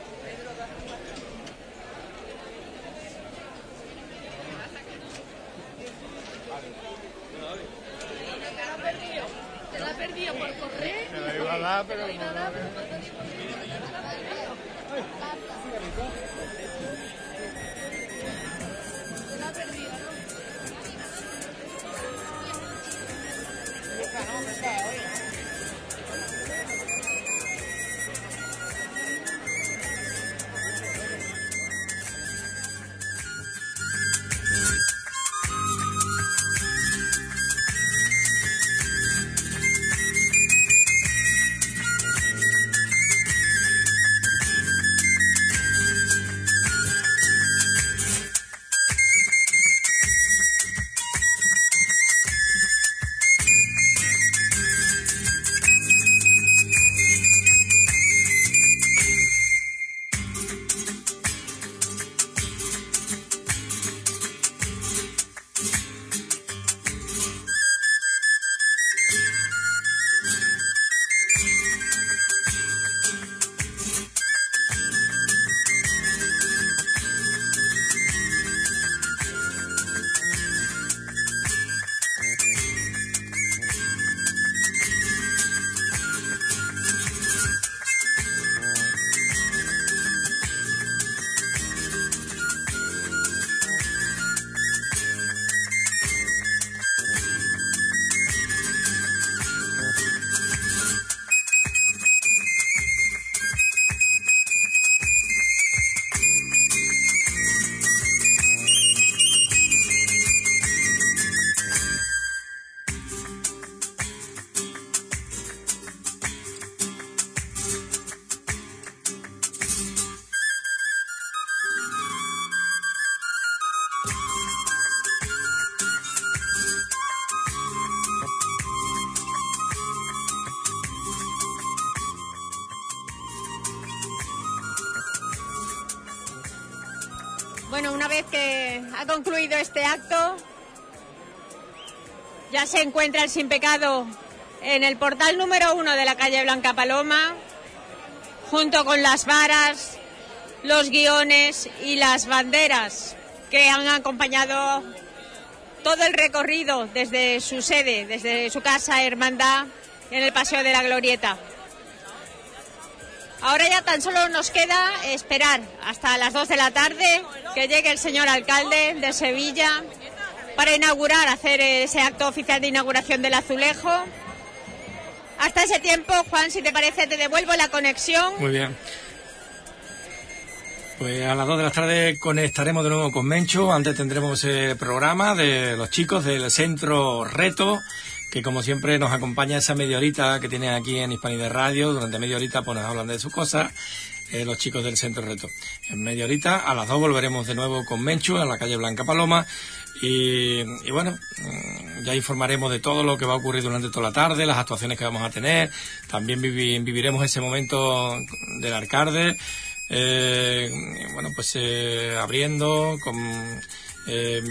Se encuentra el sin pecado en el portal número uno de la calle Blanca Paloma, junto con las varas, los guiones y las banderas que han acompañado todo el recorrido desde su sede, desde su casa Hermandad, en el Paseo de la Glorieta. Ahora ya tan solo nos queda esperar hasta las 2 de la tarde que llegue el señor alcalde de Sevilla para inaugurar, hacer ese acto oficial de inauguración del azulejo. Hasta ese tiempo, Juan, si te parece, te devuelvo la conexión. Muy bien. Pues a las 2 de la tarde conectaremos de nuevo con Mencho. Antes tendremos el programa de los chicos del Centro Reto que como siempre nos acompaña esa media horita que tienen aquí en Hispanidad Radio. Durante media horita pues nos hablan de sus cosas. eh, los chicos del Centro Reto. En media horita, a las dos volveremos de nuevo con Menchu en la calle Blanca Paloma. Y, bueno, mm, ya informaremos de todo lo que va a ocurrir durante toda la tarde, las actuaciones que vamos a tener. También vivi- viviremos ese momento del Arcade. eh, bueno, pues eh, abriendo con. eh,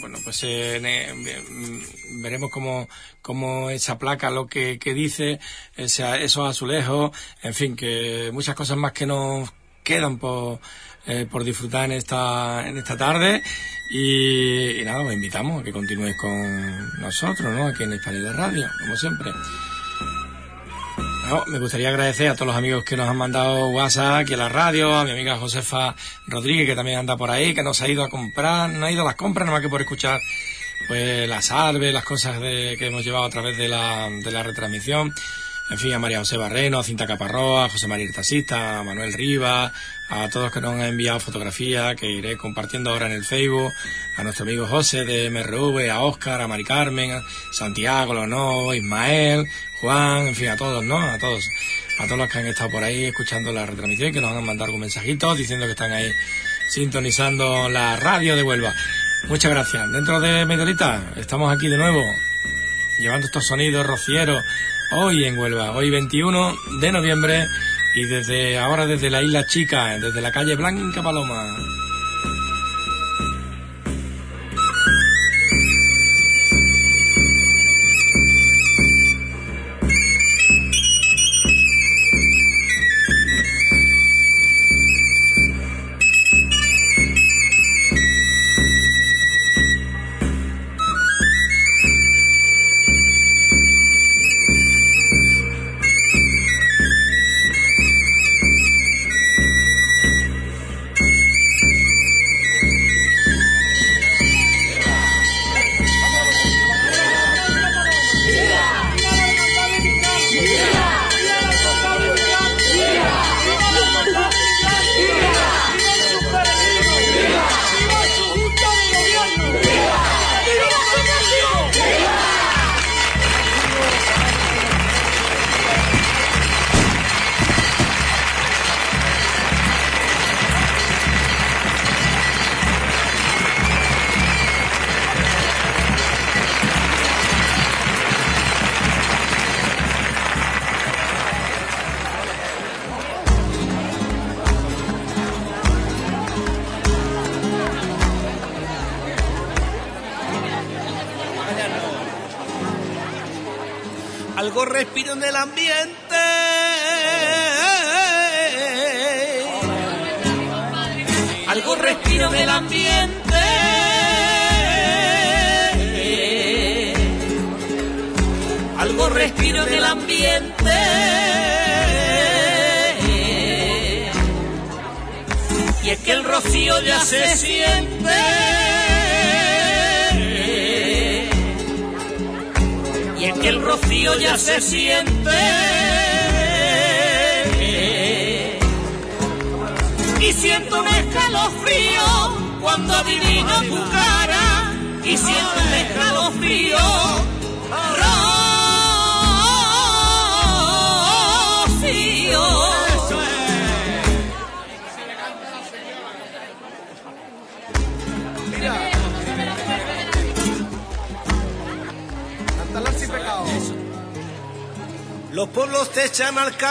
bueno, pues eh, ne- mm, veremos cómo, cómo esa placa lo que, dice, esos azulejos, en fin, que muchas cosas más que nos quedan por, eh, por disfrutar en esta, en esta tarde. Y, nada, os invitamos a que continúes con nosotros, ¿no? Aquí en Hispanidad Radio, como siempre. No, me gustaría agradecer a todos los amigos que nos han mandado WhatsApp aquí a la radio, a mi amiga Josefa Rodríguez que también anda por ahí, que nos ha ido a comprar, no ha ido a las compras nada más que por escuchar pues las salves, las cosas de- que hemos llevado a través de la, de la retransmisión. En fin, a María José Barreno, a Cinta Caparroa, a José María el Taxista, a Manuel Rivas, a todos que nos han enviado fotografías que iré compartiendo ahora en el Facebook, a nuestro amigo José de MRV, a Óscar, a Mari Carmen, a Santiago, Lono, Ismael, Juan, en fin, a todos, ¿no? A todos, a todos los que han estado por ahí escuchando la retransmisión y que nos han mandado algún mensajito diciendo que están ahí sintonizando la radio de Huelva. Muchas gracias. Dentro de Mediolita estamos aquí de nuevo llevando estos sonidos rocieros hoy en Huelva, hoy 21 de noviembre y desde ahora desde la isla Chica, desde la calle Blanca Paloma.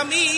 Echan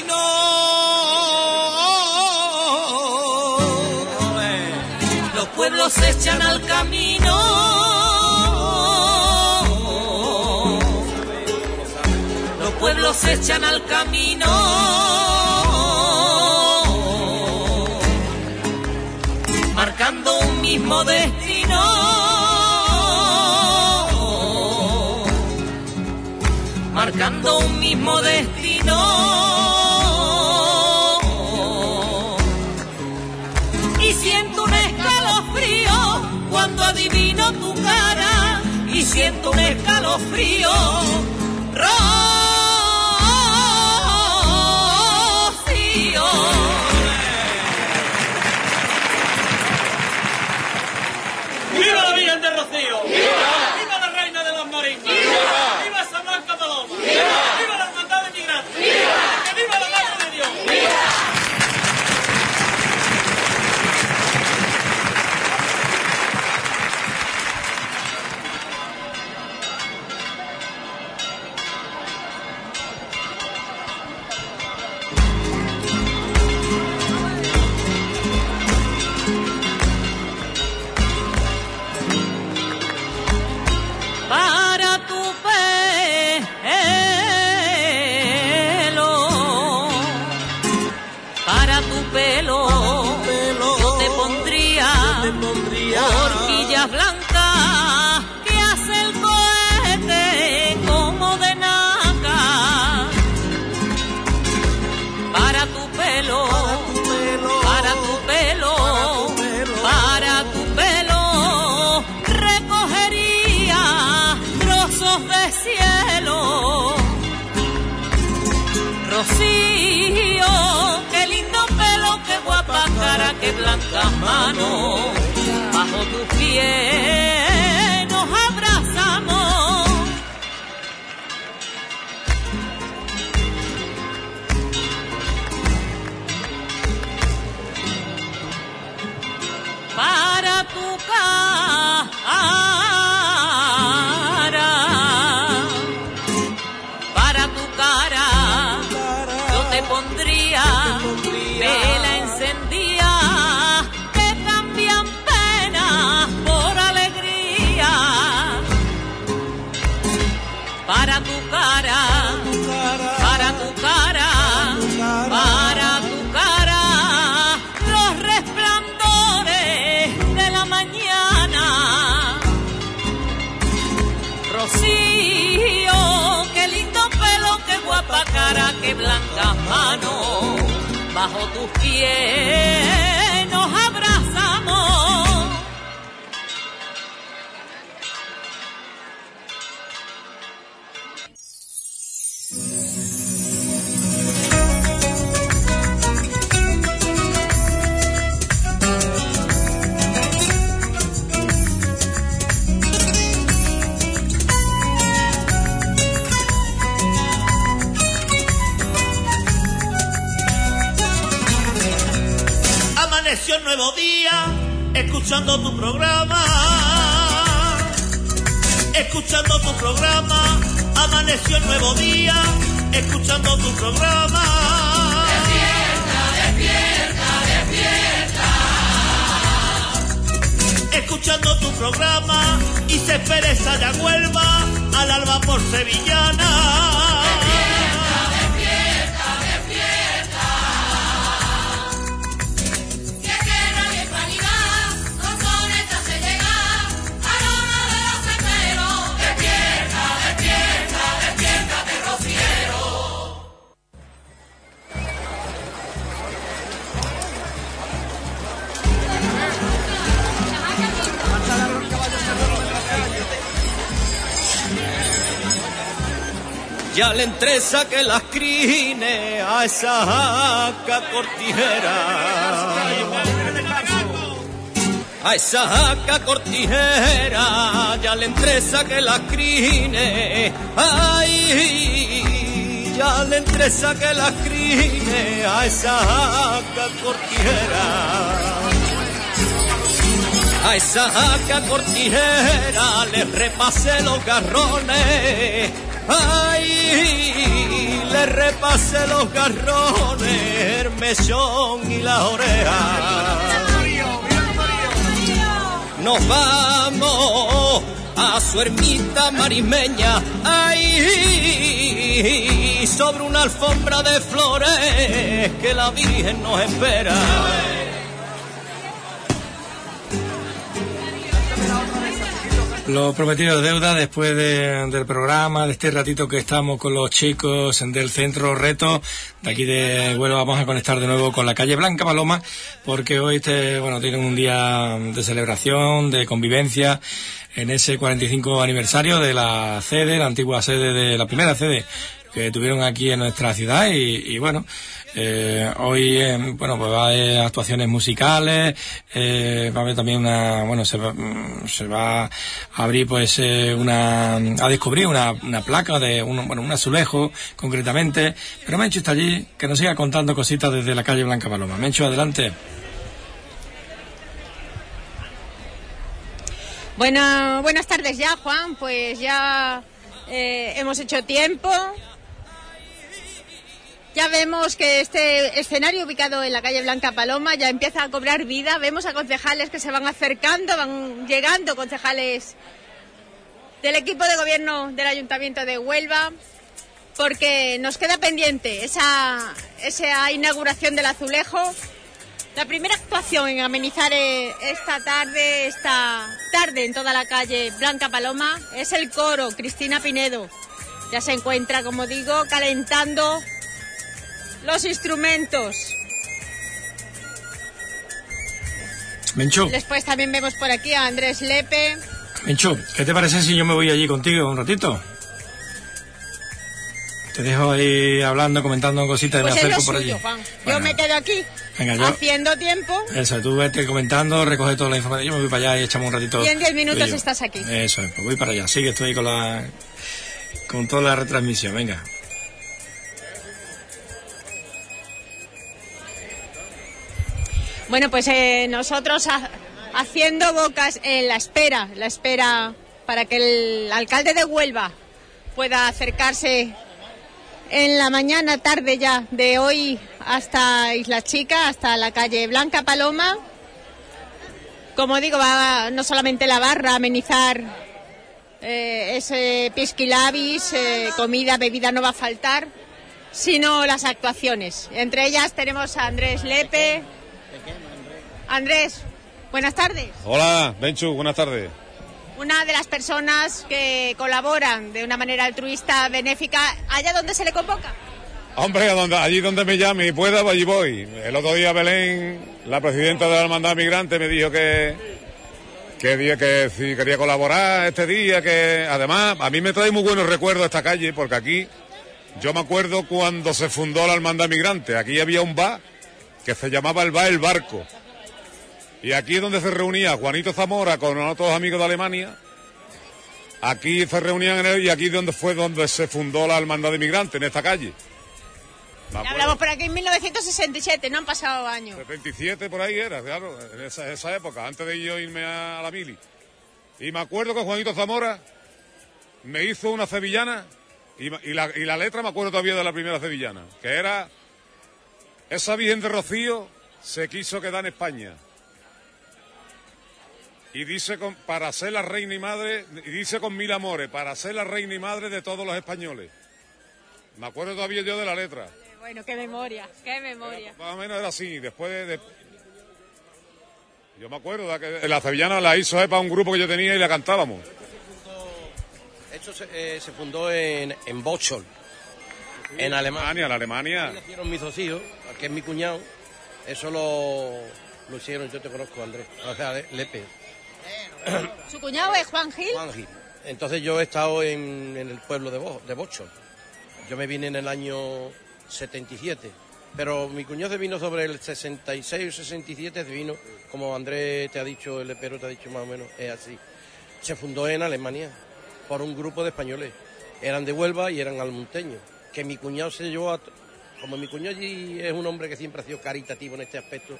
escuchando tu programa. Escuchando tu programa, amaneció un nuevo día, escuchando tu programa. Despierta, despierta, despierta. Escuchando tu programa y se pereza ya Huelva al alba por sevillana. Ya le entresa que las crine a esa jaca cortijera. A esa jaca cortijera, ya le entresa que las crine. Ay, ya le entresa que las crine a esa jaca cortijera. A esa jaca cortijera le repasé los garrones. Ay, le repasé los garrones, el mechón y las orejas. Nos vamos a su ermita marimeña. Ay, sobre una alfombra de flores que la Virgen nos espera. Lo prometido es deuda después de- del programa, de este ratito que estamos con los chicos del centro Reto. De aquí de Huelva vamos a conectar de nuevo con la calle Blanca Paloma, porque hoy este, bueno, tienen un día de celebración, de convivencia, en ese 45 aniversario de la sede, la antigua sede de la primera sede que tuvieron aquí en nuestra ciudad y, y bueno, eh, hoy, eh, bueno, pues va a haber actuaciones musicales, eh, va a haber también una, bueno, se va, mm, se va a abrir pues eh, una, a descubrir una, una placa de un, bueno, un azulejo concretamente, pero Mencho está allí, que nos siga contando cositas desde la calle Blanca Paloma. Mencho, adelante. Bueno, buenas tardes ya, Juan. Pues ya eh, hemos hecho tiempo. Ya vemos que este escenario ubicado en la calle Blanca Paloma ya empieza a cobrar vida. Vemos a concejales que se van acercando, van llegando concejales del equipo de gobierno del Ayuntamiento de Huelva, porque nos queda pendiente esa, inauguración del azulejo La primera actuación en amenizar eh, esta tarde, esta tarde en toda la calle Blanca Paloma, es el coro Cristina Pinedo. Ya se encuentra, como digo, calentando los instrumentos. Mencho, Después también vemos por aquí a Andrés Lepe. Mencho, ¿qué te parece si yo me voy allí contigo un ratito? Te dejo ahí hablando, comentando cositas y Pues me es lo acerco por allí. Yo me quedo aquí Venga, yo- haciendo tiempo Eso, tú vete comentando, recoge toda la información, yo me voy para allá y echamos un ratito. y en 10 tú minutos estás aquí. Eso, es, pues voy para allá. Sigue, estoy ahí con la con toda la retransmisión, venga. Bueno, pues eh, nosotros ha- haciendo bocas en la espera, la espera para que el alcalde de Huelva pueda acercarse en la mañana, tarde ya de hoy hasta Isla Chica, hasta la calle Blanca Paloma. Como digo, va no solamente la barra a amenizar eh, ese pisquilabis, eh, comida, bebida no va a faltar, sino las actuaciones. Entre ellas tenemos a Andrés Lepe. Andrés, buenas tardes. Hola, Benchu, buenas tardes. Una de las personas que colaboran de una manera altruista, benéfica, allá donde se le convoca. Hombre, allí donde me llame y pueda, allí voy. El otro día Belén, la presidenta de la Hermandad Migrante, me dijo que, que, día que si quería colaborar este día, que además a mí me trae muy buenos recuerdos esta calle, porque aquí yo me acuerdo cuando se fundó la Hermandad Migrante. Aquí había un bar que se llamaba el Bar El Barco. Y aquí es donde se reunía Juanito Zamora con otros amigos de Alemania. Aquí se reunían en él y aquí donde fue donde se fundó la Hermandad de Migrantes, en esta calle. Hablamos por aquí en 1967, no han pasado años. 77 por ahí era, claro, en esa, esa época, antes de yo irme a, la mili. Y me acuerdo que Juanito Zamora me hizo una sevillana y, ma- y la, y la letra me acuerdo todavía de la primera sevillana, que era esa Virgen de Rocío se quiso quedar en España. Y dice con- para ser la reina y madre, y dice con mil amores, para ser la reina y madre de todos los españoles. Me acuerdo todavía yo de la letra. Bueno, qué memoria, qué memoria. Más o menos era así. Después de. de- Yo me acuerdo de que la sevillana la hizo eh, para un grupo que yo tenía y la cantábamos. Esto se, eh, se fundó en, en Bochol, en Alemania. En Alemania. Ahí nacieron mis dos hijos, que es mi cuñado. Eso lo, lo hicieron, yo te conozco, Andrés. O sea, Le- Lepe. Su cuñado es Juan Gil. Juan Gil. Entonces yo he estado en, en el pueblo de, Bo, de Bochol. Yo me vine en el año 77. Pero mi cuñado se vino sobre el 66 o 67, se vino, como Andrés te ha dicho, el lepero te ha dicho más o menos, es así. Se fundó en Alemania por un grupo de españoles. Eran de Huelva y eran almonteños. Que mi cuñado se llevó a... Como mi cuñado allí es un hombre que siempre ha sido caritativo en este aspecto,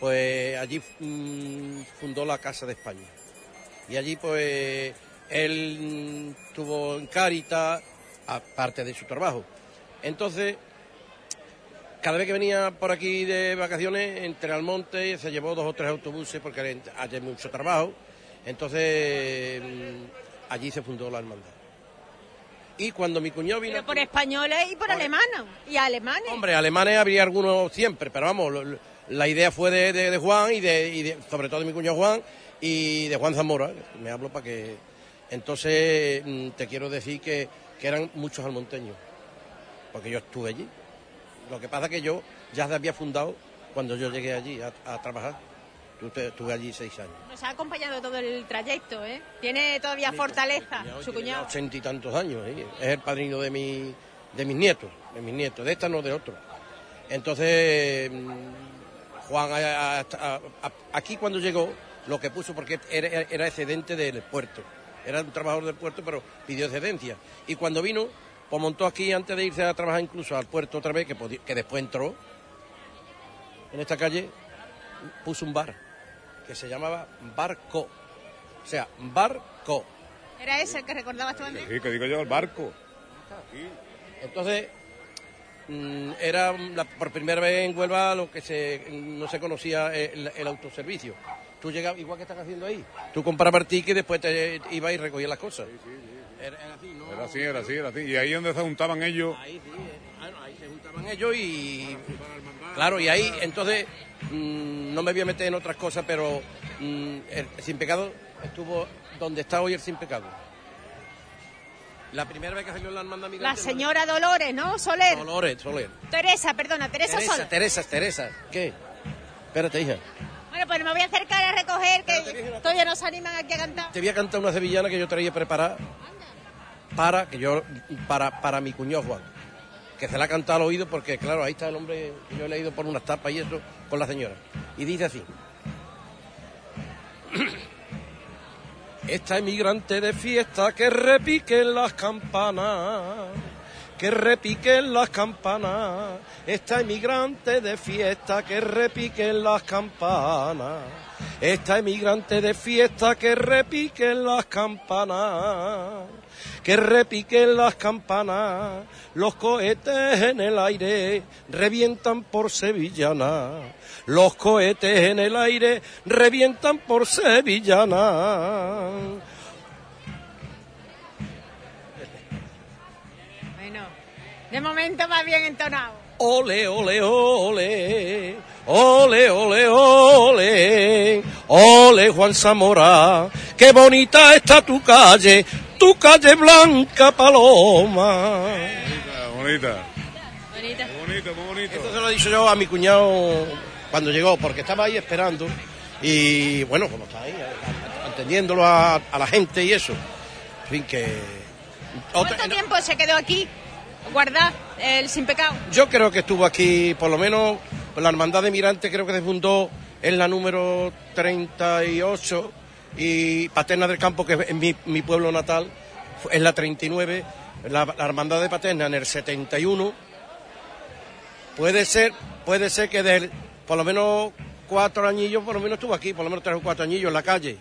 pues allí mm, fundó la Casa de España. Y allí pues él mm, tuvo en Caritas, aparte de su trabajo. Entonces, cada vez que venía por aquí de vacaciones, entre Almonte, se llevó dos o tres autobuses porque hay mucho trabajo. Entonces, mm, allí se fundó la hermandad. Y cuando mi cuñado vino... Pero por españoles y por alemanes. Y alemanes. Hombre, alemanes habría algunos siempre, pero vamos, lo- lo- la idea fue de, de- de Juan y, de, y sobre todo de mi cuñado Juan y de Juan Zamora, me hablo para que... Entonces, mm, te quiero decir que, que eran muchos almonteños, porque yo estuve allí. Lo que pasa que yo ya se había fundado cuando yo llegué allí a, a trabajar. Estuve allí seis años. Nos ha acompañado todo el trayecto, ¿eh? Tiene todavía fortaleza, su cuñado. ochenta y tantos años, ¿eh? es el padrino de, mi, de mis nietos, de mis nietos, de esta no de otro. Entonces, mm, Juan, a- a- a- a- aquí cuando llegó, lo que puso, porque era, era excedente del puerto, era un trabajador del puerto, pero pidió excedencia. Y cuando vino, pues montó aquí antes de irse a trabajar incluso al puerto otra vez, que, que después entró en esta calle, puso un bar, que se llamaba Barco. O sea, Barco. ¿Era ese el que recordabas tú antes? Sí, que digo yo, el barco. Entonces, era la- por primera vez en Huelva lo que se, no se conocía el, el autoservicio. Tú llegabas, igual que están haciendo ahí, tú comprabas el ticket y después te ibas y recogías las cosas. Era, era así, ¿no? Era así, era así, era así. Y ahí donde se juntaban ellos. Ahí sí, eh, ahí se juntaban ellos y... Claro, y ahí, entonces, mm, no me voy a meter en otras cosas, pero mm, el, Sin Pecado estuvo donde está hoy el Sin Pecado. La primera vez que salió la hermandad La migrante... señora Dolores, ¿no? Soler. Dolores, Soler. Teresa, perdona, Teresa, Teresa, Soler. Teresa, Teresa. ¿Qué? Espérate, hija. Bueno, pues me voy a acercar a recoger, que todavía no se animan aquí a cantar. Te voy a cantar una sevillana que yo traía preparada para que yo para, para mi cuñado Juan. Que se la ha cantado al oído porque, claro, ahí está el hombre que yo he leído por unas tapas y eso con la señora. Y dice así. Esta emigrante de fiesta que repiquen las campanas, que repiquen las campanas. Esta emigrante de fiesta que repiquen las campanas. Esta emigrante de fiesta que repiquen las campanas. Que repiquen las campanas, los cohetes en el aire revientan por sevillana. Los cohetes en el aire revientan por sevillana. Bueno, de momento va bien entonado. Ole, ole, ole, ole, ole, ole, ole, Juan Zamora, qué bonita está tu calle, tu calle Blanca Paloma. Bonita. Bonita. Bonito, muy bonito. Esto se lo he dicho yo a mi cuñado cuando llegó, porque estaba ahí esperando y bueno, como está ahí, atendiéndolo a, a la gente y eso. En fin, que... Otra- ¿Cuánto tiempo se quedó aquí? Guardar el sin pecado. Yo creo que estuvo aquí, por lo menos, la Hermandad de Mirantes creo que se fundó en la número 38 y Paterna del Campo, que es mi, mi pueblo natal, en la 39, la, la Hermandad de Paterna en el 71. Puede ser, puede ser que del, por lo menos cuatro añillos, por lo menos estuvo aquí, por lo menos tres o cuatro añillos en la calle.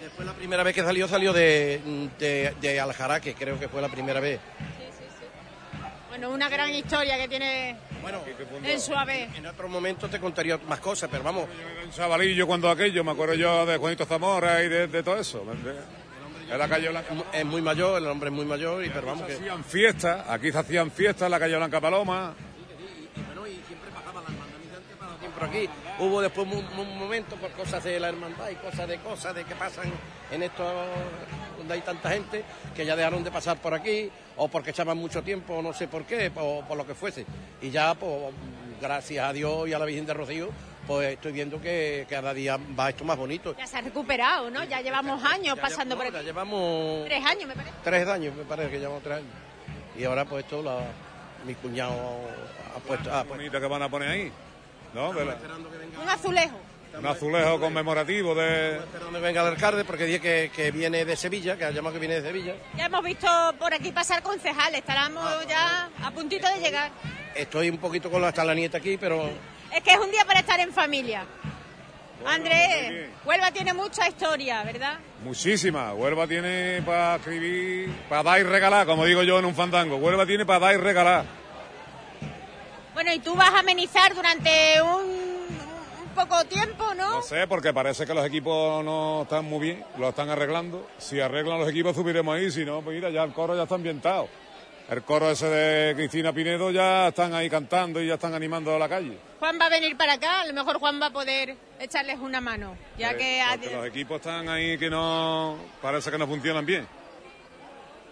Después la primera vez que salió, salió de, de, de Aljaraque, creo que fue la primera vez. Bueno, una gran historia que tiene en su haber. En otro momento te contaría más cosas, pero vamos. Un chavalillo cuando aquello, me acuerdo yo de Juanito Zamora y de, de todo eso. En la calle Blanca. Es muy mayor, el hombre es muy mayor, y pero vamos que... hacían fiestas, aquí se hacían fiestas en la calle Blanca Paloma. Por aquí. Hubo después un, un momento por cosas de la hermandad y cosas de cosas de que pasan en estos donde hay tanta gente que ya dejaron de pasar por aquí o porque echaban mucho tiempo o no sé por qué o por lo que fuese. Y ya, pues, gracias a Dios y a la Virgen de Rocío, pues estoy viendo que cada día va esto más bonito. Ya se ha recuperado, ¿no? Ya llevamos años pasando por aquí. Ya llevamos Tres años, me parece. tres años, me parece que llevamos tres años. Y ahora pues esto la, mi cuñado ha puesto... Puesto. bonita que van a poner ahí. ¿No? De la- Un azulejo. un azulejo conmemorativo de. Esperando que venga el alcalde porque dice que, que viene de Sevilla, que ha llamado que viene de Sevilla. Ya hemos visto por aquí pasar concejales. Estaremos ya a puntito de llegar. Estoy un poquito con la, está la nieta aquí, pero Es que es un día para estar en familia. Andrés, Huelva tiene mucha historia, ¿verdad? Muchísima. Huelva tiene para escribir, para dar y regalar, como digo yo en un fandango. Huelva tiene para dar y regalar. Bueno, y tú vas a amenizar durante un, un poco tiempo, ¿no? No sé, porque parece que los equipos no están muy bien, lo están arreglando. Si arreglan los equipos subiremos ahí, si no, pues mira, ya el coro ya está ambientado. El coro ese de Cristina Pinedo ya están ahí cantando y ya están animando a la calle. Juan va a venir para acá, a lo mejor Juan va a poder echarles una mano, ya Eh, que... porque los equipos están ahí que no, parece que no funcionan bien.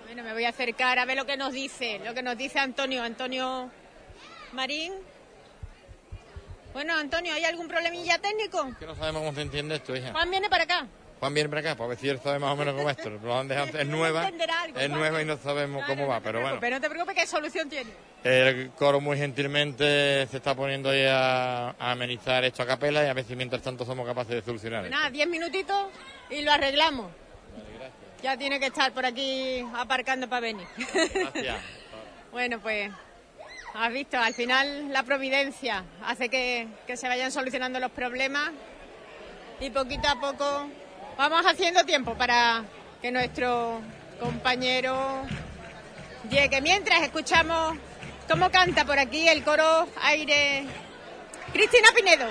Bueno, me voy a acercar a ver lo que nos dice, lo que nos dice Antonio, Antonio Marín. Bueno, Antonio, ¿hay algún problemilla técnico? Que no sabemos cómo se entiende esto, hija. Juan viene para acá. Juan viene para acá, para ver si él sabe más o menos cómo es esto. Lo han dejado, es nueva, algo, es nueva y no sabemos cómo va, pero bueno. Pero no te preocupes, ¿qué solución tiene? El coro muy gentilmente se está poniendo ahí a, a amenizar esto a capela y a ver si mientras tanto somos capaces de solucionar. Nada, diez minutitos y lo arreglamos. Ya tiene que estar por aquí aparcando para venir. Gracias. Bueno, pues has visto, al final la providencia hace que, que se vayan solucionando los problemas y poquito a poco vamos haciendo tiempo para que nuestro compañero llegue. Mientras escuchamos cómo canta por aquí el coro aire Cristina Pinedo.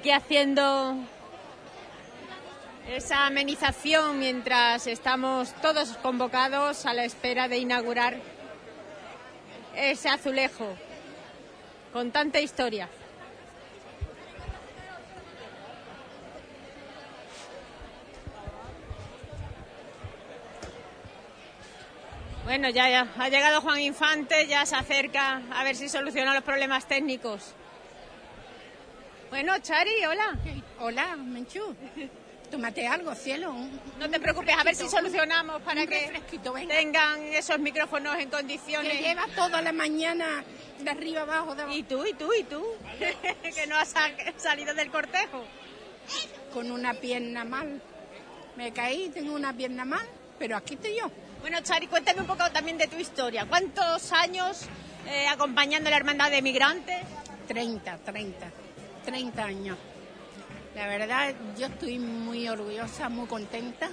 Aquí haciendo esa amenización mientras estamos todos convocados a la espera de inaugurar ese azulejo con tanta historia. Bueno, ya, ya ha llegado Juan Infante, ya se acerca a ver si soluciona los problemas técnicos. Bueno, Chari, hola. Hola, Menchú. Tómate algo, cielo. No te preocupes, a ver si solucionamos para que venga. tengan esos micrófonos en condiciones. Que llevas toda la mañana de arriba abajo. De... ¿Y tú, y tú, y tú? que no has sa- salido del cortejo. Con una pierna mal. Me caí, tengo una pierna mal, pero aquí estoy yo. Bueno, Chari, cuéntame un poco también de tu historia. ¿Cuántos años eh, acompañando a la Hermandad de Migrantes? 30, 30, 30 años. La verdad, yo estoy muy orgullosa, muy contenta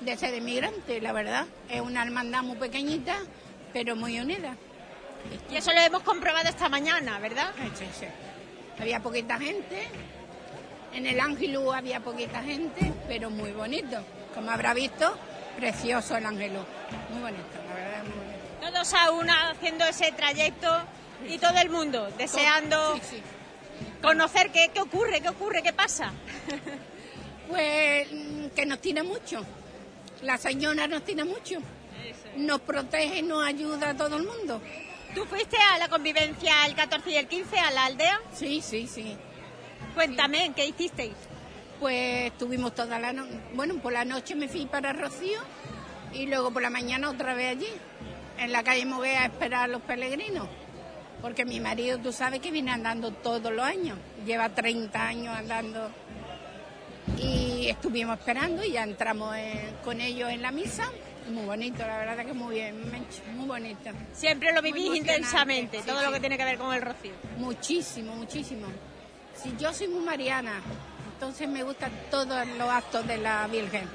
de ser emigrante, la verdad. Es una hermandad muy pequeñita, pero muy unida. Y eso lo hemos comprobado esta mañana, ¿verdad? Sí, sí. Había poquita gente, en el Ángelus había poquita gente, pero muy bonito. Como habrá visto, precioso el Ángelus. Muy bonito, la verdad, muy bonito. Todos a una haciendo ese trayecto y todo el mundo deseando Sí, sí. Conocer qué, qué ocurre, qué ocurre, qué pasa. Pues mm, que nos tiene mucho. La señora nos tiene mucho. Nos protege y nos ayuda a todo el mundo. ¿Tú fuiste a la convivencia el 14 y el 15 a la aldea? Sí, sí, sí. Cuéntame, ¿qué hicisteis? Pues estuvimos toda la noche. Bueno, por la noche me fui para Rocío y luego por la mañana otra vez allí, en la calle Moguea, a esperar a los peregrinos. Porque mi marido, tú sabes que viene andando todos los años. Lleva 30 años andando. Y estuvimos esperando y ya entramos eh, con ellos en la misa. Muy bonito, la verdad que muy bien, muy bonito. Siempre lo vivís intensamente, sí, todo lo que tiene que ver con el rocío. Muchísimo, muchísimo. Si yo soy muy mariana, entonces me gustan todos los actos de la Virgen.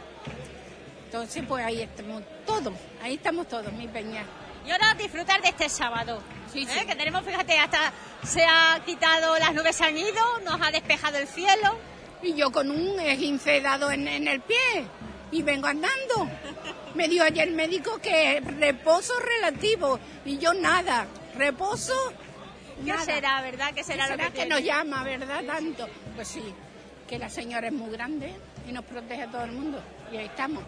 Entonces, pues ahí estamos todos, ahí estamos todos, mi peña. Y ahora disfrutar de este sábado. Sí, ¿eh? sí. Que tenemos, fíjate, hasta se ha quitado, las nubes se han ido, nos ha despejado el cielo. Y yo con un esguince dado en, en el pie y vengo andando. Me dio ayer el médico que reposo relativo y yo nada, reposo. ¿Qué nada. será, verdad? ¿Qué será, ¿Qué lo que que nos llama, verdad? Tanto. Pues sí, que la señora es muy grande y nos protege a todo el mundo. Y ahí estamos.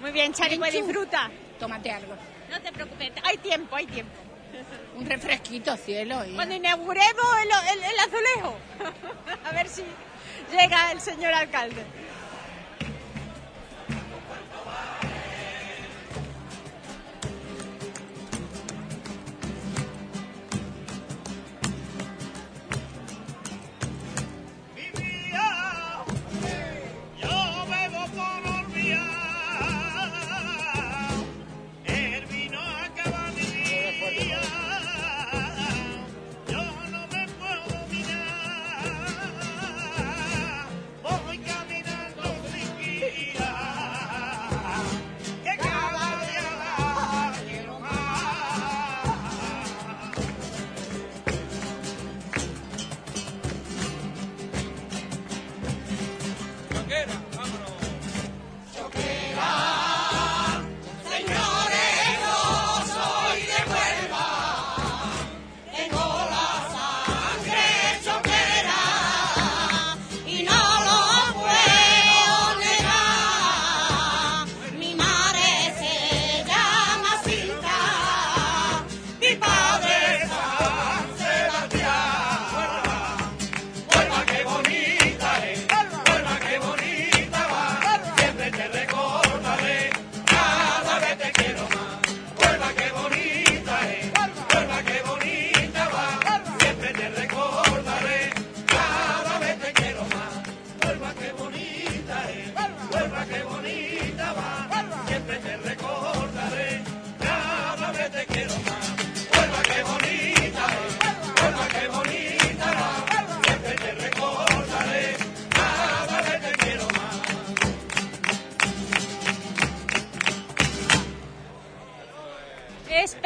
Muy bien, Chari, pues disfruta. Tómate algo. No te preocupes, hay tiempo, hay tiempo. Un refresquito, cielo. y- Cuando inauguremos el, el- el azulejo, a ver si llega el señor alcalde.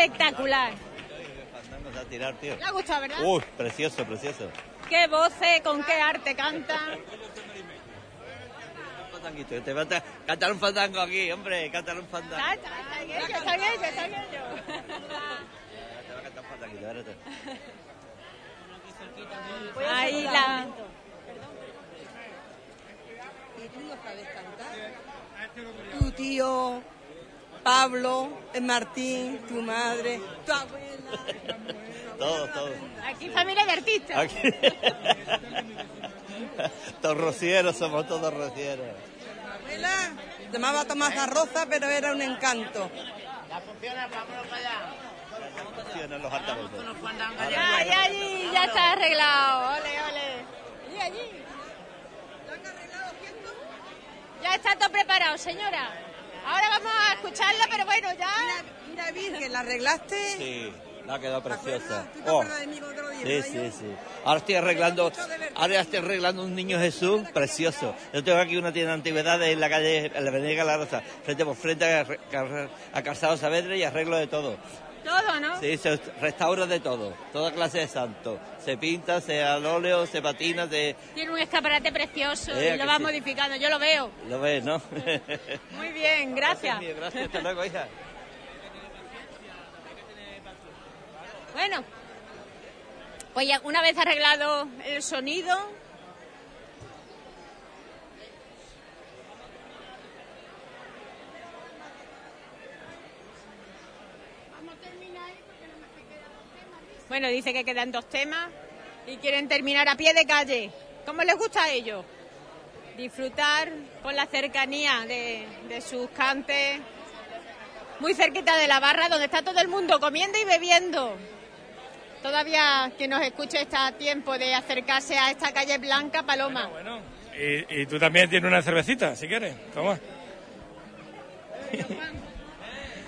Espectacular. Vamos a tirar, tío. ¿Te ha gustado, verdad? Uy, precioso, precioso. qué voces, con qué arte cantan. Te va a cantar un fandango aquí, hombre, cantar un fandango. Ah, Están ellos, están ellos, están ellos. Te va a cantar un fandanguito, espérate. Ahí la... Tu tío, Pablo, el Martín, tu madre, tu abuela. Todo, todo. Aquí familia de artistas. Aquí. todos rocieros, somos todos rocieros. abuela llamaba Tomás Rosa, pero era un encanto. Funcionan los altavoces. Ya, ya, allí, ya está arreglado. Ole, ole. Y allí. Ya está todo preparado, señora. Ahora vamos a escucharlo, pero bueno, ya... Mira, Virgen, ¿la arreglaste? Sí, la ha quedado preciosa. ¿Tú te Oh, de mí Sí, sí, sí. Ahora estoy arreglando, ahora estoy arreglando un niño Jesús precioso. Yo tengo aquí una tienda de antigüedades en la calle, en la avenida Galarza, frente por frente a, a Calzado Saavedra y arreglo de todo. Todo, ¿no? Sí, se restaura de todo, toda clase de santos. Se pinta, se al óleo, se patina, se... Tiene un escaparate precioso Eh, y lo va sí. modificando. Yo lo veo. Lo ves, ¿no? Muy bien, gracias. Gracias, gracias, hasta luego, hija. Bueno, pues ya una vez arreglado el sonido, bueno, dice que quedan dos temas y quieren terminar a pie de calle. ¿Cómo les gusta a ellos? Disfrutar con la cercanía de, de sus cantes, muy cerquita de la barra donde está todo el mundo comiendo y bebiendo. Todavía que nos escuche está a tiempo de acercarse a esta calle blanca, Paloma. Y, y tú también tienes una cervecita, si quieres. Toma.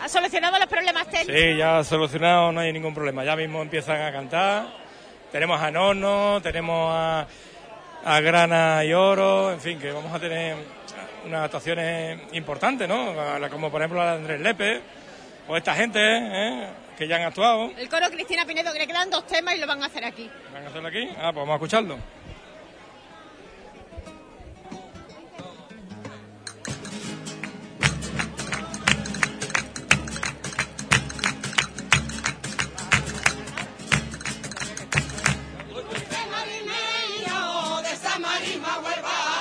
¿Ha solucionado los problemas técnicos? Sí, ya solucionado, no hay ningún problema. Ya mismo empiezan a cantar. Tenemos a Nono, tenemos a, a Grana y Oro, en fin, que vamos a tener unas actuaciones importantes, ¿no? A Como por ejemplo la de Andrés Lepe, o esta gente ¿eh? que ya han actuado. El coro Cristina Pinedo, que le quedan dos temas y lo van a hacer aquí. ¿Van a hacerlo aquí? Ah, pues vamos a escucharlo. Marisma huevana.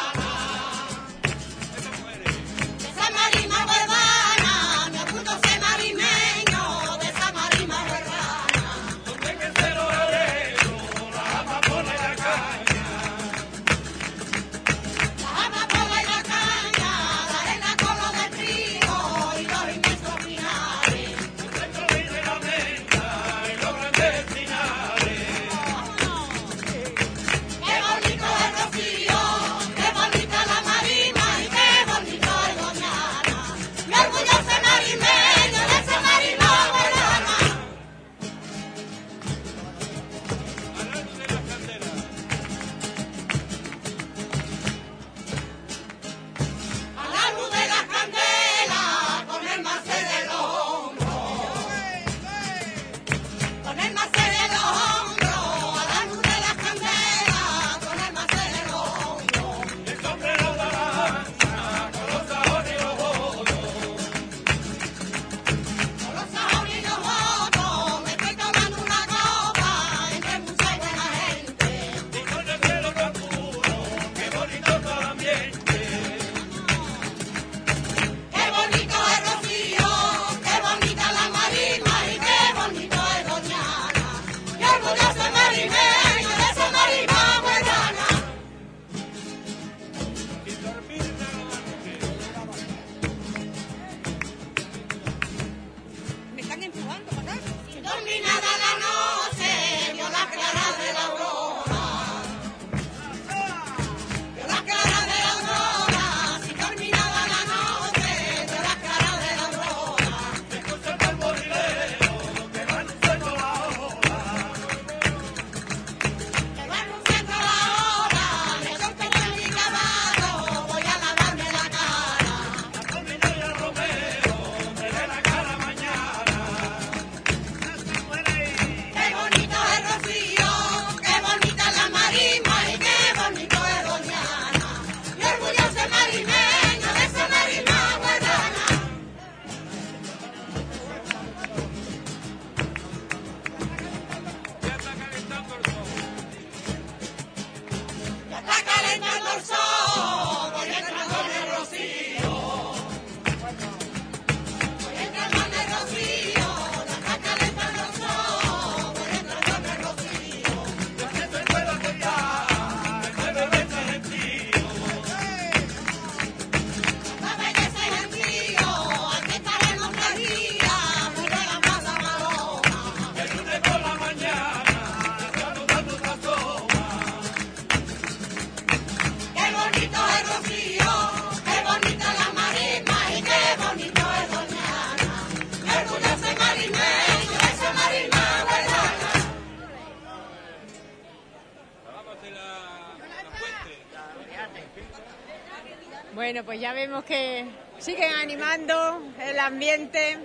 Pues ya vemos que siguen animando el ambiente.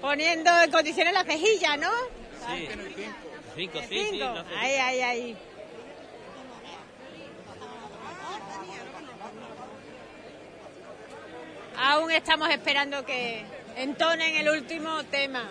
Poniendo en condiciones la cejilla, ¿no? Sí. Cinco, sí. Cinco. no sé. Ahí, ahí, ahí. Aún estamos esperando que entonen el último tema.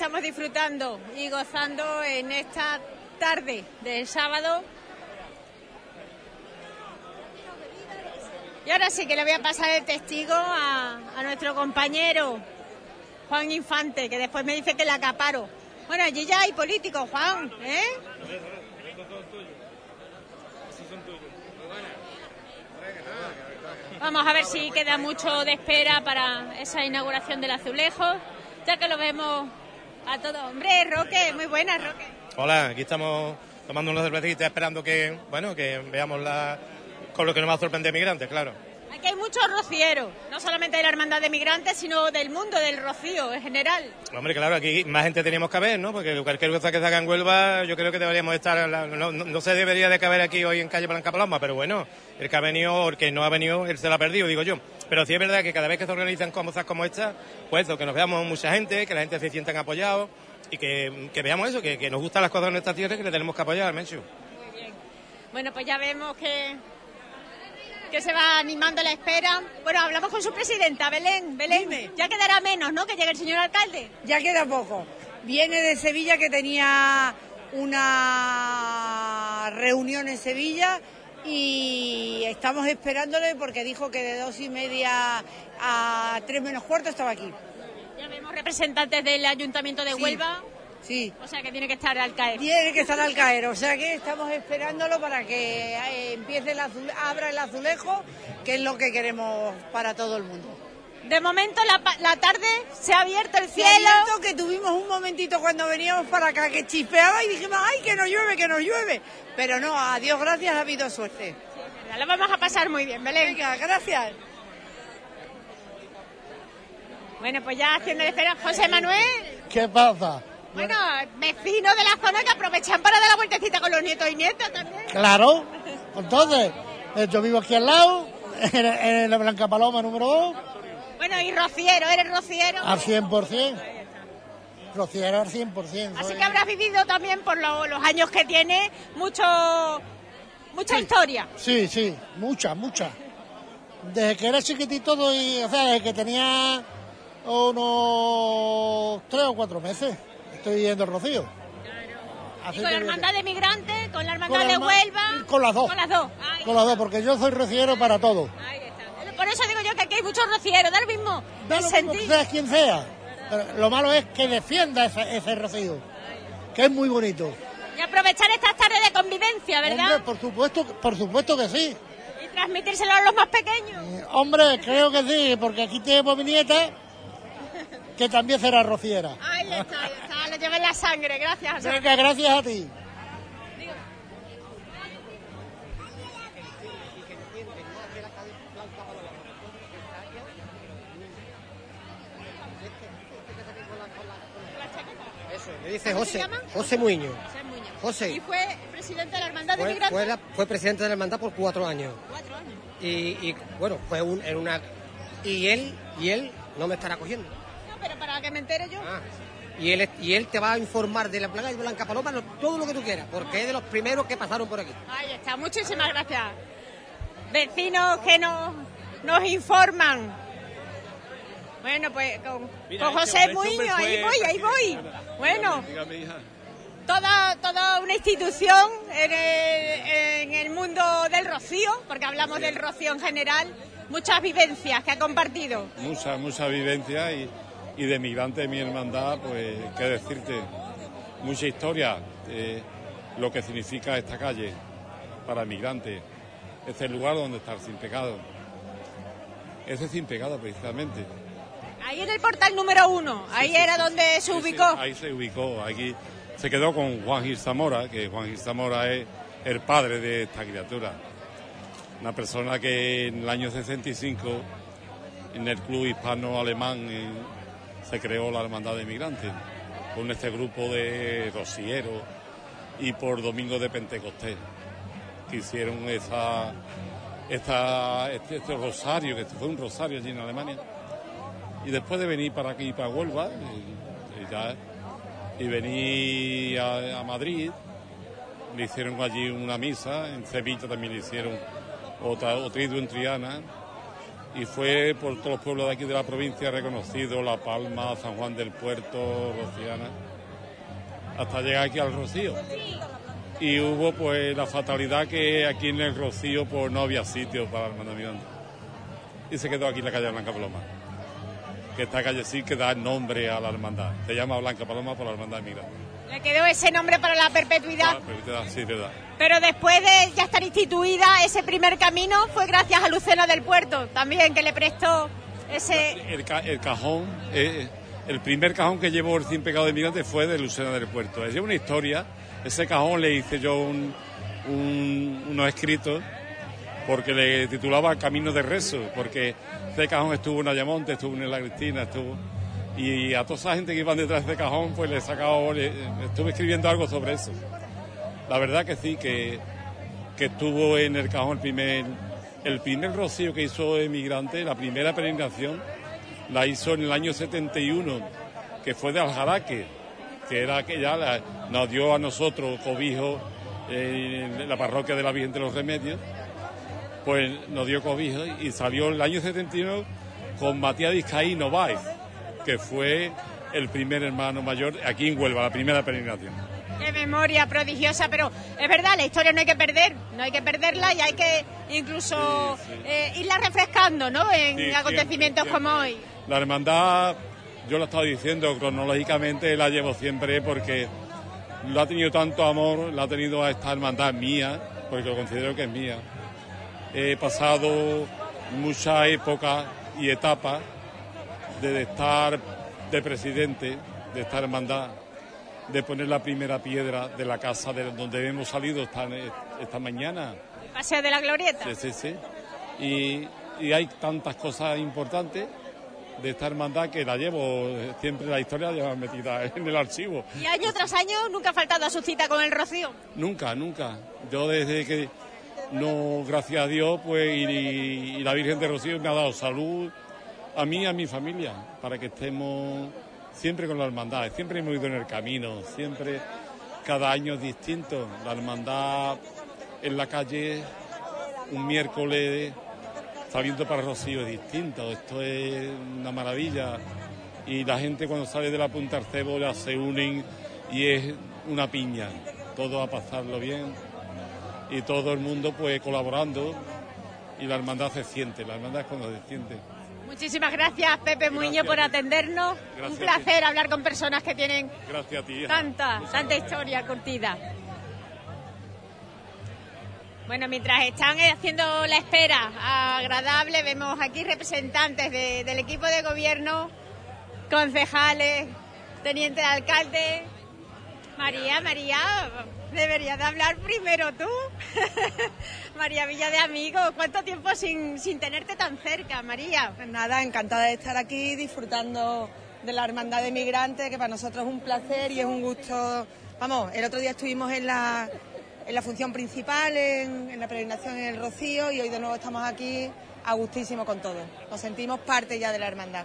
Estamos disfrutando y gozando en esta tarde del sábado. Y ahora sí que le voy a pasar el testigo a, a nuestro compañero Juan Infante, que después me dice que la acaparo. Bueno, allí ya hay políticos, Juan, ¿eh? Vamos a ver si queda mucho de espera para esa inauguración del azulejo, ya que lo vemos a todo. Hombre, Roque, muy buena, Roque. Hola, aquí estamos tomando unos cervecitas esperando que, bueno, que veamos la, con lo que nos va a sorprender migrantes, claro. Aquí hay muchos rocieros, no solamente de la hermandad de migrantes, sino del mundo del rocío en general. Hombre, claro, aquí más gente teníamos que haber, ¿no? Porque cualquier cosa que se haga en Huelva, yo creo que deberíamos estar, la- no, no- no se debería de caber aquí hoy en calle Blanca Paloma, pero bueno, el que ha venido, o el que no ha venido, él se lo ha perdido, digo yo. Pero sí es verdad que cada vez que se organizan cosas como esta, pues eso, que nos veamos mucha gente, que la gente se sientan apoyados y que, que veamos eso, que, que nos gustan las cosas de nuestra tierra y que le tenemos que apoyar, Menchu. Bueno, pues ya vemos que, que se va animando la espera. Bueno, hablamos con su presidenta, Belén. Belén, ya quedará menos, ¿no? Que llegue el señor alcalde. Ya queda poco. Viene de Sevilla que tenía una reunión en Sevilla y estamos esperándole porque dijo que de dos y media a tres menos cuarto estaba aquí. Ya vemos representantes del ayuntamiento de Sí. Huelva. Sí. O sea que tiene que estar al caer. Tiene que estar al caer, o sea que estamos esperándolo para que eh, empiece el azul, abra el azulejo, que es lo que queremos para todo el mundo. De momento la, pa- la tarde se ha abierto el cielo. abierto que tuvimos un momentito cuando veníamos para acá que chispeaba y dijimos, ay, que nos llueve, que nos llueve. Pero no, a Dios gracias ha habido suerte. Lo vamos a pasar muy bien, Belén. Venga, gracias. Bueno, pues ya haciendo la espera. José Manuel, ¿Qué pasa? Bueno, vecinos de la zona que aprovechan para dar la vueltecita con los nietos y nietas también. Claro. Entonces, eh, yo vivo aquí al lado, en, la Blanca Paloma número 2, Bueno, y rociero, eres rociero. al 100%. Rociero al 100%. Así soy- que habrás vivido también por lo- los años que tiene mucho, mucha historia. Sí, sí, mucha, mucha. Desde que era chiquitito, y, o sea, desde que tenía unos tres o cuatro meses, estoy yendo al Rocío. Y con la hermandad de migrantes, con la hermandad Con la de Huelva. Con las dos. Con las dos. Ay, Con las dos, porque yo soy rociero para todo. por eso digo yo que aquí hay muchos rocieros, da lo mismo. Da el lo mismo que sentir. seas quien sea. Pero lo malo es que defienda ese, ese rocío, que es muy bonito. Y aprovechar estas tardes de convivencia, ¿verdad? Hombre, por supuesto, por supuesto que sí. Y transmitírselo a los más pequeños. Hombre, creo que sí, porque aquí tengo mi nieta, que también será rociera. Ahí está, ahí está, lo lleva en la sangre, gracias. Venga, gracias a ti. Eso, me dice ¿Cómo José, se llama? José Muñoz. José Muñoz. José. Y fue presidente de la hermandad de Fue, migrantes. fue la- fue presidente de la hermandad por cuatro años. Cuatro años. Y, y, bueno, fue un, en una... Y él, y él no me estará cogiendo. Pero para que me entere yo. Ah. Y él, y él te va a informar de la plaga de Blanca Paloma lo- todo lo que tú quieras, porque es de los primeros que pasaron por aquí. Ahí está, muchísimas gracias. Vecinos que nos, nos informan. Bueno, pues con, Mira, con este- José este Muñoz, ahí voy, ahí voy. Bueno, Dígame, hija. toda, toda una institución en el, en el mundo del rocío, porque hablamos del rocío en general, muchas vivencias que ha compartido. mucha, mucha vivencia y, y de migrante de mi hermandad, pues, qué decirte, mucha historia, eh, lo que significa esta calle para migrantes, es el lugar donde estar sin pecado. Ese sin pecado, precisamente. Ahí en el portal número uno, ahí era donde se ubicó. Ahí se ubicó, aquí se quedó con Juan Gil Zamora, que Juan Gil Zamora es el padre de esta criatura. Una persona que en el año 65, en el club hispano-alemán, se creó la Hermandad de Migrantes, con este grupo de rocieros y por Domingo de Pentecostés, que hicieron esa, esta, este, este rosario, que fue un rosario allí en Alemania. Y después de venir para aquí, para Huelva, y, y ya, y venir a, Madrid, le hicieron allí una misa, en Sevilla también le hicieron otra, otra en Triana, y fue por todos los pueblos de aquí de la provincia reconocido, La Palma, San Juan del Puerto, Rociana, hasta llegar aquí al Rocío. Y hubo pues la fatalidad que aquí en el Rocío pues no había sitio para el mandamiento. Y se quedó aquí en la calle Blanca Paloma que esta calle sí que da nombre a la hermandad. Se llama Blanca Paloma por la hermandad de migrantes. Le quedó ese nombre para la perpetuidad. Ah, pero te da- sí, verdad. Pero después de ya estar instituida ese primer camino fue gracias a Lucena del Puerto también que le prestó ese El, ca- el cajón, eh, el primer cajón que llevó el Cien Pecado de Migrantes fue de Lucena del Puerto. Es una historia. Ese cajón le hice yo un- un- unos escritos porque le titulaba Camino de Rezo, porque ese cajón estuvo en Ayamonte, estuvo en La Cristina, estuvo... Y a toda esa gente que iban detrás de cajón, pues le he sacado, le- estuve escribiendo algo sobre eso. La verdad que sí, que, que estuvo en el cajón el primer, el primer rocío que hizo Emigrante, la primera peregrinación, la hizo en el año 71, que fue de Aljaraque, que era que ya nos dio a nosotros cobijo en la parroquia de la Virgen de los Remedios, pues nos dio cobijo y salió el año 71 con Matías Vizcaíno Báez, que fue el primer hermano mayor aquí en Huelva, la primera peregrinación. Qué memoria prodigiosa, pero es verdad, la historia no hay que perder, no hay que perderla y hay que incluso eh, irla refrescando, ¿no? En Sí, acontecimientos siempre, como hoy. La hermandad, yo lo he estado diciendo cronológicamente, la llevo siempre porque lo ha tenido tanto amor, la ha tenido a esta hermandad mía, porque lo considero que es mía. He pasado muchas épocas y etapas de estar de presidente de esta hermandad, de poner la primera piedra de la casa de donde hemos salido esta, esta mañana. El Paseo de la Glorieta. Sí, sí, sí. Y, y hay tantas cosas importantes de esta hermandad que la llevo, siempre la historia la lleva metida en el archivo. Y año tras año nunca ha faltado a su cita con el Rocío. Nunca, nunca. Yo desde que, no, gracias a Dios, pues, y, y la Virgen de Rocío me ha dado salud a mí y a mi familia, para que estemos siempre con la hermandad. Siempre hemos ido en el camino, siempre, cada año es distinto. La hermandad en la calle, un miércoles, saliendo para Rocío es distinto. Esto es una maravilla. Y la gente cuando sale de la Punta Arcebola se unen y es una piña. Todo a pasarlo bien y todo el mundo pues colaborando y la hermandad se siente, la hermandad es cuando se siente. Muchísimas gracias, Pepe Muñoz, por atendernos. Gracias Un placer hablar con personas que tienen Gracias a ti. hija. tanta, tanta historia curtida. Bueno, mientras están haciendo la espera agradable, vemos aquí representantes de- del equipo de gobierno, concejales, teniente de alcalde. María, María, deberías de hablar primero tú. María Villa de Amigos, ¿cuánto tiempo sin, sin tenerte tan cerca, María? Pues nada, encantada de estar aquí disfrutando de la Hermandad de Migrantes, que para nosotros es un placer y es un gusto. Vamos, el otro día estuvimos en la, en la función principal, en, en la peregrinación en el Rocío, y hoy de nuevo estamos aquí a gustísimo con todo. Nos sentimos parte ya de la Hermandad.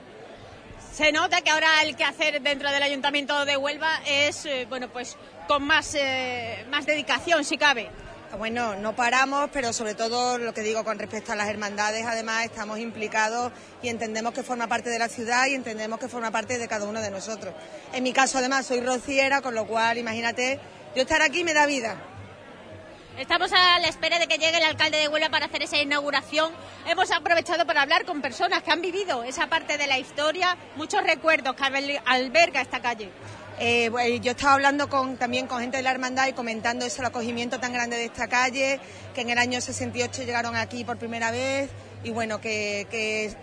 Se nota que ahora el que hacer dentro del Ayuntamiento de Huelva es, eh, bueno, pues con más, eh, más dedicación, si cabe. Bueno, no paramos, pero sobre todo lo que digo con respecto a las hermandades, además estamos implicados y entendemos que forma parte de la ciudad y entendemos que forma parte de cada uno de nosotros. En mi caso, además, soy rociera, con lo cual, imagínate, yo estar aquí me da vida. Estamos a la espera de que llegue el alcalde de Huelva para hacer esa inauguración. Hemos aprovechado para hablar con personas que han vivido esa parte de la historia, muchos recuerdos que alber- alberga esta calle. Eh, yo estaba hablando también con gente de la hermandad y comentando eso, el acogimiento tan grande de esta calle, que en el año 68 llegaron aquí por primera vez y bueno, que, que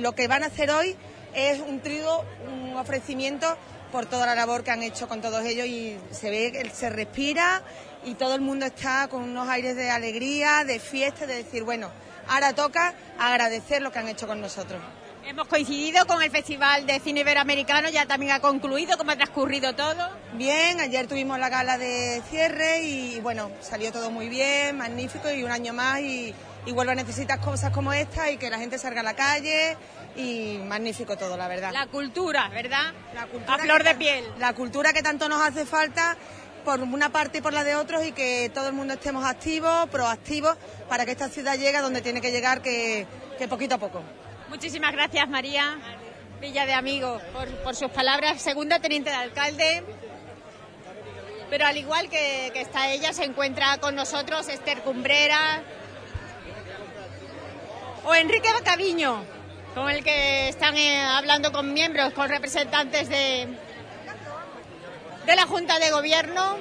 lo que van a hacer hoy es un trigo, un ofrecimiento por toda la labor que han hecho con todos ellos y se ve, se respira y todo el mundo está con unos aires de alegría, de fiesta, de decir, bueno, ahora toca agradecer lo que han hecho con nosotros. Hemos coincidido con el Festival de Cine Iberoamericano, ya también ha concluido, cómo ha transcurrido todo. Bien, ayer tuvimos la gala de cierre y bueno, salió todo muy bien, magnífico y un año más y, y vuelvo a necesitar cosas como esta y que la gente salga a la calle y magnífico todo, la verdad. La cultura, ¿verdad? La cultura A flor que de piel. La cultura que tanto nos hace falta por una parte y por la de otros y que todo el mundo estemos activos, proactivos para que esta ciudad llegue a donde tiene que llegar, que, que poquito a poco. Muchísimas gracias, María Villa de Amigos, por, sus palabras. Segunda teniente de alcalde. Pero al igual que, que está ella, se encuentra con nosotros Esther Cumbrera o Enrique Bacaviño, con el que están eh, hablando con miembros, con representantes de, de la Junta de Gobierno.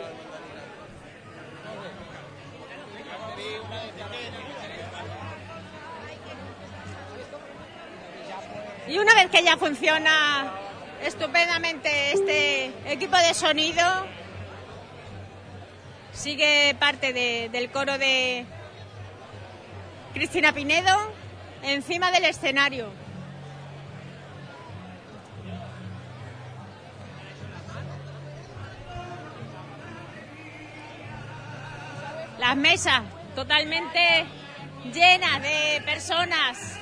Y una vez que ya funciona estupendamente este equipo de sonido, sigue parte de- del coro de Cristina Pinedo encima del escenario. Las mesas totalmente llenas de personas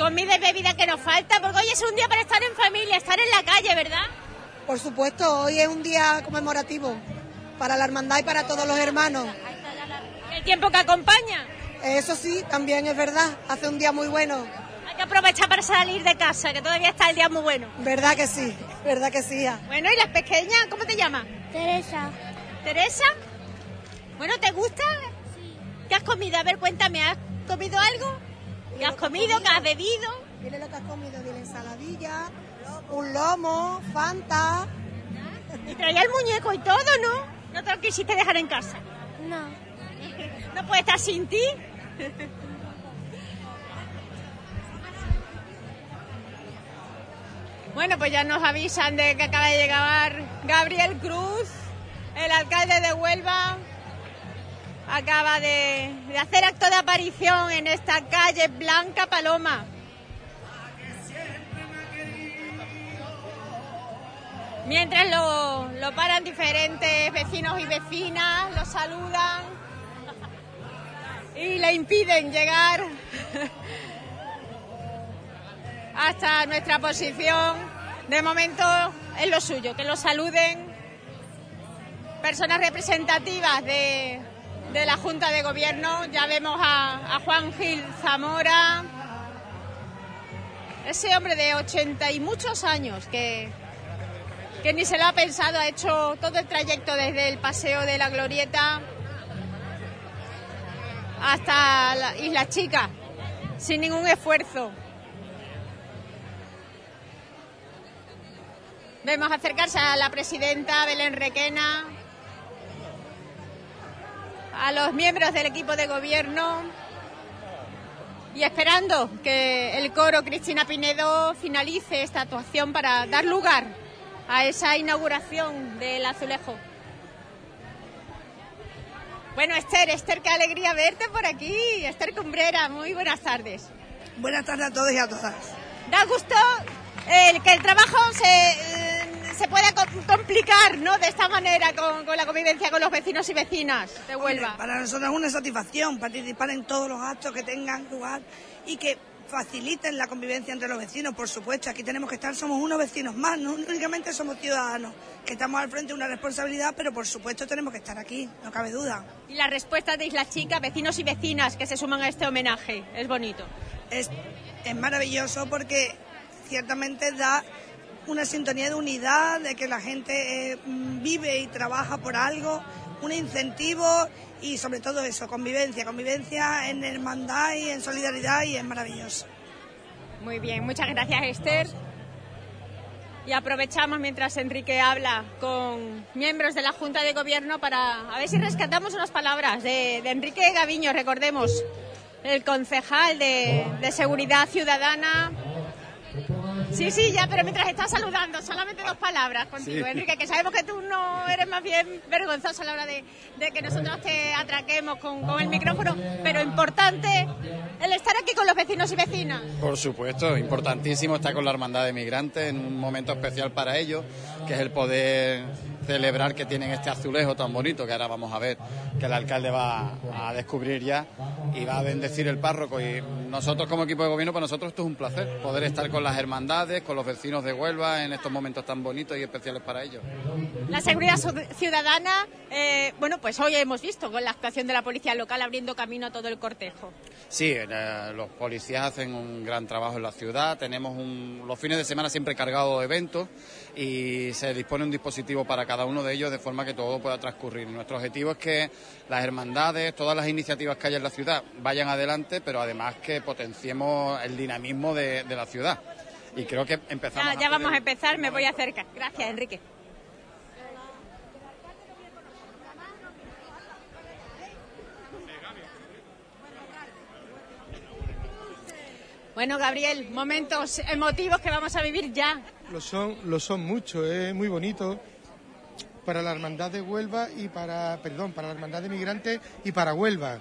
comida y bebida que nos falta, porque hoy es un día para estar en familia, estar en la calle, ¿verdad? Por supuesto, hoy es un día conmemorativo para la hermandad y para todos los hermanos. El tiempo que acompaña. Eso sí, también es verdad, hace un día muy bueno. Hay que aprovechar para salir de casa, que todavía está el día muy bueno. ¿Verdad que sí? ¿Verdad que sí? Bueno, ¿y las pequeñas? ¿Cómo te llamas? Teresa. ¿Teresa? Bueno, ¿te gusta? ¿Qué has comido? A ver, cuéntame, ¿has comido algo? ¿Qué has comido? ¿Qué has bebido? Dile lo que has comido, dile ensaladilla, un lomo, fanta. Y traía el muñeco y todo, ¿no? No te lo quisiste dejar en casa. No. ¿No puede estar sin ti? Bueno, pues ya nos avisan de que acaba de llegar Gabriel Cruz, el alcalde de Huelva. Acaba de, hacer acto de aparición en esta calle Blanca Paloma. Mientras lo, lo paran diferentes vecinos y vecinas, lo saludan y le impiden llegar hasta nuestra posición. De momento es lo suyo, que lo saluden personas representativas de, de la Junta de Gobierno. Ya vemos a, Juan Gil Zamora, ese hombre de ochenta y muchos años que, que ni se lo ha pensado, ha hecho todo el trayecto desde el Paseo de la Glorieta hasta la Isla Chica, sin ningún esfuerzo. Vemos acercarse a la presidenta Belén Requena, a los miembros del equipo de gobierno y esperando que el coro Cristina Pinedo finalice esta actuación para dar lugar a esa inauguración del azulejo. Bueno, Esther, Esther, qué alegría verte por aquí. Esther Cumbrera, muy buenas tardes. Buenas tardes a todos y a todas. Da gusto eh, que el trabajo se, eh, se pueda com- complicar, ¿no? De esta manera, con, con la convivencia con los vecinos y vecinas de Huelva. Hombre, para nosotros es una satisfacción participar en todos los actos que tengan lugar y que faciliten la convivencia entre los vecinos, por supuesto. Aquí tenemos que estar, somos unos vecinos más, no únicamente somos ciudadanos, que estamos al frente de una responsabilidad, pero por supuesto tenemos que estar aquí, no cabe duda. Y la respuesta de Isla Chica, vecinos y vecinas que se suman a este homenaje. Es bonito. Es, es maravilloso porque ciertamente da una sintonía de unidad, de que la gente eh, mm, vive y trabaja por algo, un incentivo y sobre todo eso, convivencia, convivencia en hermandad y en solidaridad y es maravilloso. Muy bien, muchas gracias Esther. Y aprovechamos mientras Enrique habla con miembros de la Junta de Gobierno para a ver si rescatamos unas palabras de, de Enrique Gaviño, recordemos, el concejal de, de Seguridad Ciudadana. Sí, sí, ya, pero mientras estás saludando, solamente dos palabras contigo, Sí. Enrique, que sabemos que tú no eres más bien vergonzoso a la hora de, de que nosotros te atraquemos con, con el micrófono, pero importante el estar aquí con los vecinos y vecinas. Por supuesto, importantísimo estar con la Hermandad de Migrantes en un momento especial para ellos, que es el poder celebrar que tienen este azulejo tan bonito que ahora vamos a ver que el alcalde va a descubrir ya y va a bendecir el párroco. Y nosotros como equipo de gobierno, para nosotros esto es un placer, poder estar con las hermandades, con los vecinos de Huelva en estos momentos tan bonitos y especiales para ellos. La seguridad ciudadana, eh, bueno, pues hoy hemos visto con la actuación de la policía local abriendo camino a todo el cortejo. Sí, eh, los policías hacen un gran trabajo en la ciudad. Tenemos un- los fines de semana siempre cargados de eventos y se dispone un dispositivo para cada uno de ellos de forma que todo pueda transcurrir. Nuestro objetivo es que las hermandades, todas las iniciativas que haya en la ciudad vayan adelante, pero además que potenciemos el dinamismo de, de la ciudad. Y creo que empezamos. Ya, ya vamos a empezar, me voy acerca. Gracias, Enrique. Bueno, Gabriel, momentos emotivos que vamos a vivir ya. Lo son, lo son mucho, es muy bonito para la hermandad de Huelva y para, perdón, para la hermandad de migrantes y para Huelva.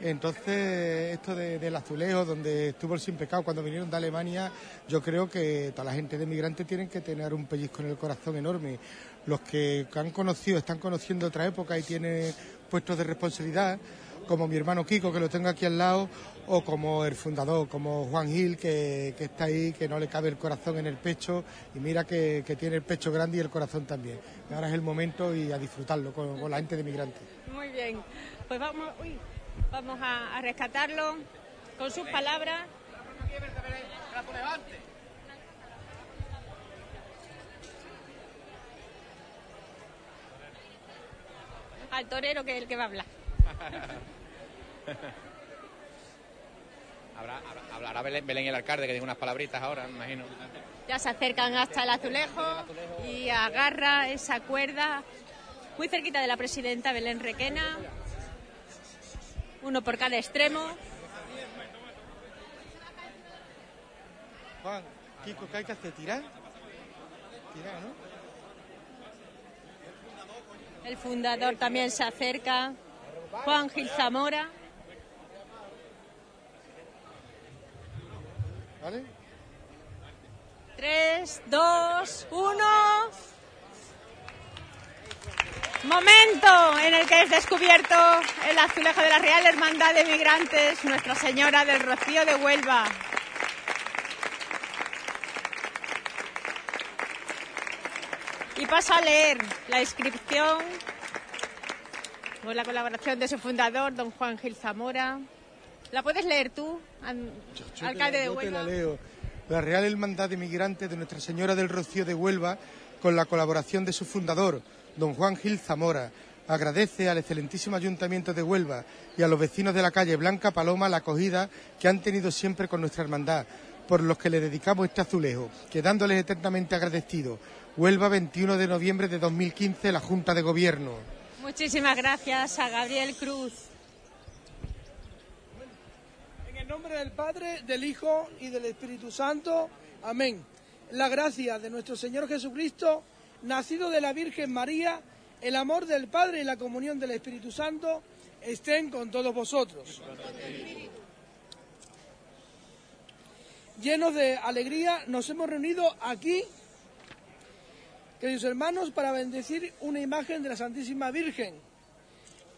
Entonces, esto de- del azulejo, donde estuvo el sin pecado cuando vinieron de Alemania, yo creo que toda la gente de migrantes tienen que tener un pellizco en el corazón enorme. Los que han conocido, están conociendo otra época y tienen puestos de responsabilidad, como mi hermano Kiko, que lo tengo aquí al lado, o como el fundador, como Juan Gil, que, que está ahí, que no le cabe el corazón en el pecho, y mira que, que tiene el pecho grande y el corazón también. Ahora es el momento y a disfrutarlo con, con la gente de migrantes. Muy bien. Pues vamos, vamos a, a rescatarlo con sus palabras. Al torero que es el que va a hablar. Habrá- habrá- hablará Belén, Belén y el alcalde, que diga unas palabritas ahora, me imagino. Ya se acercan hasta el azulejo y agarra esa cuerda muy cerquita de la presidenta Belén Requena. Uno por cada extremo. Juan, Kiko, ¿qué hay que hacer? ¿Tirar? Tirar, ¿no? El fundador también se acerca. Juan Gil Zamora. ¿Vale? Tres, dos, uno. Momento en el que es descubierto el azulejo de la Real Hermandad de Migrantes, Nuestra Señora del Rocío de Huelva. Y paso a leer la inscripción con la colaboración de su fundador, don Juan Gil Zamora. ¿La puedes leer tú, an- Yo te alcalde la- de yo te la Huelva? leo. La Real Hermandad de Migrantes de Nuestra Señora del Rocío de Huelva, con la colaboración de su fundador, don Juan Gil Zamora, agradece al excelentísimo Ayuntamiento de Huelva y a los vecinos de la calle Blanca Paloma la acogida que han tenido siempre con nuestra hermandad, por los que le dedicamos este azulejo, quedándoles eternamente agradecidos. Huelva, 21 de noviembre de 2015, la Junta de Gobierno. Muchísimas gracias a Gabriel Cruz. En el nombre del Padre, del Hijo y del Espíritu Santo. Amén. La gracia de nuestro Señor Jesucristo, nacido de la Virgen María, el amor del Padre y la comunión del Espíritu Santo estén con todos vosotros. Llenos de alegría, nos hemos reunido aquí, queridos hermanos, para bendecir una imagen de la Santísima Virgen.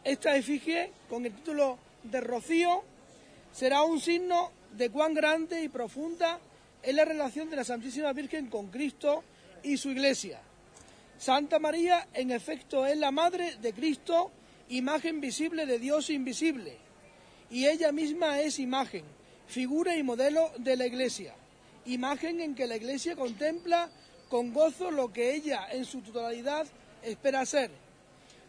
Esta efigie, con el título de Rocío, será un signo de cuán grande y profunda es la relación de la Santísima Virgen con Cristo y su Iglesia. Santa María, en efecto, es la Madre de Cristo, imagen visible de Dios invisible, y ella misma es imagen, figura y modelo de la Iglesia, imagen en que la Iglesia contempla con gozo lo que ella en su totalidad espera ser,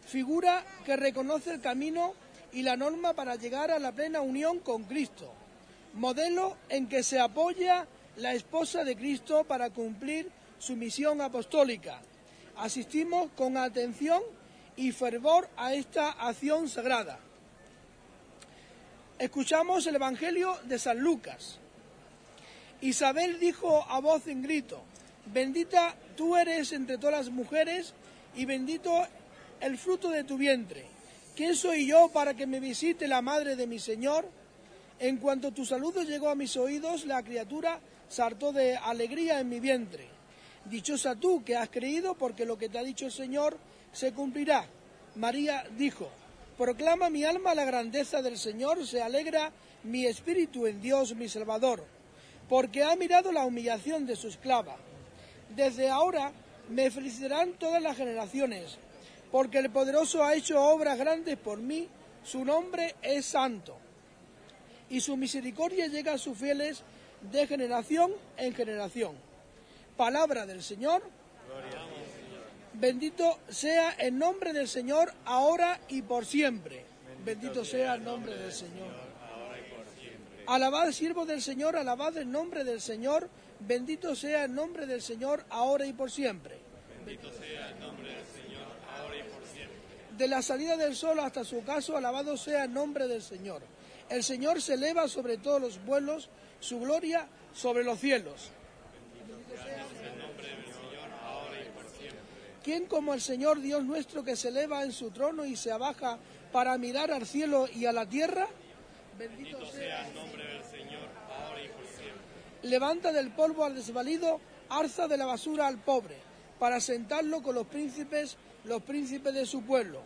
figura que reconoce el camino y la norma para llegar a la plena unión con Cristo, modelo en que se apoya la esposa de Cristo para cumplir su misión apostólica. Asistimos con atención y fervor a esta acción sagrada. Escuchamos el Evangelio de San Lucas. Isabel dijo a voz en grito, bendita tú eres entre todas las mujeres y bendito el fruto de tu vientre. ¿Quién soy yo para que me visite la madre de mi Señor? En cuanto tu saludo llegó a mis oídos, la criatura saltó de alegría en mi vientre. Dichosa tú que has creído, porque lo que te ha dicho el Señor se cumplirá. María dijo, proclama mi alma la grandeza del Señor, se alegra mi espíritu en Dios mi Salvador, porque ha mirado la humillación de su esclava. Desde ahora me felicitarán todas las generaciones, porque el poderoso ha hecho obras grandes por mí, su nombre es santo, y su misericordia llega a sus fieles de generación en generación. Palabra del Señor. Bendito sea el nombre del Señor ahora y por siempre. Bendito sea el nombre del Señor. Alabad, siervo del Señor, alabad el nombre del Señor. Bendito sea el nombre del Señor ahora y por siempre. Bendito sea el nombre del Señor, ahora y por siempre. De la salida del sol hasta su ocaso, alabado sea el nombre del Señor. El Señor se eleva sobre todos los vuelos, su gloria sobre los cielos. El nombre del Señor, ahora y por siempre. ¿Quién como el Señor Dios nuestro que se eleva en su trono y se abaja para mirar al cielo y a la tierra? Bendito sea el nombre del Señor, ahora y por siempre. Levanta del polvo al desvalido, alza de la basura al pobre, para sentarlo con los príncipes, los príncipes de su pueblo.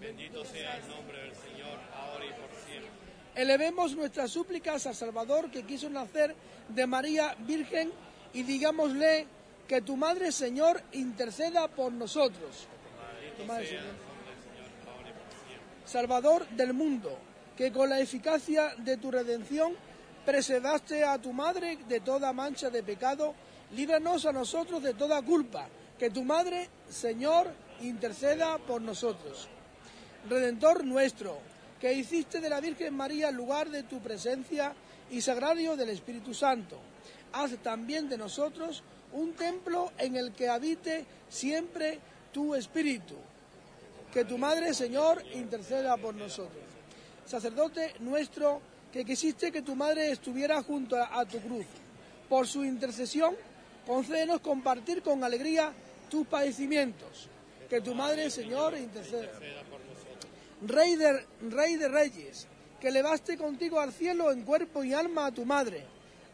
Bendito sea el nombre del Señor, ahora y por siempre. Elevemos nuestras súplicas al Salvador que quiso nacer de María Virgen y digámosle que tu Madre Señor interceda por nosotros. Tu Madre, Señor. Salvador del mundo, que con la eficacia de tu redención preservaste a tu Madre de toda mancha de pecado, líbranos a nosotros de toda culpa. Que tu Madre, Señor, interceda por nosotros. Redentor nuestro, que hiciste de la Virgen María lugar de tu presencia y sagrario del Espíritu Santo, haz también de nosotros un templo en el que habite siempre tu Espíritu. Que tu Madre, Señor, interceda por nosotros. Sacerdote nuestro, que quisiste que tu Madre estuviera junto a, a tu cruz. Por su intercesión, concédenos compartir con alegría tus padecimientos. Que tu Madre, Señor, interceda. Rey de, Rey de Reyes, que elevaste contigo al cielo en cuerpo y alma a tu Madre.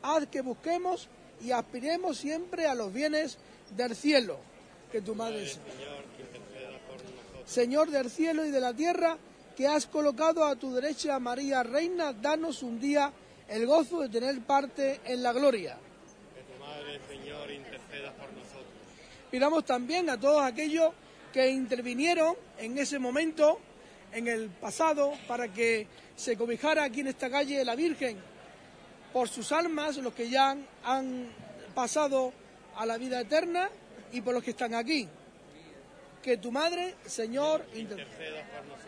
Haz que busquemos y aspiremos siempre a los bienes del cielo. Que tu Madre, Señor, Señor del cielo y de la tierra, que has colocado a tu derecha María Reina, danos un día el gozo de tener parte en la gloria. Que tu Madre, Señor, interceda por nosotros. Pidamos también a todos aquellos que intervinieron en ese momento, en el pasado, para que se cobijara aquí en esta calle la Virgen por sus almas, los que ya han, pasado a la vida eterna y por los que están aquí. Que tu Madre, Señor. Interceda por nosotros.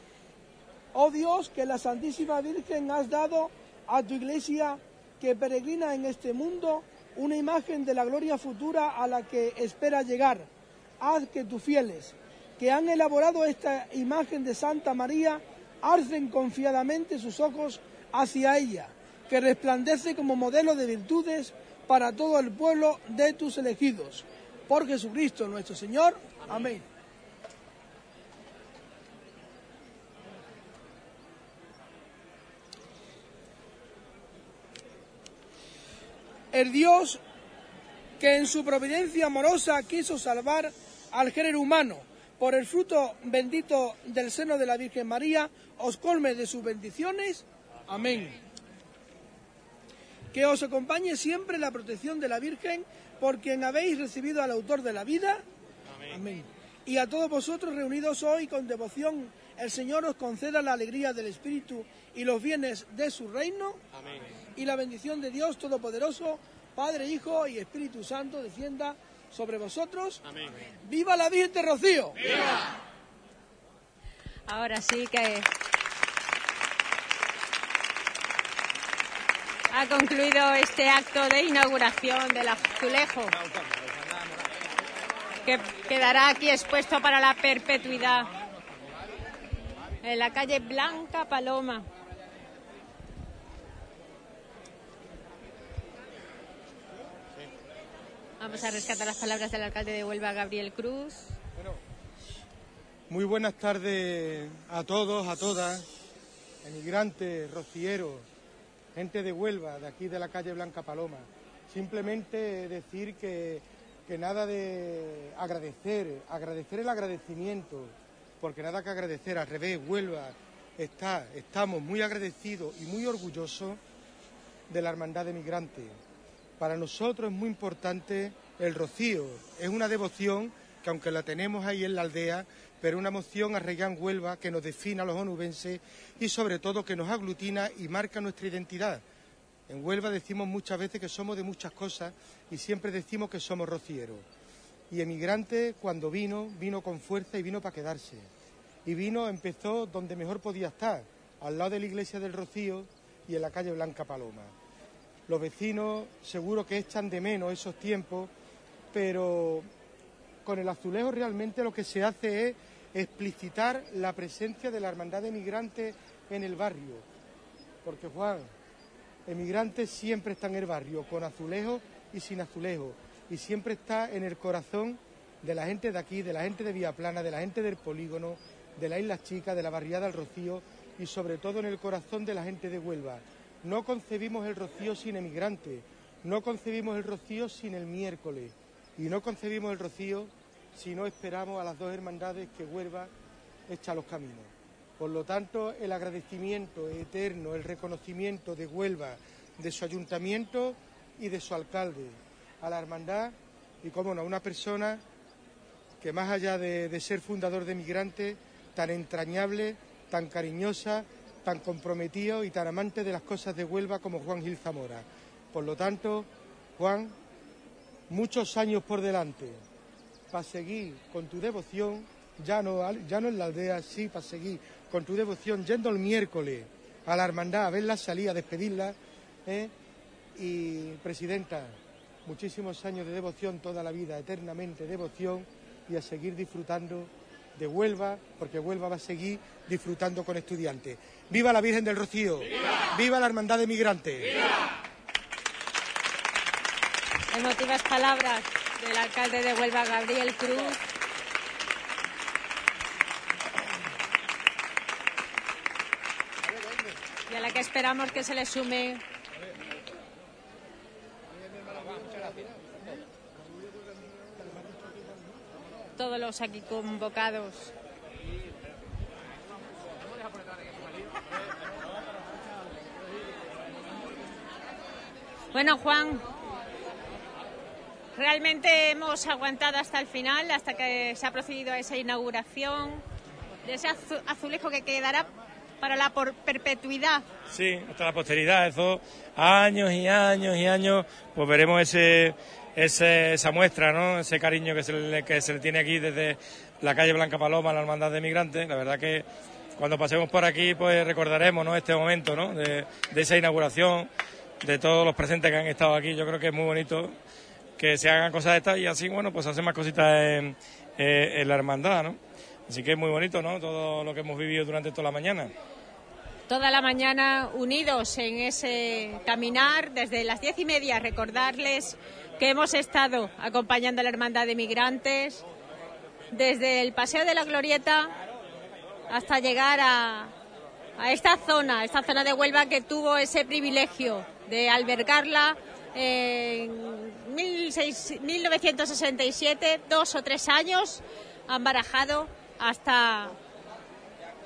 Oh Dios, que la Santísima Virgen has dado a tu iglesia que peregrina en este mundo una imagen de la gloria futura a la que espera llegar. Haz que tus fieles, que han elaborado esta imagen de Santa María, alcen confiadamente sus ojos hacia ella, que resplandece como modelo de virtudes para todo el pueblo de tus elegidos. Por Jesucristo nuestro Señor. Amén. El Dios que en su providencia amorosa quiso salvar al género humano por el fruto bendito del seno de la Virgen María, os colme de sus bendiciones. Amén. Que os acompañe siempre la protección de la Virgen, por quien habéis recibido al autor de la vida. Amén. Y a todos vosotros reunidos hoy con devoción, el Señor os conceda la alegría del Espíritu y los bienes de su reino. Amén. Y la bendición de Dios Todopoderoso, Padre, Hijo y Espíritu Santo, descienda sobre vosotros. Amén. ¡Viva la Virgen de Rocío! Ahora sí que ha concluido este acto de inauguración del azulejo que quedará aquí expuesto para la perpetuidad en la calle Blanca Paloma. Vamos a rescatar las palabras del alcalde de Huelva, Gabriel Cruz. Muy buenas tardes a todos, a todas, emigrantes, rocieros, gente de Huelva, de aquí de la calle Blanca Paloma. Simplemente decir que, que nada de agradecer, agradecer el agradecimiento, porque nada que agradecer, al revés, Huelva está, estamos muy agradecidos y muy orgullosos de la Hermandad de Migrantes. Para nosotros es muy importante el rocío, es una devoción que aunque la tenemos ahí en la aldea, pero una emoción arraigada en Huelva que nos define a los onubenses y sobre todo que nos aglutina y marca nuestra identidad. En Huelva decimos muchas veces que somos de muchas cosas y siempre decimos que somos rocieros. Y Emigrante cuando vino, vino con fuerza y vino para quedarse. Y vino, empezó donde mejor podía estar, al lado de la iglesia del Rocío y en la calle Blanca Paloma. Los vecinos seguro que echan de menos esos tiempos, pero con el azulejo realmente lo que se hace es explicitar la presencia de la hermandad de migrantes en el barrio. Porque Juan, emigrantes siempre están en el barrio, con azulejo y sin azulejo, y siempre está en el corazón de la gente de aquí, de la gente de Viaplana, de la gente del polígono, de la Isla Chica, de la barriada del Rocío y sobre todo en el corazón de la gente de Huelva. No concebimos el Rocío sin emigrantes, no concebimos el Rocío sin el miércoles y no concebimos el Rocío si no esperamos a las dos hermandades que Huelva echa los caminos. Por lo tanto, el agradecimiento eterno, el reconocimiento de Huelva, de su ayuntamiento y de su alcalde, a la hermandad y, como no, a una persona que más allá de, de ser fundador de Migrantes, tan entrañable, tan cariñosa, tan comprometido y tan amante de las cosas de Huelva como Juan Gil Zamora. Por lo tanto, Juan, muchos años por delante para seguir con tu devoción, ya no, ya no en la aldea, sí, para seguir con tu devoción, yendo el miércoles a la hermandad a verla salir, a despedirla. ¿eh? Y, Presidenta, muchísimos años de devoción, toda la vida, eternamente devoción, y a seguir disfrutando de Huelva, porque Huelva va a seguir disfrutando con estudiantes. ¡Viva la Virgen del Rocío! ¡Viva, la Hermandad de Migrantes! Emotivas palabras del alcalde de Huelva, Gabriel Cruz. Y a la que esperamos que se le sume todos los aquí convocados. Bueno, Juan, realmente hemos aguantado hasta el final, hasta que se ha procedido a esa inauguración de ese azu- azulejo que quedará para la por- perpetuidad. Sí, hasta la posteridad, eso años y años y años, pues veremos ese, esa muestra, ¿no? Ese cariño que se, le, tiene aquí desde la calle Blanca Paloma, la Hermandad de Migrantes. La verdad que cuando pasemos por aquí, pues recordaremos, ¿no? Este momento, ¿no? De, esa inauguración, de todos los presentes que han estado aquí. Yo creo que es muy bonito que se hagan cosas de estas y así, bueno, pues hacer más cositas en, eh, en la hermandad, ¿no? Así que es muy bonito, ¿no? Todo lo que hemos vivido durante toda la mañana. Toda la mañana unidos en ese caminar, desde las diez y media, recordarles que hemos estado acompañando a la Hermandad de Migrantes desde el Paseo de la Glorieta hasta llegar a, a esta zona, esta zona de Huelva que tuvo ese privilegio de albergarla en 16 1967, dos o tres años han barajado hasta,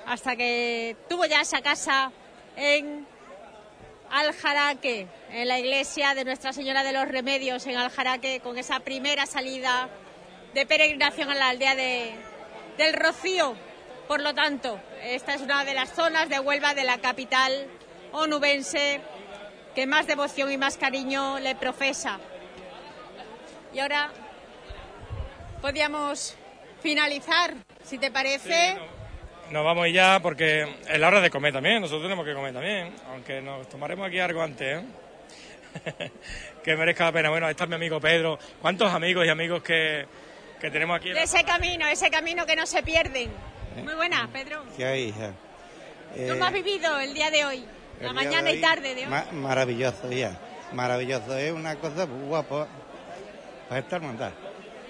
hasta que tuvo ya esa casa en Aljaraque, en la iglesia de Nuestra Señora de los Remedios en Aljaraque, con esa primera salida de peregrinación a la aldea de, del Rocío. Por lo tanto, esta es una de las zonas de Huelva, de la capital onubense, que más devoción y más cariño le profesa. Y ahora podríamos finalizar, si te parece. Nos vamos ya porque es la hora de comer también, nosotros tenemos que comer también, aunque nos tomaremos aquí algo antes, ¿eh? que merezca la pena. Bueno, ahí está mi amigo Pedro. ¿Cuántos amigos y amigos que, que tenemos aquí? De ese camino, ese camino que no se pierden. Muy buena, Pedro. ¿Qué hay, hija? Eh, ¿Cómo has vivido el día de hoy? el La mañana de y hoy, tarde de hoy. ma- maravilloso, ya. Maravilloso. Es una cosa guapa para esta hermandad.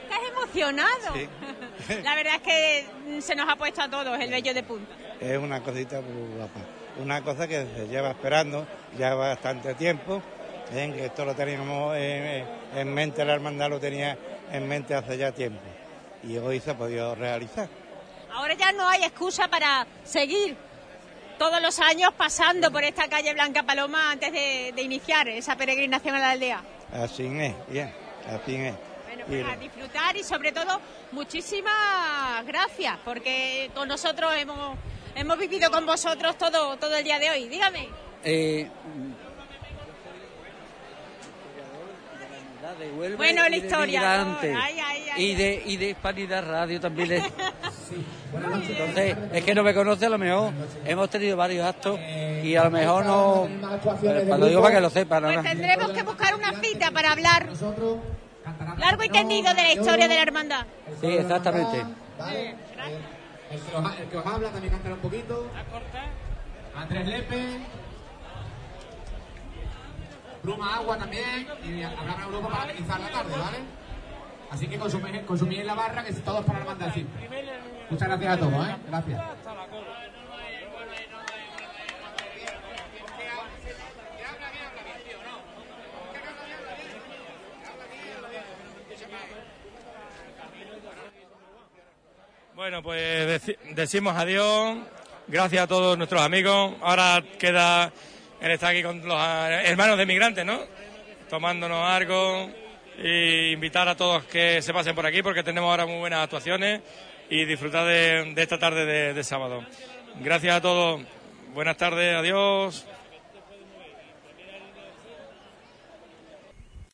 Estás emocionado. Sí. La verdad es que se nos ha puesto a todos el vello de punta. Es una cosita muy guapa. Una cosa que se lleva esperando ya bastante tiempo. ¿eh? Que esto lo teníamos en, en mente, la hermandad lo tenía en mente hace ya tiempo. Y hoy se ha podido realizar. Ahora ya no hay excusa para seguir todos los años pasando por esta calle Blanca Paloma antes de, de iniciar esa peregrinación a la aldea. Así es, bien, así es. Bueno, pues a disfrutar y sobre todo muchísimas gracias porque con nosotros hemos, hemos vivido con vosotros todo, todo el día de hoy. Dígame. Eh, de Huelva Bueno, y la de historia, Migrantes. ¿no? Ay, ay, ay, y de y de Hispanidad Radio también. es- Entonces, es que no me conoce, a lo mejor hemos tenido varios actos y a lo mejor no. Cuando digo para que lo sepan, ¿no? Pues tendremos que buscar una cita para hablar Largo y tendido de la historia de la hermandad. Sí, exactamente. ¿vale? El, que os, ha- el que os habla también cantará un poquito. Andrés Lepe. Bruma Agua también. Y habrá una grupo para amenizar la tarde, ¿vale? Así que consumid, consumid en la barra, que todo es para la hermandad siempre. Muchas gracias a todos, ¿eh? Gracias. Bueno, pues deci- decimos adiós. Gracias a todos nuestros amigos. Ahora queda el estar aquí con los eh, hermanos de migrantes, ¿no? Tomándonos algo y invitar a todos que se pasen por aquí porque tenemos ahora muy buenas actuaciones y disfrutar de, esta tarde de, de sábado. Gracias a todos. Buenas tardes. Adiós.